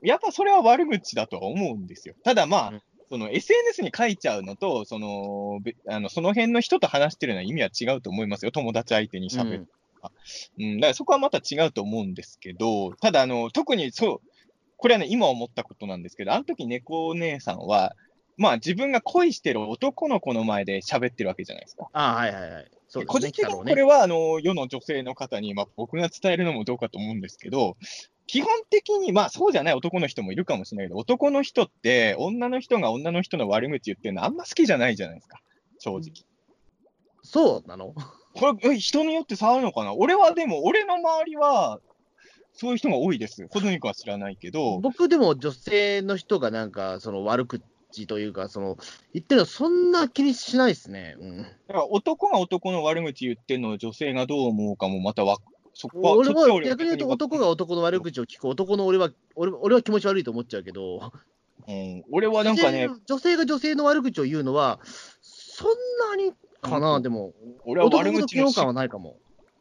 やっぱそれは悪口だとは思うんですよ。ただまあ、うんその SNS に書いちゃうのと、その、べあのその辺の人と話してるのは意味は違うと思いますよ。友達相手に喋る。うん、だからそこはまた違うと思うんですけど、ただあの、特にそう、これはね、今思ったことなんですけど、あの時猫姉さんは、まあ自分が恋してる男の子の前で喋ってるわけじゃないですか。ああ、はいはいはい。そうね、個人的に。これは、あの、世の女性の方に、まあ僕が伝えるのもどうかと思うんですけど、基本的に、まあそうじゃない男の人もいるかもしれないけど、男の人って、女の人が女の人の悪口言ってるのあんま好きじゃないじゃないですか。正直。そうなの？これ、え人によって差あるのかな？俺はでも、俺の周りは、そういう人が多いです。ほどにかは知らないけど、僕でも女性の人がなんか、その悪口というか、その、言ってるのそんな気にしないですね。うん。だから男が男の悪口言ってるのを女性がどう思うかもまたわ、そこは、俺は逆に言うと男が男の悪口を聞く男の俺は、俺俺は気持ち悪いと思っちゃうけど、うん、俺はなんかね女、性が女性の悪口を言うのは、そんなにかな、うん。でも、俺は男悪口の悪感はないかも。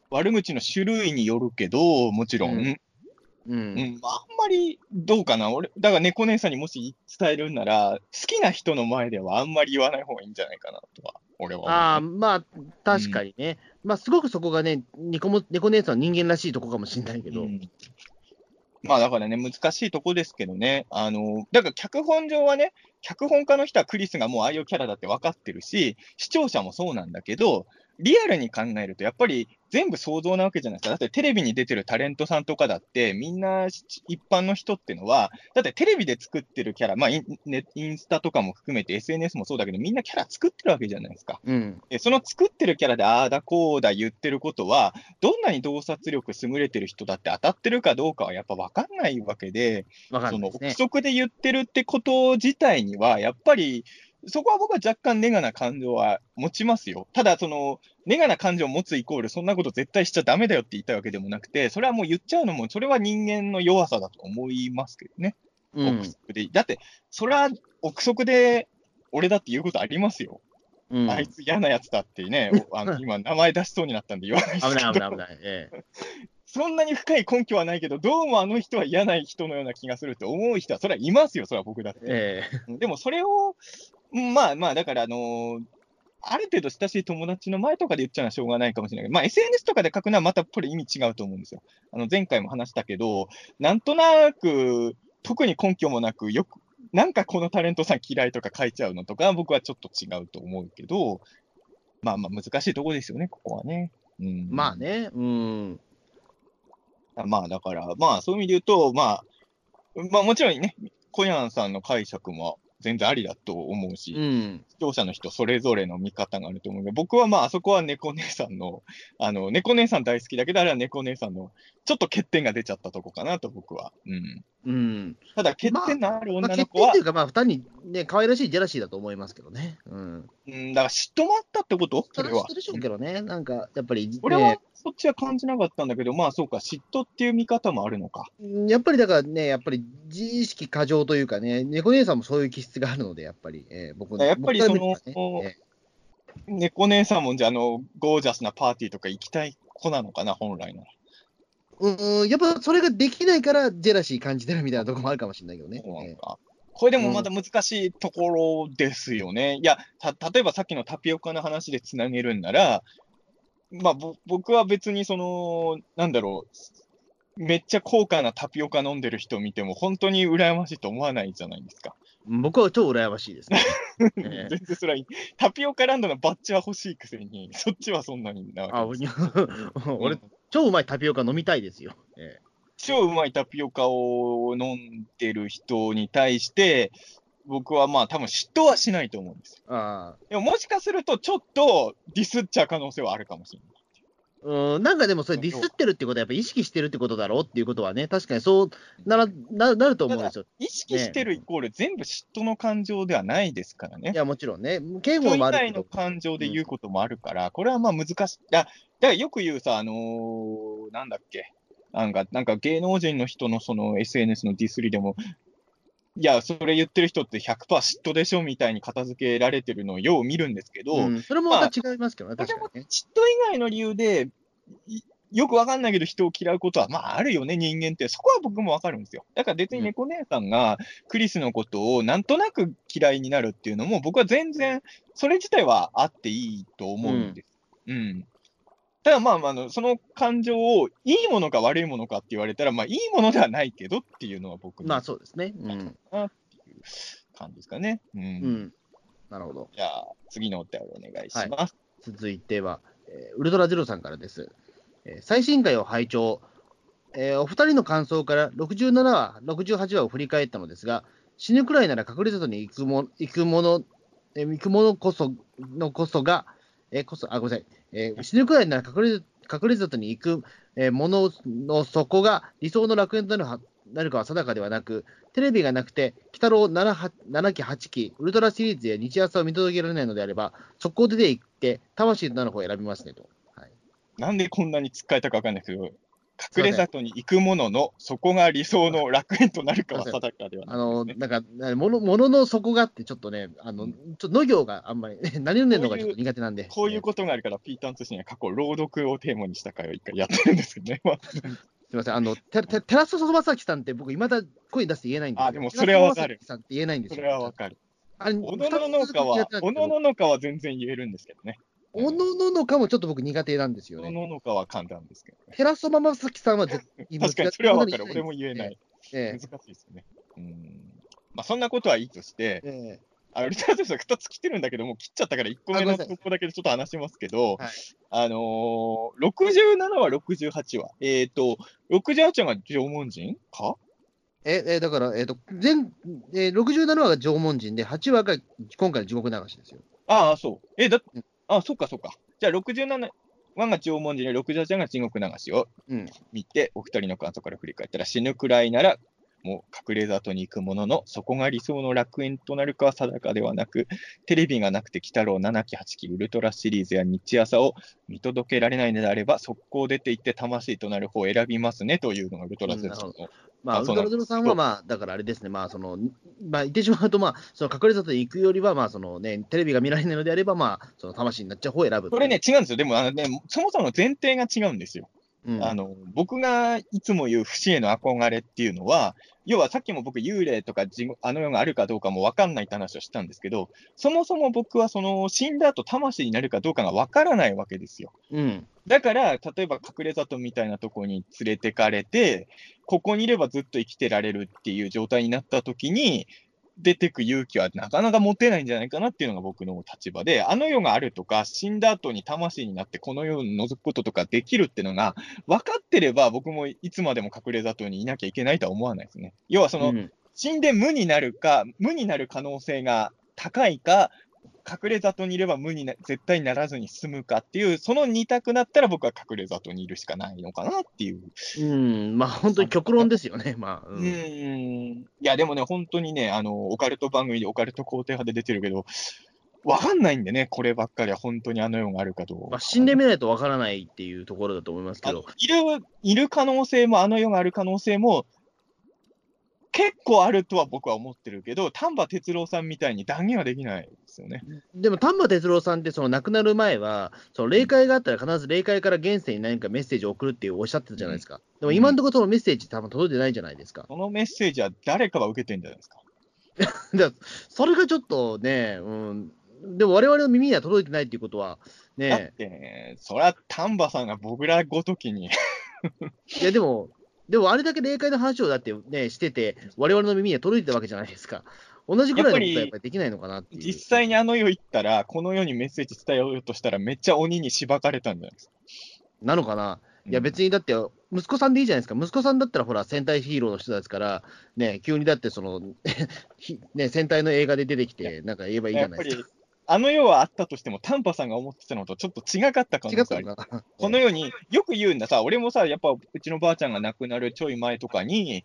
悪口の種類によるけど、もちろん、ううん。ん、うん。あんまりどうかな。俺、だから猫姉さんにもし伝えるんなら、好きな人の前ではあんまり言わない方がいいんじゃないかなとは、俺は。ああ、まあ、確かにね。まあ、すごくそこがね、猫も猫姉さんの人間らしいとこかもしれないけど。うんまあだからね、難しいとこですけどね、あの、だから脚本上はね、脚本家の人はクリスがもうああいうキャラだって分かってるし、視聴者もそうなんだけど、リアルに考えると、やっぱり全部想像なわけじゃないですか。だってテレビに出てるタレントさんとかだって、みんな一般の人ってのは、だってテレビで作ってるキャラ、まあインネインスタとかも含めて SNS もそうだけど、みんなキャラ作ってるわけじゃないですか。うん。でその作ってるキャラでああだこうだ言ってることは、どんなに洞察力優れてる人だって当たってるかどうかはやっぱ分かんないわけで、わかその憶。測で言ってるってこと自体には、やっぱり、そこは僕は若干ネガな感情は持ちますよ。ただ、その、ネガな感情を持つイコール、そんなこと絶対しちゃダメだよって言いたいわけでもなくて、それはもう言っちゃうのも、それは人間の弱さだと思いますけどね。うん憶。測で。だって、それは憶測で、俺だって言うことありますよ。うんあいつ嫌なやつだってね、*laughs* おあの今、名前出しそうになったんで言わないですけど危ない危ない危ない。ええそんなに深い根拠はないけど、どうもあの人は嫌な人のような気がするって思う人は、それはいますよ、それは僕だって。えでもそれを、うんまあまあ、だから、あのーある程度親しい友達の前とかで言っちゃうのはしょうがないかもしれないけど、まあ SNS とかで書くのはまたこれ意味違うと思うんですよ。あの前回も話したけど、なんとなく、特に根拠もなく、よく、なんかこのタレントさん嫌いとか書いちゃうのとか、僕はちょっと違うと思うけど、まあまあ難しいところですよね、ここはね。うん、えまあね、うん。まあだから、まあそういう意味で言うと、まあ、まあもちろんね、コヤンさんの解釈も全然ありだと思うし、うん。視聴者の人それぞれの見方があると思うけど、僕はまああそこは猫姉さんの、*laughs* あの、猫姉さん大好きだけど、あれは猫姉さんのちょっと欠点が出ちゃったとこかなと僕は。うん。うん。ただ欠点のあるまあ、女の子は欠点とい、うか、まあ、単にね、可愛らしいジェラシーだと思いますけどね。うん。うん、だから嫉妬もあったってこと？それはそれは。でしょうけどね。なんか、やっぱり、ね、俺はそっちは感じなかったんだけど、まあそうか、嫉妬っていう見方もあるのか。うんやっぱりだからね、やっぱり自意識過剰というかね、猫姉さんもそういう気質があるので、やっぱり、えー僕やっぱり僕そのねえ猫姉さんもじゃあ、あの、ゴージャスなパーティーとか行きたい子なのかな、本来なら。ーうん、やっぱそれができないから、ジェラシー感じてるみたいなところもあるかもしれないけどね。これでもまだ難しいところですよね。いや、た、例えばさっきのタピオカの話でつなげるんなら、まあ、ぼ僕は別にその、なんだろう、めっちゃ高価なタピオカ飲んでる人を見ても、本当に羨ましいと思わないじゃないですか。ー僕は超羨ましいですね。*laughs* ええ全然それはいい。タピオカランドのバッジは欲しいくせに、そっちはそんなになあ。*laughs* 俺うん、超うまいタピオカ飲みたいですよ。え超うまいタピオカを飲んでる人に対して、僕はまあ多分嫉妬はしないと思うんですよ。でももしかするとちょっとディスっちゃう可能性はあるかもしれない。ーうん、なんかでもそれディスってるってことは、やっぱ意識してるってことだろうっていうことはね、確かにそうならななると思うんですよ。意識してるイコール全部嫉妬の感情ではないですからねい。や、もちろんね、刑人以法もあるけ外のど、感情で言うこともあるから、これはまあ難しい。だだからよく言うさ、あのーなんだっけ、なんか、なんか芸能人の人のその SNS のディスりでも、いや、それ言ってる人って100%嫉妬でしょみたいに片付けられてるのをよう見るんですけど、うん、それもまた違いますけどね、これも確かにね。嫉妬以外の理由で、いよくわかんないけど人を嫌うことは、まああるよね、人間って。そこは僕もわかるんですよ。だから別に猫姉さんがクリスのことをなんとなく嫌いになるっていうのも、僕は全然、それ自体はあっていいと思うんです。うん。ただまあまああの、その感情をいいものか悪いものかって言われたら、まあいいものではないけどっていうのは僕まあのそうですね。うん。感じですかね。うん。うん。なるほど。じゃあ、次のお便りお願いします。続いては、えーウルトラゼロさんからです。えー最新回を拝聴、えーお二人の感想から67話、68話を振り返ったのですが、死ぬくらいなら隠れ里に行くも行くもの、えー行くものこそのこそが、えーこそあごめんなさい、えー死ぬくらいなら隠れ隠れ里に行く、えーものの底が理想の楽園となるはなるかは定かではなく、テレビがなくて、鬼太郎 7, 7期、8期、ウルトラシリーズや日朝を見届けられないのであれば、速攻出て行って、魂となる方を選びますねと。はい、なんでこんなに突っかえたかわかんないけど、隠れ里に行くものの、そこが理想の楽園となるかは定かではあの、ないですね。なんか、もの、ものの底がってちょっとね、あの、ちょっと農業があんまり、*laughs* 何をねんのがちょっと苦手なんで。こういうことがあるから、ピーターン通信は過去、朗読をテーマにした回を一回やってるんですけどね。ま *laughs* あすみません、あの、ててテラスソバサキさんって僕、いまだ声出して言えないんですよ。あでもそれはわかるさんって言えないんですそよ。れはわかる。あれ、おのののかは、おのののかは全然言えるんですけどね。おのののかもちょっと僕苦手なんですよおのね。ののかは簡単ですけどね。テラスソバサキさんは絶対確かにそれはわかる。言俺も言えない。え難しいですよね。うん。まあ、そんなことはいいとしてえ、えあ、ウルトラゼロさん2つ来てるんだけど、もう切っちゃったから1個目のとこだけでちょっと話しますけど、はいあのー、67話、68話。えっ、と、68話が縄文人か？ええだから、えっ、と、全、えー、67話が縄文人で、8話が今回の地獄流しですよ。ああ、そう。え、だうん、あ、そっかそっか。じゃあ67話が縄文人で、68話が地獄流しをうん。見て、お二人の感想から振り返ったら、死ぬくらいならもう隠れ里に行くものの、そこが理想の楽園となるかは定かではなく、テレビがなくて鬼太郎7期8期ウルトラシリーズや日朝を見届けられないのであれば、速攻出て行って魂となる方を選びますねというのがウルトラゼロの。まあ、ウルトラゼロさんは、まあ、だからあれですね、まあ、その、まあ、言ってしまうと、まあ、その隠れ里に行くよりは、まあ、そのね、テレビが見られないのであれば、まあ、その魂になっちゃう方を選ぶ。これね、違うんですよ。でも、あのね、そもそもの前提が違うんですよ。うん、あの僕がいつも言う不死への憧れっていうのは、要はさっきも僕、幽霊とかあの世があるかどうかも分かんないって話をしたんですけど、そもそも僕はその死んだ後魂になるかどうかが分からないわけですよ。うん、だから、例えば隠れ里みたいなとこに連れてかれて、ここにいればずっと生きてられるっていう状態になった時に、出てく勇気はなかなか持てないんじゃないかなっていうのが僕の立場で、あの世があるとか、死んだ後に魂になってこの世を覗くこととかできるっていうのが分かってれば、僕もいつまでも隠れ里にいなきゃいけないとは思わないですね。要はその、うん、死んで無になるか、無になる可能性が高いか、隠れ里にいれば無にな絶対ならずに済むかっていう、その2択だったら僕は隠れ里にいるしかないのかなっていう。うん、まあ本当に極論ですよね、まあ。うん、いや、でもね、本当にね、あの、オカルト番組でオカルト肯定派で出てるけど、わかんないんでね、こればっかりは本当にあの世があるかどうか。まあ、死んでみないとわからないっていうところだと思いますけど。いる、いる可能性も、あの世がある可能性も、結構あるとは僕は思ってるけど、丹波哲郎さんみたいに断言はできないですよね。でも丹波哲郎さんって、その亡くなる前は、その霊界があったら必ず霊界から現世に何かメッセージを送るっていうおっしゃってたじゃないですか。でも今のところそのメッセージ多分届いてないじゃないですか。そのメッセージは誰かが受けてんじゃないですか。*laughs* それがちょっとね、うん、でも我々の耳には届いてないっていうことは、ね。だってね、そりゃ丹波さんが僕らごときに *laughs* いや、でも、でもあれだけ霊界の話をだってね、してて、我々の耳には届いてたわけじゃないですか。同じぐらいのことはやっぱりできないのかなっていう。実際にあの世行ったら、この世にメッセージ伝えようとしたら、めっちゃ鬼にしばかれたんじゃないですか。なのかな。いや別にだって、息子さんでいいじゃないですか。息子さんだったらほら、戦隊ヒーローの人ですから、ね、急にだってその *laughs* ね、戦隊の映画で出てきて、なんか言えばいいじゃないですか。あの世はあったとしても、丹波さんが思ってたのとちょっと違かった可能性ありこのように、よく言うんださ、俺もさ、やっぱうちのばあちゃんが亡くなるちょい前とかに、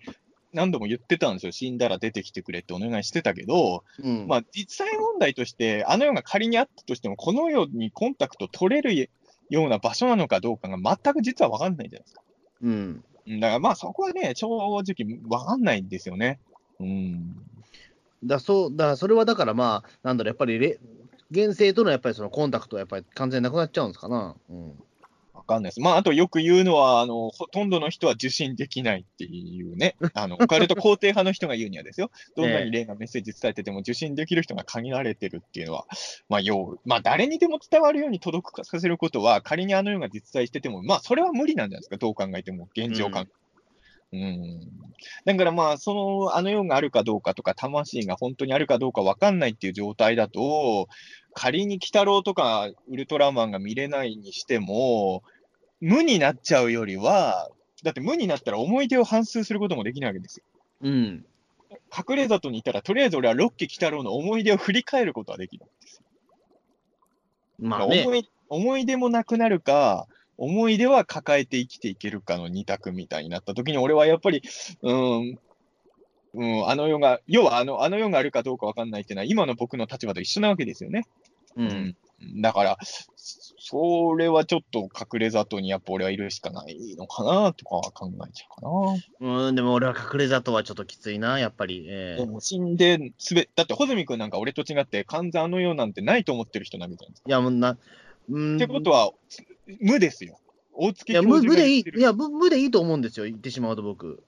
何度も言ってたんですよ、死んだら出てきてくれってお願いしてたけど、うん、まあ、実際問題として、あの世が仮にあったとしても、この世にコンタクト取れるような場所なのかどうかが全く実は分かんないじゃないですか。うん。だからまあ、そこはね、正直分かんないんですよね。うん。だそうだそれはだからまあ、なんだろう、やっぱり現世とのやっぱりそのコンタクトはやっぱり完全になくなっちゃうんですかな。うん。わかんないです。まあ、あとよく言うのは、あの、ほとんどの人は受信できないっていうね、あの、*laughs* オカルト肯定派の人が言うにはですよ、どんなに霊がメッセージ伝えてても受信できる人が限られてるっていうのは、まあ、要、まあ、誰にでも伝わるように届くさせることは、仮にあのような実在してても、まあ、それは無理なんじゃないですか、どう考えても、現状感。うん、だからまあ、その、あの世があるかどうかとか、魂が本当にあるかどうか分かんないっていう状態だと、仮に鬼太郎とかウルトラマンが見れないにしても、無になっちゃうよりは、だって無になったら思い出を反数することもできないわけですよ。うん。隠れ里にいたら、とりあえず俺はロッキー鬼太郎の思い出を振り返ることはできるんですよ。まあ、ね、思い思い出もなくなるか、思い出は抱えて生きていけるかの二択みたいになったときに、俺はやっぱり、うん、うん、あの世が、要はあのあの世があるかどうかわかんないっていうのは、今の僕の立場と一緒なわけですよね。うん。だから、それはちょっと隠れ里にやっぱ俺はいるしかないのかなとかは考えちゃうかな。うん、でも俺は隠れ里はちょっときついな、やっぱり。えー、でも死んで、すべ、だって穂積君なんか俺と違って、完全あの世なんてないと思ってる人なわけじゃないや、もうな、うん。ってことは、無ですよ。大月いや無無でいい、いや無、無でいいと思うんですよ、言ってしまうと僕。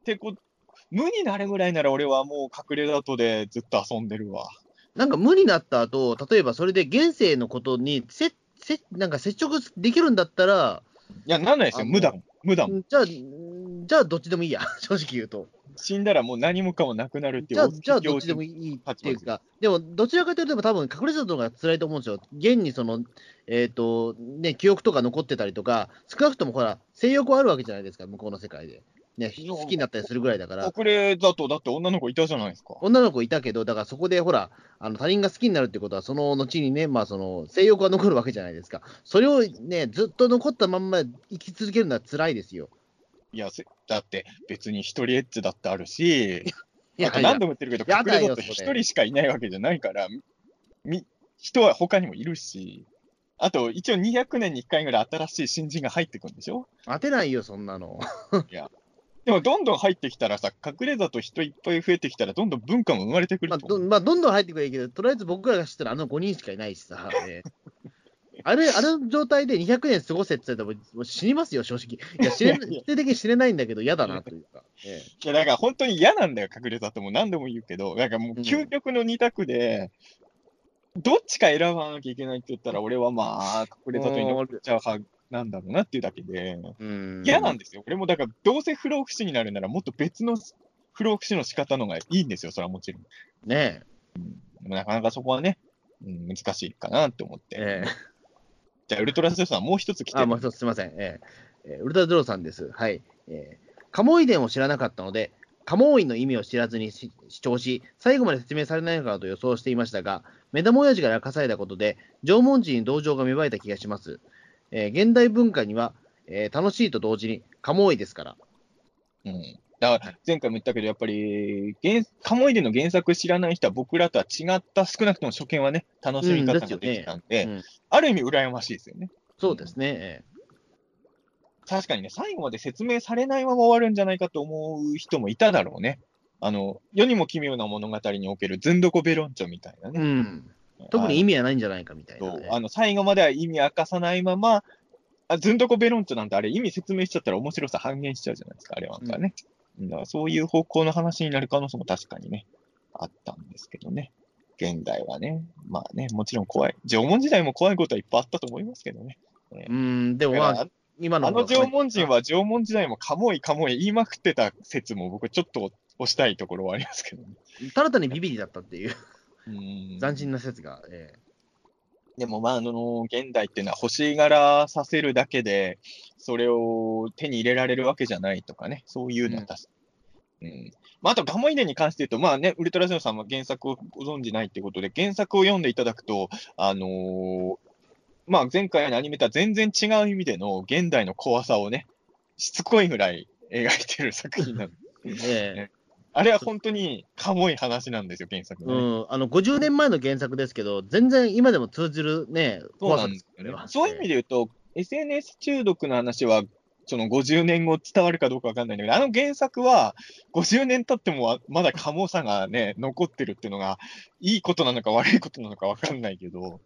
ってこ無になるぐらいなら俺はもう隠れ里でずっと遊んでるわ。なんか無になった後、例えばそれで現世のことにせせなんか接触できるんだったら、いや、なんないですよ、無だもん。無だもん。じゃあ、じゃあどっちでもいいや、*laughs* 正直言うと。死んだらもう何もかもなくなるっていうじゃあ、じゃあどっちでもいいっていうか、でもどちらかというと、多分隠れてたのが辛いと思うんですよ。現にその、えっ、ー、と、ね、記憶とか残ってたりとか、少なくともほら、性欲はあるわけじゃないですか、向こうの世界で。ね、好きになったりするぐらいだから。隠れだと、だって女の子いたじゃないですか。女の子いたけど、だからそこでほら、あの他人が好きになるってことは、その後にね、まあその、性欲が残るわけじゃないですか。それをね、ずっと残ったまんま生き続けるのは辛いですよ。いや、せだって別に一人エッチだってあるし、いあと何度も言ってるけど、隠れだと一人しかいないわけじゃないから、み人は他にもいるし、あと一応200年に1回ぐらい新しい新人が入ってくるんでしょ？当てないよ、そんなの。でもどんどん入ってきたらさ、隠れだと人いっぱい増えてきたら、どんどん文化も生まれてくまあると思う。どまあ、どんどん入ってくればいいけど、とりあえず僕らが知ってるあの5人しかいないしさ。ええあれ、あの状態で200年過ごせって言ったらもう死にますよ、正直。いや、死ね、いやいや否定的に死ねないんだけど、嫌だなというか。えいや、だから本当に嫌なんだよ、隠れだともう何度も言うけど、なんかもう究極の二択で、どっちか選ばなきゃいけないって言ったら、俺はまあ、隠れ里に残っちゃう派なんだろうなっていうだけで、えうん嫌なんですよ。俺もだから、どうせ不老不死になるなら、もっと別の不老不死の仕方のがいいんですよ、それはもちろん。ねでもなかなかそこはね、うん、難しいかなって思って。え。ええじゃあ、ウルトラセさん、もう一つ来てあ、るもう一つすみません。えーえーウルトラドローさんです。はい。えー、カモイ伝を知らなかったので、カモイの意味を知らずにし視聴し、最後まで説明されないのかなと予想していましたが、目玉親父が明かされたことで、縄文人に同情が芽生えた気がします。えー現代文化には、えー楽しいと同時にカモイですから。うん。だから、前回も言ったけど、やっぱり、原カモイデの原作知らない人は僕らとは違った、少なくとも初見はね、楽しみ方ができたんで、うんある意味羨ましいですよね。そうですね。え確かにね、最後まで説明されないまま終わるんじゃないかと思う人もいただろうね。あの、世にも奇妙な物語におけるずんどこベロンチョみたいなーね。うん。特に意味はないんじゃないかみたいな、ね。あの最後までは意味明かさないまま、あずんどこベロンチョなんてあれ意味説明しちゃったら面白さ半減しちゃうじゃないですか、あれはなんかね。だからそういう方向の話になる可能性も確かにね、あったんですけどね。現代はね、まあね、もちろん怖い。縄文時代も怖いことはいっぱいあったと思いますけどね。うん、でもまあ、今のあの縄文人は縄文時代もカモイカモイ言いまくってた説も僕ちょっと押したいところはありますけどね。ただ単にビビリだったっていううん斬新な説が。えでもまあ、あの、現代っていうのは欲しがらさせるだけで、それを手に入れられるわけじゃないとかね、そういうのは確かに。うん。まあ、あと、ガモイデンに関して言うと、まあね、ウルトラセオさんは原作をご存じないっていうことで、原作を読んでいただくと、あのーまあ、前回のアニメとは全然違う意味での現代の怖さをね、しつこいぐらい描いてる作品なんで *laughs* えええあれは本当にカモい話なんですよ、原作ね。ん、あの50年前の原作ですけど、全然今でも通じるね、そうなんですよね。そういう意味で言うと、SNS 中毒の話は、その50年後伝わるかどうかわかんないんだけど、あの原作は、50年経ってもまだカモさがね、残ってるっていうのが、いいことなのか悪いことなのかわかんないけど、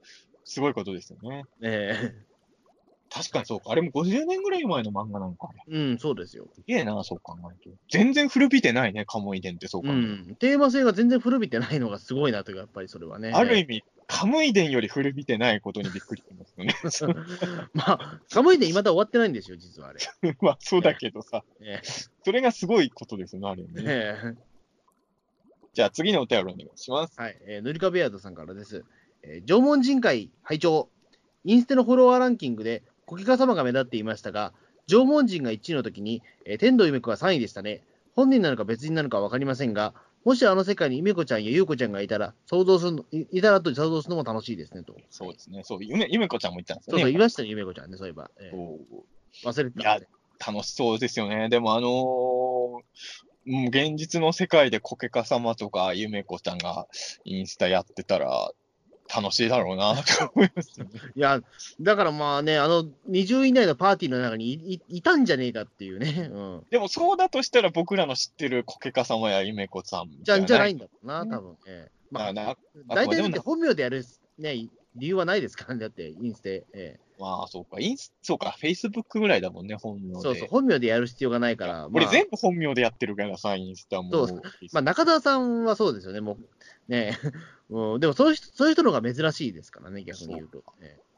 すごいことですよね。え確かにそうか。あれも50年ぐらい前の漫画なのか。うん、そうですよ。すげえな、そう考えると。全然古びてないね、カモ遺伝ってそう考うえるん、テーマ性が全然古びてないのがすごいなというか、やっぱりそれはね。と。ある意味、カムイ伝より古びてないことにびっくりしてますよね。*laughs* まあ、寒いで今だ終わってないんですよ、実はあれ。*laughs* まあ、そうだけどさ、えそれがすごいことですよね、ある意味えね。ええじゃあ次のお便りお願いします。はい、えー、塗り壁ヤードさんからです。えー縄文人会拝聴インステのフォロワーランキングで、コキカ様が目立っていましたが、縄文人が1位の時に、えー天童ゆめ子が3位でしたね。本人なのか別人なのか分かりませんが、もしあの世界にゆめ子ちゃんやゆうこちゃんがいたら、想像するの、いいたらと想像するのも楽しいですねと。そうですね。そう、ゆめ、ゆめこちゃんも言ったんですよね。そうそう、いましたね、ゆめ子ちゃんね、そういえば。えー忘れていやた、ね。楽しそうですよね。でもあのー現実の世界でコケカ様とかゆめこちゃんがインスタやってたら楽しいだろうな *laughs* と思います。いや、だからまあね、あの、20位以内のパーティーの中にいいいたんじゃねえかっていうね。うん。でもそうだとしたら僕らの知ってるコケカ様やゆめこさんじゃじゃないい。んだろうな、多分。ええまあ、大体だって本名でやる、ね、理由はないですからね、だって、インステ。えまあそうか、インス、そうか、フェイスブックぐらいだもんね、本名そうそう、本名でやる必要がないから。まあ、俺全部本名でやってるからさ、インスタも。そうまあ、中澤さんはそうですよね、もう。ねえ *laughs* うん、でもそういう人、そういう人の方が珍しいですからね、逆に言うと。ええ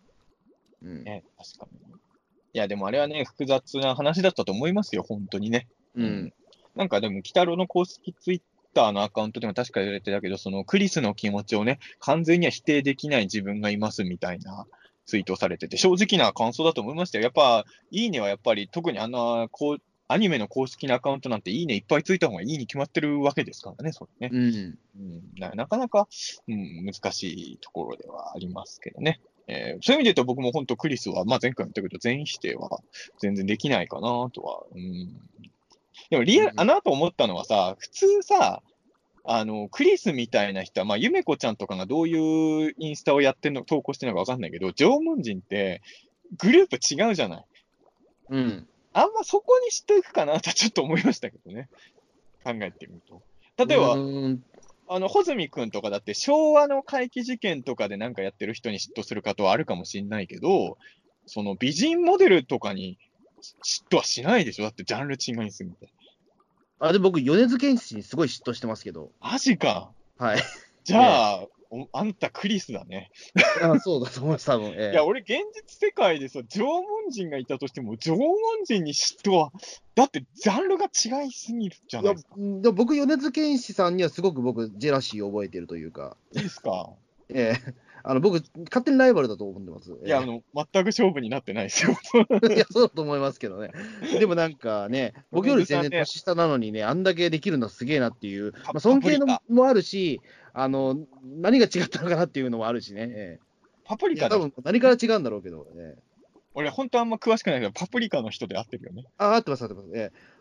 うん。ね、確かに。いや、でもあれはね、複雑な話だったと思いますよ、本当にね。うん。なんかでも、北郎の公式ツイッターのアカウントでも確か言われてたけど、そのクリスの気持ちをね、完全には否定できない自分がいますみたいなツイートをされてて、正直な感想だと思いましたよ。やっぱ、いいねはやっぱり、特にあんな、こう、アニメの公式なアカウントなんていいねいっぱいついた方がいいに決まってるわけですからね、それね。うん。うん、ななかなか、うん、難しいところではありますけどね。えーそういう意味で言うと僕も本当クリスは、まあ前回も言ったけど、全員否定は全然できないかなとは。うん。でもリアル、うんあの後思ったのはさ、普通さ、あの、クリスみたいな人は、まあ、ゆめこちゃんとかがどういうインスタをやってんの、投稿してるのかわかんないけど、縄文人って、グループ違うじゃない。うん。あんまそこにしていくかなと *laughs* ちょっと思いましたけどね。考えてみると。例えば、うんあの、穂積くんとかだって昭和の怪奇事件とかでなんかやってる人に嫉妬する方はあるかもしんないけど、その美人モデルとかに嫉妬はしないでしょ？だってジャンル違いすぎて。あ、で、僕、米津玄師にすごい嫉妬してますけど。マジか。はい。じゃあ、おあんたクリスだね。あそうだと思います、多分。ええいや、俺、現実世界でさ、縄文人がいたとしても、縄文人に嫉妬は、だって、ジャンルが違いすぎるじゃいやないですか。でも僕、米津玄師さんにはすごく僕、ジェラシーを覚えてるというか、いいですか？ええあの僕、勝手にライバルだと思ってます。ええいや、あの、全く勝負になってないですよ。*laughs* いや、そうだと思いますけどね。でもなんかね、僕より全然年下なのにね、あんだけできるのはすげえなっていう、まあ、尊敬のパもあるし、あの、何が違ったのかなっていうのもあるしね。パプリカで、多分何から違うんだろうけど、ええ俺、本当あんま詳しくないけど、パプリカの人で合ってるよね。あ、合ってます、合ってます。ええ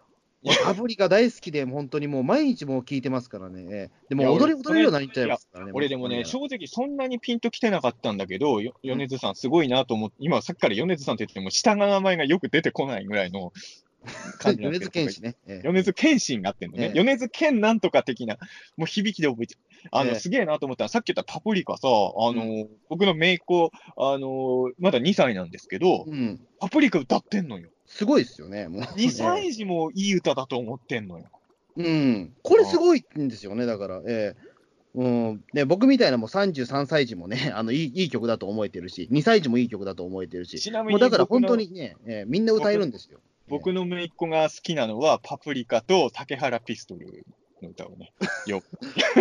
パプリカ大好きで、本当にもう毎日もう聞いてますからね。ええでも踊り、俺踊れるようになりちゃいますからね。俺でもね、う正直そんなにピンときてなかったんだけど、よ米津さんすごいなと思って、今さっきから米津さんって言っても、下の名前がよく出てこないぐらいの感じなん米津ですけど玄師ね。ええ米津玄師があってんのね。ええ米津玄なんとか的な、もう響きで覚えてあの、ええすげえなと思ったら、さっき言ったパプリカさ、あの、僕の姪っ子、あの、まだ2歳なんですけど、うん。パプリカ歌ってんのよ。すごいですよね。もう2歳児もいい歌だと思ってんのよ。うん。これすごいんですよね、だから。ええうん、ね、僕みたいなもう33歳児もね、*laughs* あのいいいい曲だと思えてるし、2歳児もいい曲だと思えてるし、ちなみにもうだから本当にね、ええみんな歌えるんですよ。僕の姪っ子が好きなのは、パプリカと竹原ピストルの歌をね。*laughs* よ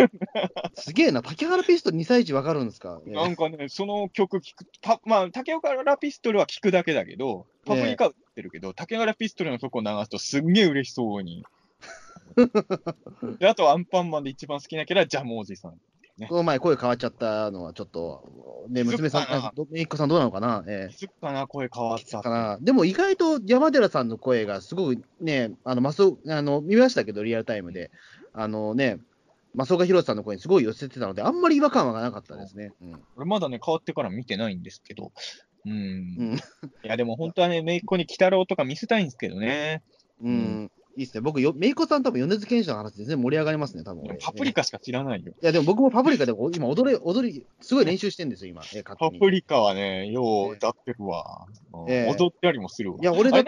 *laughs* すげえな、竹原ピストル2歳児わかるんですか、*laughs* ええなんかね、その曲聞く、パまあ、竹原ピストルは聞くだけだけど、パプリカは歌ってるけど、竹原ピストルのとこ流すとすんげえ嬉しそうに。であと、アンパンマンで一番好きなキャラはジャムおじさん。この前声変わっちゃったのはちょっと、ね、娘さん、めいっ子さんどうなのかな、ええ気づくかな、声変わった。かな？でも意外と山寺さんの声がすごくね、あの、マスオあの見ましたけど、リアルタイムで。あのね、増岡弘さんの声にすごい寄せてたので、あんまり違和感はなかったですね。うん俺まだね、変わってから見てないんですけど。うん。うんいや、でも本当はね、姪っ子に鬼太郎とか見せたいんですけどね。うん、いいですね。僕よ、めいこさん多分米津玄師の話で全然盛り上がりますね、多分。パプリカしか知らないよ。いや、でも僕もパプリカでお今踊れ、踊り、すごい練習してるんですよ、今。えパプリカはね、よう歌ってるわ。うんええ踊ったりもするわ。いや俺だ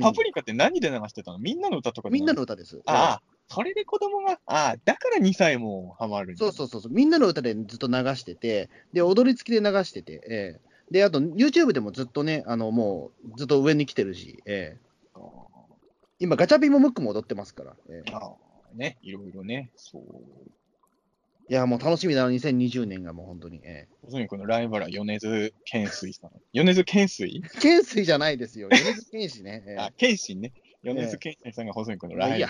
パプリカって何で流してたの？みんなの歌とかでみんな流の歌です。ああ、それで子供が、ああ、だから2歳もハマるそうそうそうそう、みんなの歌でずっと流してて、で、踊り付きで流してて、ええ。で、あと、YouTube でもずっとね、あの、もう、ずっと上に来てるし、ええ。今、ガチャピンもムックも踊ってますから、ええ。ああね、いろいろね、そう。いや、もう楽しみだな、2020年がもう本当に、え要するにこのライバルは米津玄水さん。米津玄 *laughs* 水え懸垂じゃないですよ、米津玄師ね。ええ。あ、剣心ね。米津玄水さんが細いこのライバル。や、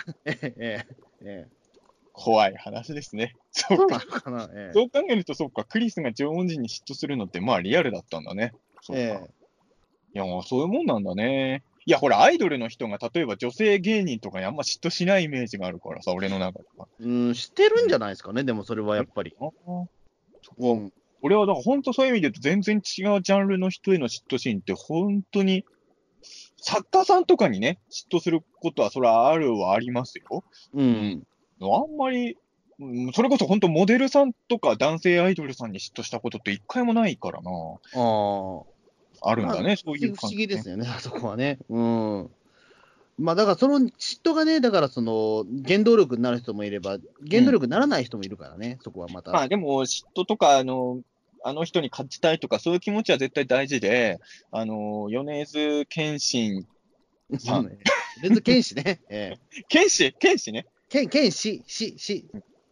え怖い話ですね。そそううか。なのかな、ええそう考えると、そうか、クリスが縄文人に嫉妬するのって、まあリアルだったんだね。そうか。ええいや、そういうもんなんだね。いや、ほら、アイドルの人が、例えば女性芸人とかにあんま嫉妬しないイメージがあるからさ、俺の中では。うん、知ってるんじゃないですかね、でもそれはやっぱり。俺はだから本当そういう意味で言うと全然違うジャンルの人への嫉妬心って本当に作家さんとかにね、嫉妬することはそれはあるはありますよ。うん。あんまり、うんそれこそ本当モデルさんとか男性アイドルさんに嫉妬したことって一回もないからな。ああ。あるんだね、そういう不感じ、思議ですよね、あ *laughs* そこはね。うん。まあだからその嫉妬がね、だからその原動力になる人もいれば、原動力にならない人もいるからね、そこはまた。まあでも嫉妬とか、あの、あの人に勝ちたいとか、そういう気持ちは絶対大事で、あの、米津玄心、さんうん別剣士ね。え剣士剣士ね。え。剣、剣士、し、し。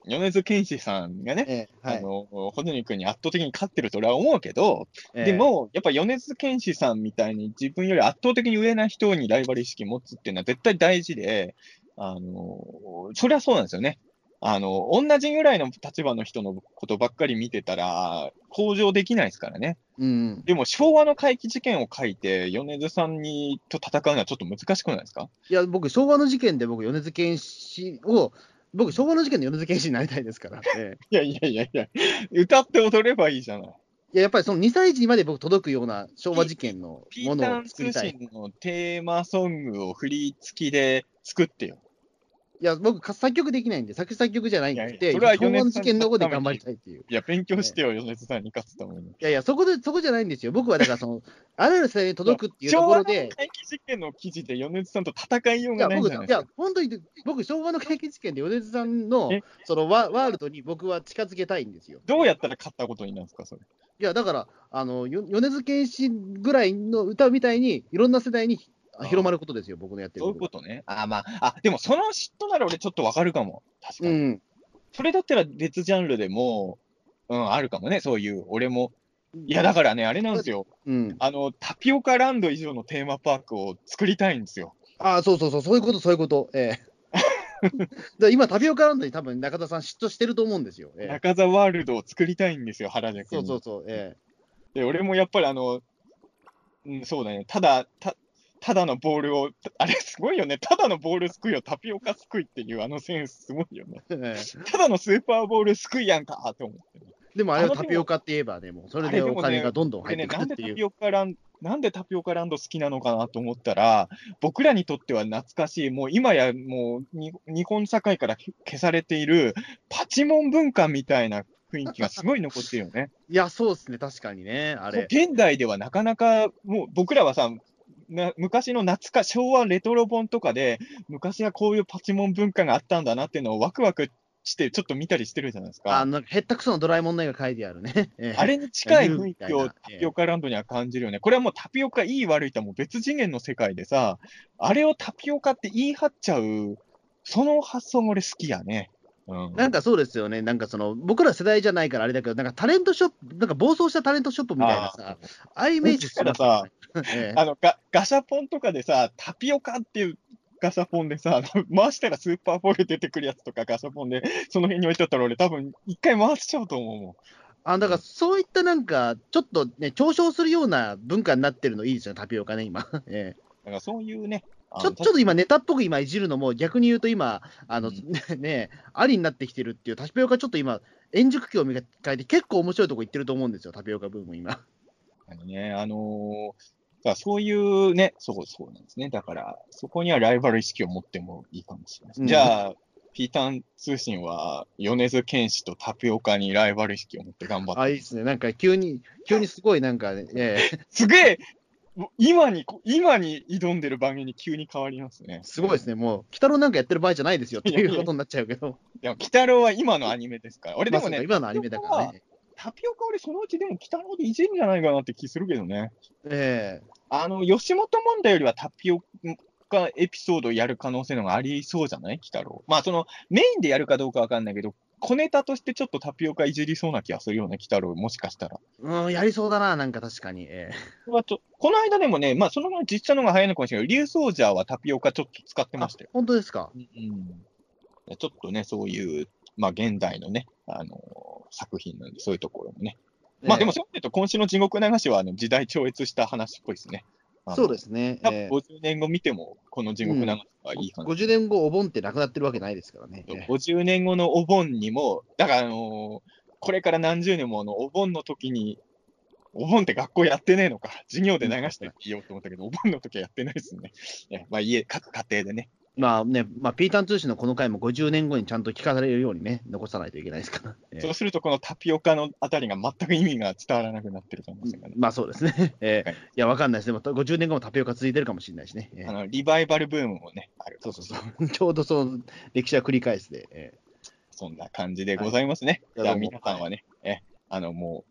米津玄師さんがね、ええ。はい。あの、ホズミ君に圧倒的に勝ってると俺は思うけど、ええで、も、やっぱ米津玄師さんみたいに自分より圧倒的に上な人にライバル意識持つっていうのは絶対大事で、あの、それはそうなんですよね。あの、同じぐらいの立場の人のことばっかり見てたら、向上できないですからね。うん。でも、昭和の怪奇事件を書いて、米津さんにと戦うのはちょっと難しくないですか？いや、僕、昭和の事件で僕、米津玄師を、僕、昭和の事件で米津玄師になりたいですから。*laughs* ええいやいやいやいや、歌って踊ればいいじゃない。いや、やっぱりその2歳児にまで僕届くような昭和事件のものを作り通たい。信のテーマソングを振り付きで作ってよ。いや、僕、か作曲できないんで、作詞作曲じゃないんいやいで、やそれは昭和の事米津さん件の方で頑張りたいっていう。いや、勉強してよ、米津さんに勝つために。いやいや、そこで、そこじゃないんですよ。僕はだから、その、*laughs* あらゆる世代に届くっていうと昭和のころで、怪奇事件の記事で米津さんと戦いようがないじゃないですか。や、本当に、僕、昭和の解決事件で米津さんのえ、そのワ、ワールドに僕は近づけたいんですよ。どうやったら勝ったことになるんですか、それ？いや、だから、あの、よ米津玄師ぐらいの歌みたいに、いろんな世代に広まることですよ、僕のやってるそういうことね。あ、まあ、あ、でもその嫉妬なら俺ちょっとわかるかも。確かに。うん。それだったら別ジャンルでも、うん、あるかもね、そういう、俺も。いや、だからね、あれなんですよ。うん。あの、タピオカランド以上のテーマパークを作りたいんですよ。ああ、そうそうそう、そういうこと、そういうこと。ええ *laughs* だ今、タピオカランドに多分中田さん嫉妬してると思うんですよ。ええ中座ワールドを作りたいんですよ、原宿に。そうそうそう。えで、俺もやっぱりあの、うん、そうだね、ただ、た、ただのボールを、あれすごいよね、ただのボールすくいをタピオカすくいっていうあのセンスすごいよね。*laughs* ただのスーパーボールすくいやんかって思って、ね。でもあれはタピオカって言えば、でも、それでお金がどんどん入ってくるっていう。なんでタピオカランなんでタピオカランド好きなのかなと思ったら、僕らにとっては懐かしい、もう今やもうに日本社会から消されているパチモン文化みたいな雰囲気がすごい残ってるよね。*laughs* いや、そうですね、確かにね、あれ。現代ではなかなか、もう僕らはさ、な昔の懐か、昭和レトロ本とかで、昔はこういうパチモン文化があったんだなっていうのをワクワクして、ちょっと見たりしてるじゃないですか。あなんか、へったくそのドラえもんの絵が書いてあるね。え *laughs* えあれに近い雰囲気を *laughs* タピオカランドには感じるよね。これはもうタピオカいい悪いとはもう別次元の世界でさ、あれをタピオカって言い張っちゃう、その発想も俺好きやね。うん。なんかそうですよね、なんかその、僕ら世代じゃないからあれだけど、なんかタレントショップ、なんか暴走したタレントショップみたいなさ、ああいうイメージしてますよね。*laughs* ええあのガ、ガシャポンとかでさ、タピオカっていうガシャポンでさ、回したらスーパーボール出てくるやつとかガシャポンで、その辺に置いてあったら俺多分一回回しちゃうと思うもん。あだからそういったなんか、ちょっとね、嘲笑するような文化になってるのいいですよね、タピオカね、今。*laughs* ええだからそういうね、ちょちょっと今、ネタっぽく今いじるのも、逆に言うと今、あの、うん *laughs* ね、ありになってきてるっていう、タピオカちょっと今、円熟期を迎えて、結構面白いとこ行ってると思うんですよ、タピオカブーム、今。あのね、あのーだからそういうね、そうそうなんですね。だから、そこにはライバル意識を持ってもいいかもしれない。うんじゃあ、ピータン通信は、米津玄師とタピオカにライバル意識を持って頑張って。あ、いいですね。なんか急に、*laughs* 急にすごいなんかね、ええすげえ今にこ、今に挑んでる番組に急に変わりますね。すごいですね。もう、鬼太郎なんかやってる場合じゃないですよっていうことになっちゃうけど。でも、鬼太郎は今のアニメですから。俺でもね、まあ今のアニメだからね。タピオカ俺そのうちでも鬼太郎でいじるんじゃないかなって気するけどね。ええあの、吉本問題よりはタピオカエピソードをやる可能性の方がありそうじゃない？鬼太郎。まあ、その、メインでやるかどうかわかんないけど、小ネタとしてちょっとタピオカいじりそうな気がするよね、鬼太郎、もしかしたら。うん、やりそうだな、なんか確かに。ええこれはちょこの間でもね、まあ、そのまま実写の方が早いのかもしれないけど、竜ソージャーはタピオカちょっと使ってましたよ。本当ですか？うん。ちょっとね、そういう、まあ、現代のね、あの作品なんで、そういうところもね。まあ、でも、そういうと、今週の地獄流しは、あの、時代超越した話っぽいですね。そうですすね。多え分50年後見ても、この地獄流しはいいえかな。50年後、お盆ってなくなってるわけないですからね。ええ50年後のお盆にも、だから、あのーこれから何十年もあのお盆の時に、お盆って学校やってねえのか、授業で流してって言おうと思ったけど、お盆の時はやってないですね。ねまあ、家、各家庭でね。まあね、まあ、ピータン通信のこの回も50年後にちゃんと聞かされるようにね、残さないといけないですから。ええそうすると、このタピオカのあたりが全く意味が伝わらなくなってる可能性がね。まあそうですね。ええはいいや、わかんないです。でも50年後もタピオカ続いてるかもしれないしね。ええあのリバイバルブームもね、ある。そうそうそう。ちょうどその歴史は繰り返すで。ええそんな感じでございますね。じゃあはいいやどうも皆さんはね、え、あのも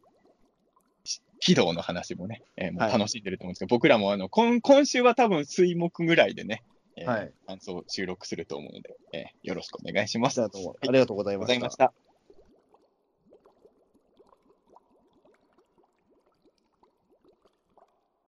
う、し軌道の話もね、えーもうはい楽しんでると思うんですけど、僕らもあの今今週は多分水木ぐらいでね、えーはい感想を収録すると思うので、えーよろしくお願いします。ありがとうございまし。た。